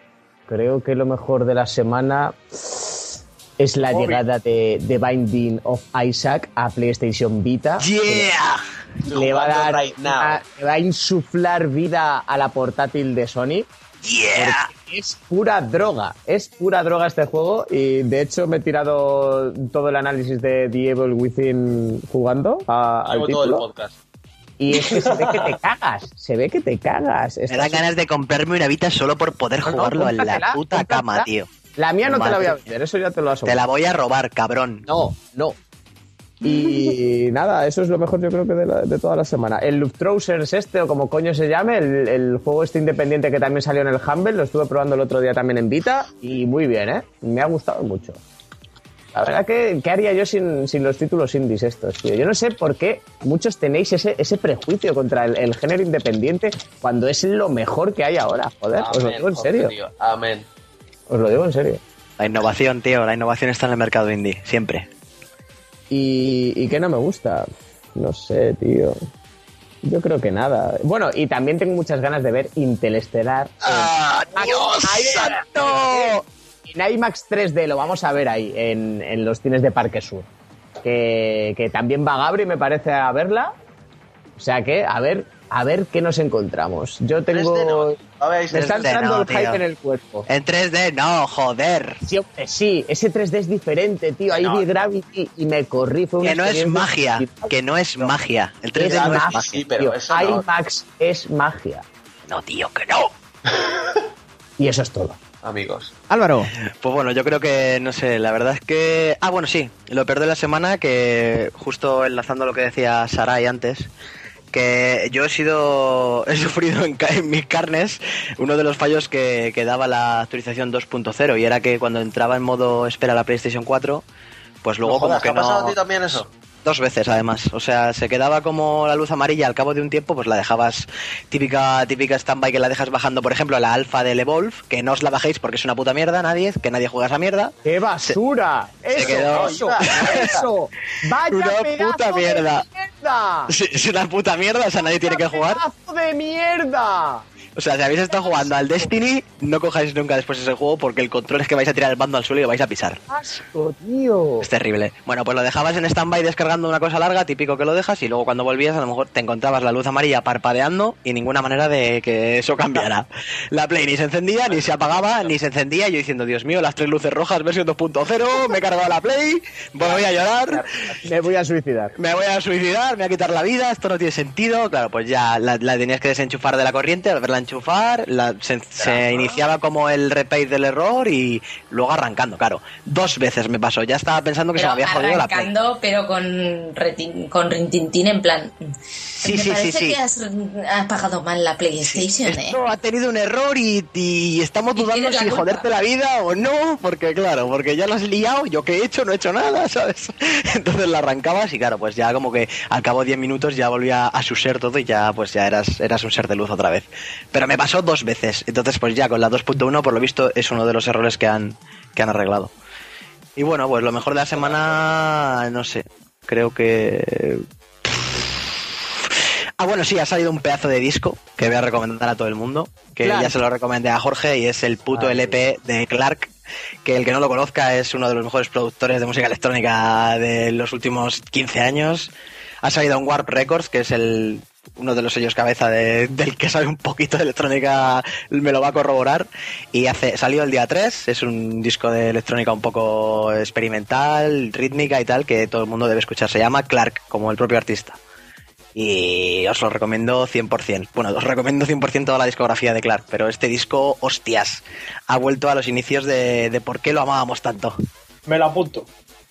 Creo que lo mejor de la semana es la Obvio. llegada de, de Binding of Isaac a PlayStation Vita. ¡Yeah! Le va a dar, right now. a- le va a insuflar vida a la portátil de Sony. ¡Yeah! Es pura droga, es pura droga este juego y de hecho me he tirado todo el análisis de The Evil Within jugando a- al todo el podcast. Y es que se ve que te *laughs* cagas, se ve que te cagas. Me dan ganas de comprarme una Vita solo por poder no, jugarlo en la puta cama, tío. La mía no te la voy a vender, eso ya te lo aseguro. Te la voy a robar, cabrón. No, no. Y *laughs* nada, eso es lo mejor yo creo que de, la- de toda la semana. El Luftrausers este, o como coño se llame, el, el juego este independiente que también salió en el Humble, lo estuve probando el otro día también en Vita y muy bien, ¿eh? Me ha gustado mucho. La verdad que, ¿qué haría yo sin, sin los títulos indies estos, tío? Yo no sé por qué muchos tenéis ese, ese prejuicio contra el, el género independiente cuando es lo mejor que hay ahora, joder. os lo digo en serio. tío. Amén. Os lo digo en serio. La innovación, tío, la innovación está en el mercado indie, siempre. ¿Y, y qué no me gusta? No sé, tío. Yo creo que nada. Bueno, y también tengo muchas ganas de ver Interestelar. ¡Ah, Dios Ahí- santo! En IMAX 3D lo vamos a ver ahí, en, en los cines de Parque Sur. Que, que también va Gabri, me parece, a verla. O sea que, a ver, a ver qué nos encontramos. Yo 3D tengo. no. Me está 3D entrando no, el hype tío. en el cuerpo. En 3D, no, joder. Sí, sí, ese 3D es diferente, tío. Ahí No. vi Gravity y me corrí. Fue una Que no es magia, que no es magia. El 3D Es no es magia. Sí, pero tío. eso. IMAX es magia. No, tío, que no. *laughs* Y eso es todo. Amigos. Álvaro, Pues bueno, yo creo que, no sé, la verdad es que... Ah, bueno, sí, lo peor de la semana, que justo enlazando lo que decía Sarai antes, que yo he sido, *laughs* he sufrido en, en mis carnes uno de los fallos que, que daba la actualización 2.0 y era que cuando entraba en modo espera la PlayStation 4, pues luego No jodas, como que ¿te ha pasado a no... ti también eso? Dos veces además, o sea, se quedaba como la luz amarilla al cabo de un tiempo, pues la dejabas típica típica standby que la dejas bajando, por ejemplo, la alfa del Evolve, que no os la bajéis porque es una puta mierda, nadie, que nadie juega esa mierda. ¡Qué basura! ¡Eso! quedó- ¡Eso! ¡Eso! ¡Vaya Una puta de mierda. mierda! Sí, Es una puta mierda, o sea, nadie tiene que ¡Vaya jugar. de mierda! O sea, si habéis estado jugando al Destiny, no cojáis nunca después ese juego porque el control es que vais a tirar el bando al suelo y lo vais a pisar. ¡Asco, tío! Es terrible. Bueno, pues lo dejabas en stand-by descargando una cosa larga, típico que lo dejas, y luego cuando volvías a lo mejor te encontrabas la luz amarilla parpadeando y ninguna manera de que eso cambiara. La Play ni se encendía, ni se apagaba, ni se encendía. Yo diciendo, Dios mío, las tres luces rojas, versión 2.0, me he cargado la Play, voy a llorar, Me voy a suicidar. me voy a suicidar, me voy a quitar la vida, esto no tiene sentido. Claro, pues ya la, la tenías que desenchufar de la corriente, haberla enchufar, la- se, se iniciaba como el repair del error y luego arrancando, claro. Dos veces me pasó, ya estaba pensando que se Pero me había jodido la Play. arrancando, pero con, retin- con rintintín en plan. Sí, me sí, sí, parece sí. que has, has pagado mal la PlayStation, ¿eh? Esto ha tenido un error y, y estamos Y dudando la si culpa. joderte la vida o no, porque claro, porque ya lo has liado, yo qué he hecho, no he hecho nada, *laughs* ¿sabes? Entonces la arrancabas y claro, pues ya como que al cabo de 10 minutos ya volvía a su ser todo y ya pues ya eras, eras un ser de luz otra vez. Pero me pasó dos veces, entonces pues ya con la 2.1 por lo visto es uno de los errores que han, que han arreglado. Y bueno, pues lo mejor de la semana, no sé, creo que... Ah, bueno, sí, ha salido un pedazo de disco que voy a recomendar a todo el mundo, que Clark. ya se lo recomendé a Jorge y es el puto LP de Clark, que el que no lo conozca es uno de los mejores productores de música electrónica de los últimos 15 años. Ha salido en Warp Records, que es el uno de los sellos cabeza de- del que sabe un poquito de electrónica, me lo va a corroborar. Y hace, salió el día 3, es un disco de electrónica un poco experimental, rítmica y tal, que todo el mundo debe escuchar. Se llama Clark, como el propio artista. Y os lo recomiendo 100%. Bueno, os recomiendo 100% toda la discografía de Clark, pero este disco, hostias, ha vuelto a los inicios de, de por qué lo amábamos tanto. Me lo apunto.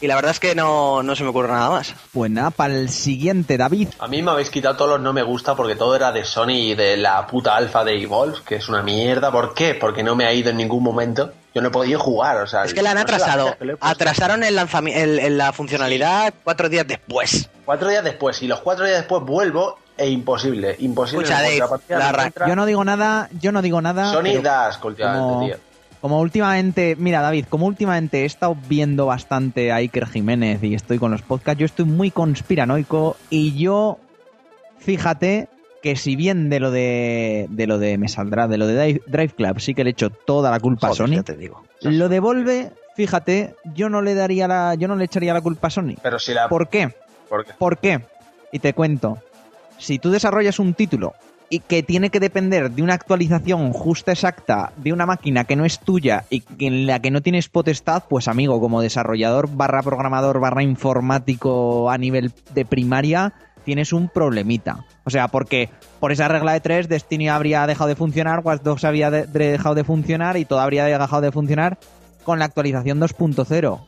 Y la verdad es que no, no se me ocurre nada más. Pues nada, para el siguiente, David. A mí me habéis quitado todos los no me gusta porque todo era de Sony y de la puta alfa de Evolve, que es una mierda. ¿Por qué? Porque no me ha ido en ningún momento. Yo no he podido jugar, o sea... Es que la han no atrasado. Atrasaron el lanzami- el- el- la funcionalidad cuatro días después. Cuatro días después, y los cuatro días después vuelvo, e imposible, imposible. Escucha, Dave, la. Yo no digo nada, yo no digo nada. Sony da asco últimamente, como, tío. Como últimamente, mira David, como últimamente he estado viendo bastante a Iker Jiménez y estoy con los podcasts, yo estoy muy conspiranoico y yo, fíjate que si bien de lo de, de lo de me saldrá, de lo de Drive, Club sí que le echo toda la culpa a Sony, ya te digo. lo devuelve, fíjate, yo no le daría la, yo no le echaría la culpa a Sony. Pero si la... ¿Por qué? ¿Por qué? ¿Por qué? Y te cuento. Si tú desarrollas un título y que tiene que depender de una actualización justa exacta de una máquina que no es tuya y en la que no tienes potestad, pues amigo, como desarrollador barra programador barra informático a nivel de primaria, tienes un problemita. O sea, porque por esa regla de tres, Destiny habría dejado de funcionar, Watch Dogs había de- de- dejado de funcionar y todo habría dejado de funcionar con la actualización 2.0.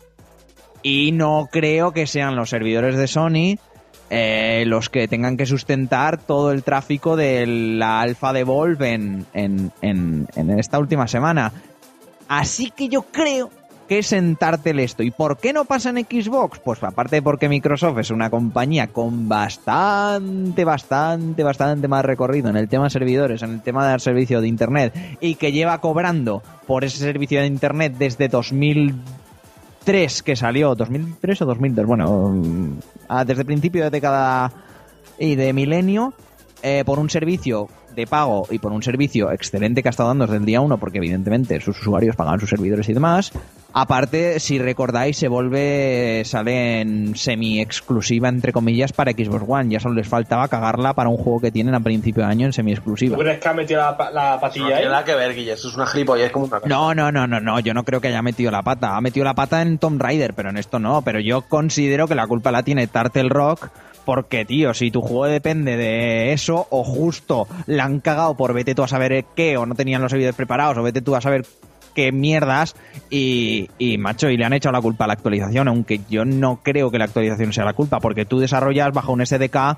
Y no creo que sean los servidores de Sony eh, los que tengan que sustentar todo el tráfico de la alfa de Volve en, en, en- esta última semana. Así que yo creo que es sentártele esto. ¿Y por qué no pasa en Xbox? Pues aparte porque Microsoft es una compañía con bastante, bastante, bastante más recorrido en el tema de servidores, en el tema de dar servicio de Internet y que lleva cobrando por ese servicio de Internet desde 2003 que salió, 2003 o 2002, bueno, mm, ah, desde el principio de década y de milenio, eh, por un servicio de pago y por un servicio excelente que ha estado dando desde el día 1, porque evidentemente sus usuarios pagan sus servidores y demás. Aparte, si recordáis, se vuelve, sale en semi-exclusiva, entre comillas, para Xbox One. Ya solo les faltaba cagarla para un juego que tienen a principio de año en ¿Tú semi-exclusiva. crees que ha metido la, pa- la No patilla tiene ahí? nada que ver, Guille, eso es una gilipollez como una cosa. No, no, no, no, no, yo no creo que haya metido la pata. Ha metido la pata en Tomb Raider, pero en esto no. Pero yo considero que la culpa la tiene Turtle Rock. Porque, tío, si tu juego depende de eso, o justo la han cagado por vete tú a saber qué, o no tenían los servidores preparados, o vete tú a saber qué mierdas, y, y macho, y le han echado la culpa a la actualización, aunque yo no creo que la actualización sea la culpa, porque tú desarrollas bajo un SDK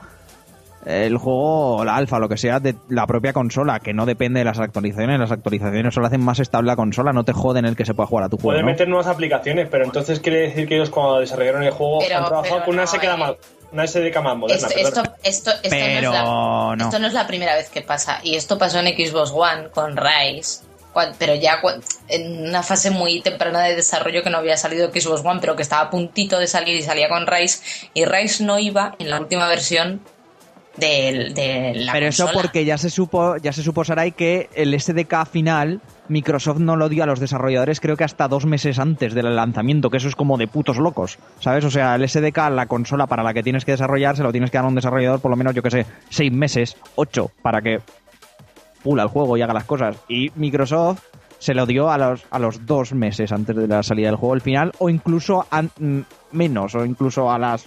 el juego, la alfa, lo que sea, de la propia consola, que no depende de las actualizaciones. Las actualizaciones solo hacen más estable la consola, no te joden el que se pueda jugar a tu juego. Pueden ¿no? meter nuevas aplicaciones, pero entonces quiere decir que ellos cuando desarrollaron el juego Pero- han trabajado con una, no, SDK eh. más, una SDK más moderna. Esto, esto, esto, esto Pero no, es la, no. esto no es la primera vez que pasa. Y esto pasó en Xbox One con Rise. Pero ya en una fase muy temprana de desarrollo que no había salido Xbox One, pero que estaba a puntito de salir y salía con Rise. Y Rise no iba en la última versión de, de la Pero eso porque ya se supo, ya se supo, Sarai, que el SDK final Microsoft no lo dio a los desarrolladores creo que hasta dos meses antes del lanzamiento, que eso es como de putos locos, ¿sabes? O sea, el SDK, la consola para la que tienes que desarrollar, se lo tienes que dar a un desarrollador por lo menos, yo que sé, seis meses, ocho, para que juego y haga las cosas. Y Microsoft se lo dio a los, a los dos meses antes de la salida del juego, el final, o incluso an- mm, menos, o incluso a las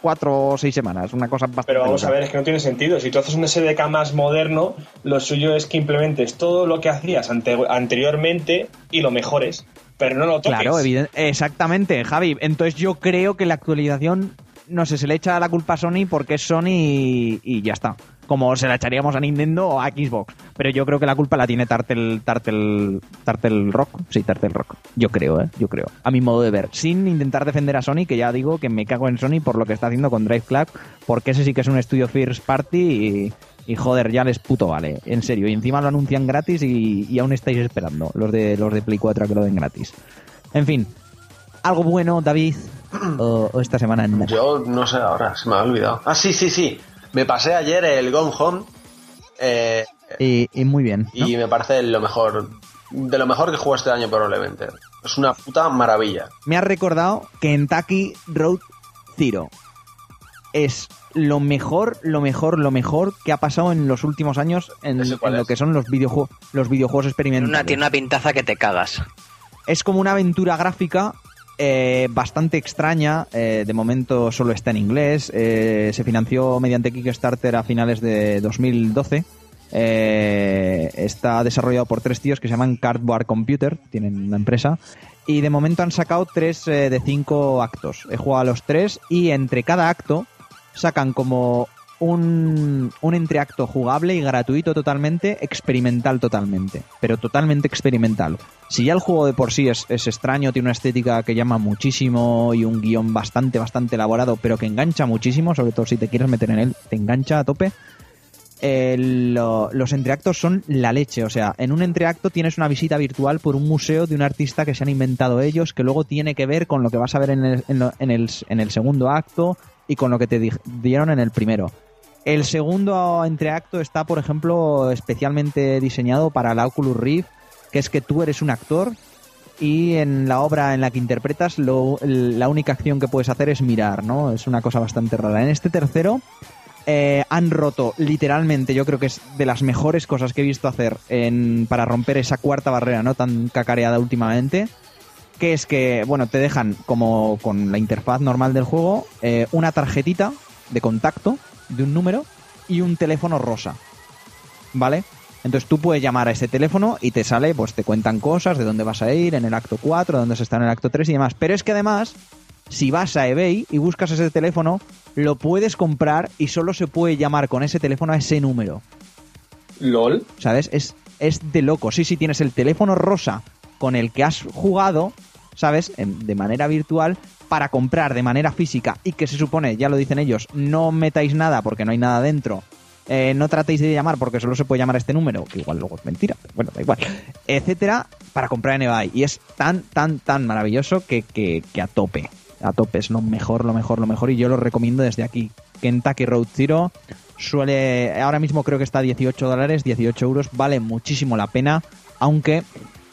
cuatro o seis semanas, una cosa bastante. Pero vamos a ver, es que no tiene sentido. Si tú haces un SDK más moderno, lo suyo es que implementes todo lo que hacías ante- anteriormente y lo mejores. Pero no lo toques. Claro, exactamente, Javi. Entonces yo creo que la actualización, no sé, se le echa la culpa a Sony porque es Sony y, y ya está. Como se la echaríamos a Nintendo o a Xbox. Pero yo creo que la culpa la tiene Tartel, Tartel, Tartel Rock. Sí, Tartel Rock. Yo creo, ¿eh? Yo creo. A mi modo de ver. Sin intentar defender a Sony, que ya digo que me cago en Sony por lo que está haciendo con Drive Club. Porque ese sí que es un estudio First Party y, y joder, ya les puto vale. En serio. Y encima lo anuncian gratis y, y aún estáis esperando los de, los de Play 4 a que lo den gratis. En fin, algo bueno, David, o, o esta semana nada. Yo no sé ahora, se me ha olvidado. Ah, sí, sí, sí. Me pasé ayer el Gone Home eh, Y, y muy bien. ¿no? y me parece lo mejor, de lo mejor que juego este año probablemente. Es una puta maravilla. Me ha recordado Kentucky Road Zero. Es lo mejor, lo mejor, lo mejor que ha pasado en los últimos años en, ¿Ese cuál en lo que son los videojuegos, los videojuegos experimentales. una, tiene una pintaza que te cagas. Es como una aventura gráfica eh, bastante extraña. eh, de momento solo está en inglés. eh, se financió mediante Kickstarter a finales de 2012. eh, está desarrollado por tres tíos que se llaman Cardboard Computer. Tienen una empresa. Y de momento han sacado tres de cinco actos. He jugado a los tres y entre cada acto sacan como un, un entreacto jugable y gratuito totalmente, experimental totalmente, pero totalmente experimental. Si ya el juego de por sí es, es extraño, tiene una estética que llama muchísimo y un guion bastante, bastante elaborado, pero que engancha muchísimo, sobre todo si te quieres meter en él, te engancha a tope. eh, lo- los entreactos son la leche, o sea, en un entreacto tienes una visita virtual por un museo de un artista que se han inventado ellos, que luego tiene que ver con lo que vas a ver en el, en el- en el segundo acto y con lo que te di- dieron en el primero. El segundo entreacto está, por ejemplo, especialmente diseñado para la Oculus Rift, que es que tú eres un actor y en la obra en la que interpretas la única acción que puedes hacer es mirar, ¿no? Es una cosa bastante rara. En este tercero eh, han roto literalmente, yo creo que es de las mejores cosas que he visto hacer en, para romper esa cuarta barrera, ¿no? Tan cacareada últimamente que es que, bueno, te dejan como con la interfaz normal del juego eh, una tarjetita de contacto de un número y un teléfono rosa, ¿vale? Entonces tú puedes llamar a ese teléfono y te sale, pues te cuentan cosas de dónde vas a ir en el acto 4, dónde se está en el acto 3 y demás. Pero es que además, si vas a eBay y buscas ese teléfono, lo puedes comprar y solo se puede llamar con ese teléfono a ese número. LOL. ¿sabes? Es, es de loco. Sí, sí, tienes el teléfono rosa con el que has jugado, ¿sabes? En- de manera virtual para comprar de manera física y que se supone, ya lo dicen ellos, no metáis nada porque no hay nada dentro. eh, no tratéis de llamar porque solo se puede llamar a este número, que igual luego es mentira, pero bueno, da igual, etcétera, para comprar en eBay. Y es tan, tan, tan maravilloso que, que, que a tope, a tope, es lo mejor, lo mejor, lo mejor, y yo lo recomiendo desde aquí. Kentucky Road Zero suele, ahora mismo creo que está a 18 dólares, 18 euros, vale muchísimo la pena, aunque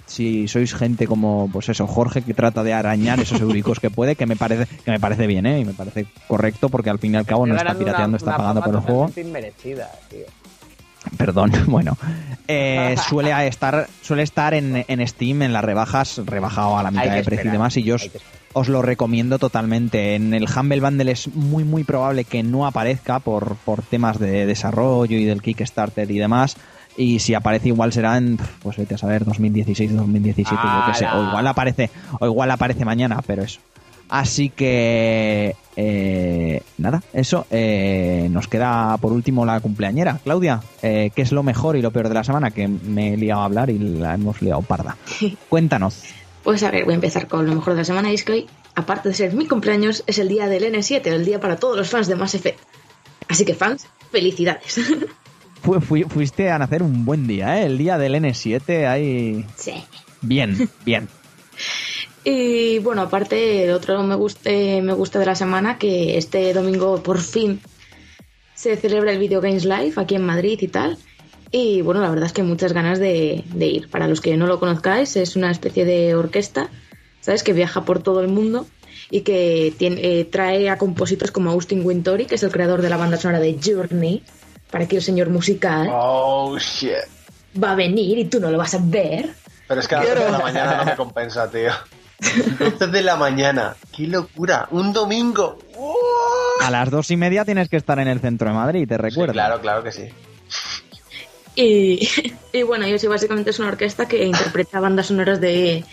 si sois gente como, pues eso, Jorge, que trata de arañar esos euricos que puede, que me parece, que me parece bien, ¿eh? Y me parece correcto, porque al fin y al cabo no está pirateando, está pagando por el juego. inmerecida, tío. Perdón, *laughs* bueno. Eh, *laughs* suele estar, suele estar en, en Steam en las rebajas, rebajado a la mitad de precio y demás, y yo os lo recomiendo totalmente. En el Humble Bundle es muy, muy probable que no aparezca por, por temas de desarrollo y del Kickstarter y demás. Y si aparece igual será en, pues vete a saber, 2016, 2017, yo qué sé. O ¡Hala! igual aparece, o igual aparece mañana, pero eso. Así que, eh, nada, eso. eh, nos queda por último la cumpleañera. Claudia, eh, ¿qué es lo mejor y lo peor de la semana? Que me he liado a hablar y la hemos liado parda. *laughs* Cuéntanos. Pues a ver, voy a empezar con lo mejor de la semana. Y es que hoy, aparte de ser mi cumpleaños, es el día del N7, el día para todos los fans de Mass Effect. Así que, fans, felicidades. *laughs* Fu- fui- fuiste a nacer un buen día, ¿eh? El día del N7, ahí... sí. Bien, bien. *laughs* Y bueno, aparte, otro me gusta, me gusta de la semana que este domingo por fin se celebra el Video Games Live aquí en Madrid y tal. Y bueno, la verdad es que muchas ganas de, de ir. Para los que no lo conozcáis, es una especie de orquesta, ¿sabes? Que viaja por todo el mundo y que tiene, eh, trae a compositores como Austin Wintory, que es el creador de la banda sonora de Journey, para que el señor musical Oh, shit. va a venir y tú no lo vas a ver. Pero es que a las 12 de la mañana no me compensa, tío. *laughs* 12 de la mañana. ¡Qué locura! ¡Un domingo! A las dos y media tienes que estar en el centro de Madrid, te Sí, recuerdo. claro, claro que sí. Y, *laughs* y bueno, yo sí, básicamente es una orquesta que interpreta bandas sonoras de,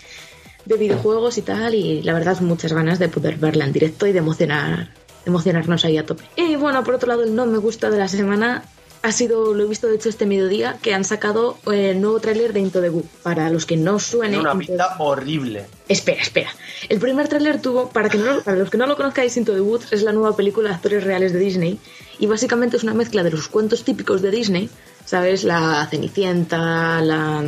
de videojuegos y tal, y la verdad, muchas ganas de poder verla en directo y de emocionar, emocionarnos ahí a tope. Y bueno, por otro lado, el no me gusta de la semana ha sido, lo he visto de hecho este mediodía, que han sacado eh, el nuevo tráiler de Into the Wood. Para los que no suene... Una the- pinta horrible. Espera, espera. El primer tráiler tuvo, para, que no, para los que no lo conozcáis, Into the Woods es la nueva película de actores reales de Disney y básicamente es una mezcla de los cuentos típicos de Disney, ¿sabes? La Cenicienta, la,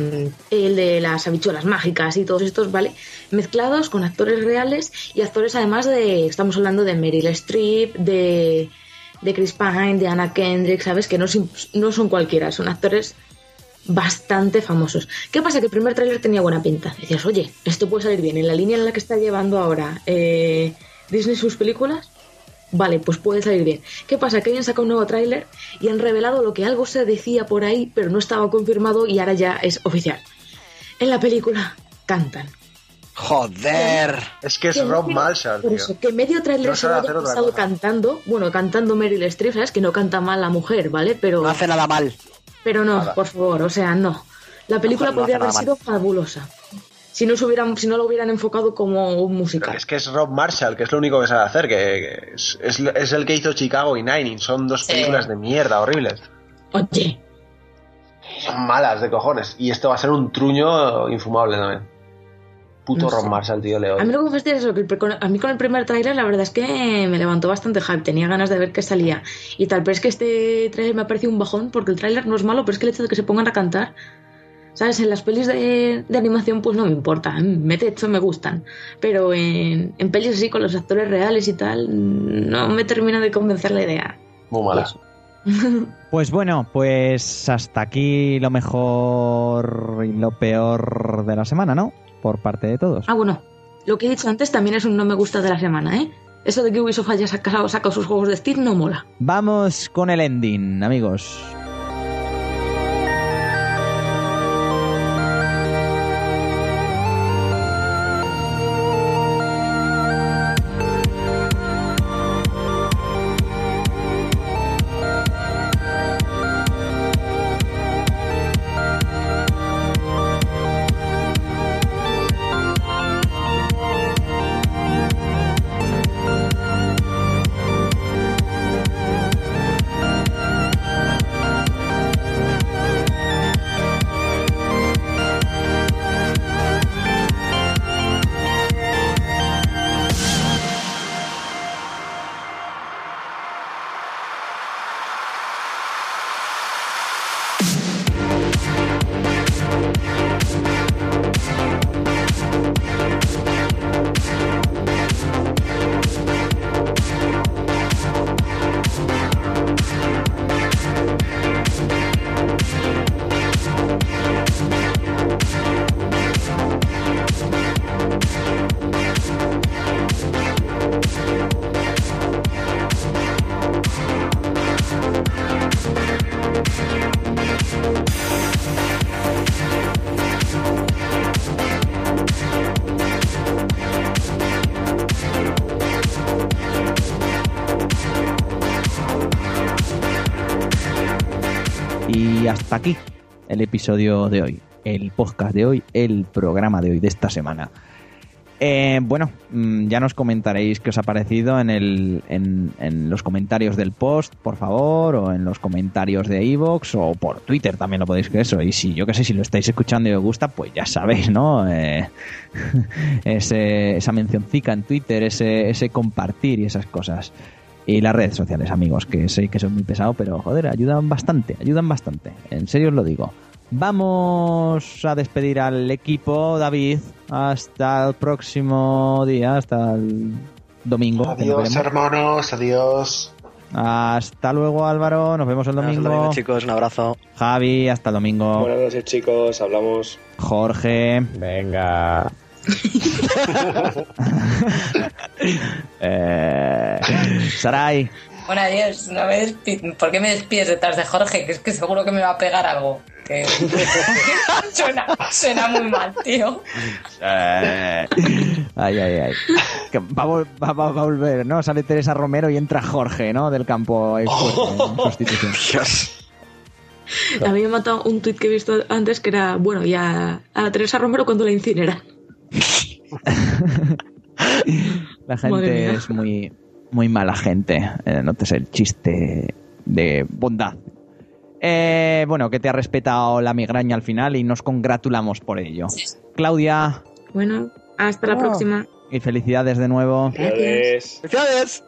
el de las habichuelas mágicas y todos estos, ¿vale? Mezclados con actores reales y actores además de, estamos hablando de Meryl Streep, de, de Chris Pine, de Anna Kendrick, ¿sabes? Que no, no son cualquiera, son actores bastante famosos. ¿Qué pasa? Que el primer tráiler tenía buena pinta. Decías, oye, esto puede salir bien. En la línea en la que está llevando ahora eh, Disney sus películas, vale, pues puede salir bien. ¿Qué pasa? Que hoy han sacado un nuevo tráiler y han revelado lo que algo se decía por ahí, pero no estaba confirmado y ahora ya es oficial. En la película cantan. Joder. Es que es Que Rob Marshall, por tío. eso, que medio tráiler No se haya pasado cantando, bueno, cantando Meryl Streep, ¿sabes? Que no canta mal la mujer, ¿vale? Pero... No hace nada mal. Pero no, Nada. por favor, o sea, no. La película No, podría haber sido fabulosa. Si no, se hubieran, si no lo hubieran enfocado como un musical. es que es Rob Marshall, que es lo único que sabe hacer, que, es, es- es el que hizo Chicago y Nine. Son dos películas de mierda horribles. Oye, Son malas de cojones. Y esto va a ser un truño infumable también. Puto No Rob sé. Marshall, tío, le a mí lo que me fastidia es eso, que con- a mí con el primer tráiler la verdad es que me levantó bastante hype, tenía ganas de ver qué salía y tal, pero es que este tráiler me ha parecido un bajón porque el tráiler no es malo, pero es que el hecho de que se pongan a cantar, ¿sabes? En las pelis de, de animación pues no me importa, me de hecho me gustan, pero en, en pelis así con los actores reales y tal, no me termina de convencer la idea. Muy mala. *laughs* Pues bueno, pues hasta aquí lo mejor y lo peor de la semana, ¿no? Por parte de todos. Ah, bueno, lo que he dicho antes también es un no me gusta de la semana, ¿eh? Eso de que Ubisoft haya sacado, sacado sus juegos de Steam no mola. Vamos con el ending, amigos. El episodio de hoy, el podcast de hoy, el programa de hoy, de esta semana. Eh, bueno, mm, ya nos comentaréis qué os ha parecido en, los comentarios del post, por favor, o en los comentarios de iVoox, o por Twitter también lo podéis que eso. Y si yo qué sé, si lo estáis escuchando y os gusta, pues ya sabéis, ¿no? Eh, *laughs* esa mencioncica en Twitter, ese, ese compartir y esas cosas. Y las redes sociales, amigos, que sé que son muy pesado, pero joder, ayudan bastante, ayudan bastante. En serio os lo digo. Vamos a despedir al equipo, David. Hasta el próximo día, hasta el domingo. Adiós, hermanos, adiós. Hasta luego, Álvaro. Nos vemos el Hasta el domingo. domingo, chicos, un abrazo. Javi, hasta el domingo. Buenas noches, chicos. Hablamos. Jorge. Venga. *laughs* eh, Sarai. Bueno, adiós. No me ¿Por qué me despides detrás de Jorge? Que es que seguro que me va a pegar algo. Porque *laughs* suena, suena muy mal, tío. Eh. Ay, ay, ay. Que va, va- va- va a volver, ¿no? Sale Teresa Romero y entra Jorge, ¿no? Del campo en sustitución. A mí me ha matado un tuit que he visto antes que era, bueno, ya a Teresa Romero cuando la incineran. *laughs* La gente es muy, muy mala gente. Eh, no te sé el chiste de bondad. Eh, bueno, que te ha respetado la migraña al final y nos congratulamos por ello. Claudia, Bueno, hasta la Oh. próxima. y felicidades de nuevo. Gracias. ¡Felicidades!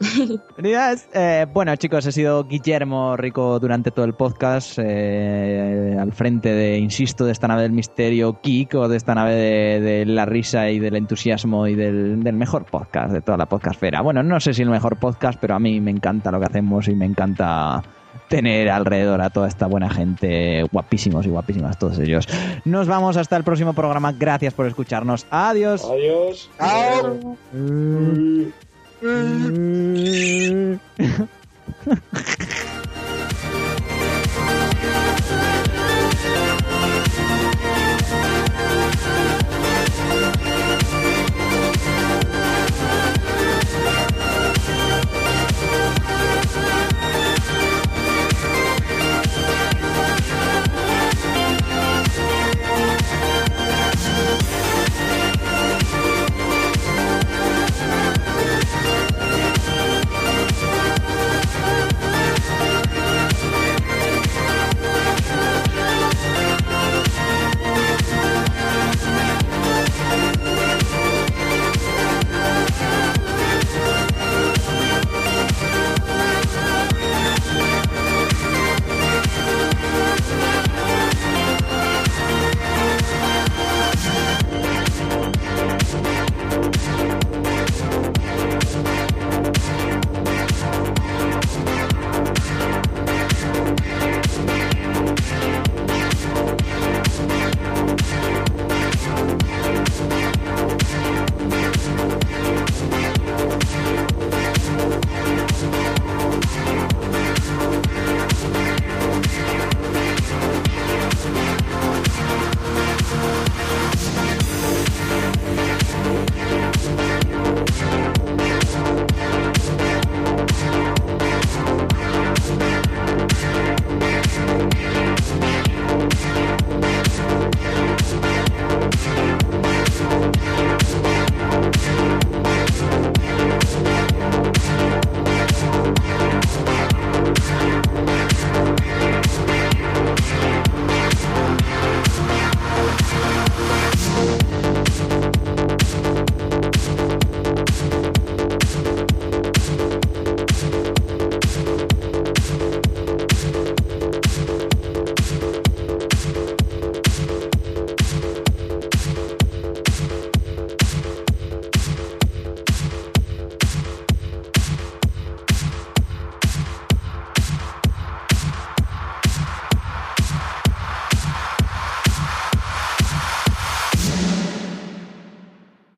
*laughs* Felicidades. Eh, bueno, chicos, he sido Guillermo Rico durante todo el podcast, eh, al frente de, insisto, de esta nave del misterio Kik o de esta nave de, de la risa y del entusiasmo y del, del mejor podcast de toda la podcastfera. Bueno, no sé si el mejor podcast, pero a mí me encanta lo que hacemos y me encanta tener alrededor a toda esta buena gente, guapísimos y guapísimas todos ellos. Nos vamos hasta el próximo programa. Gracias por escucharnos. Adiós. Adiós. Mm. *laughs*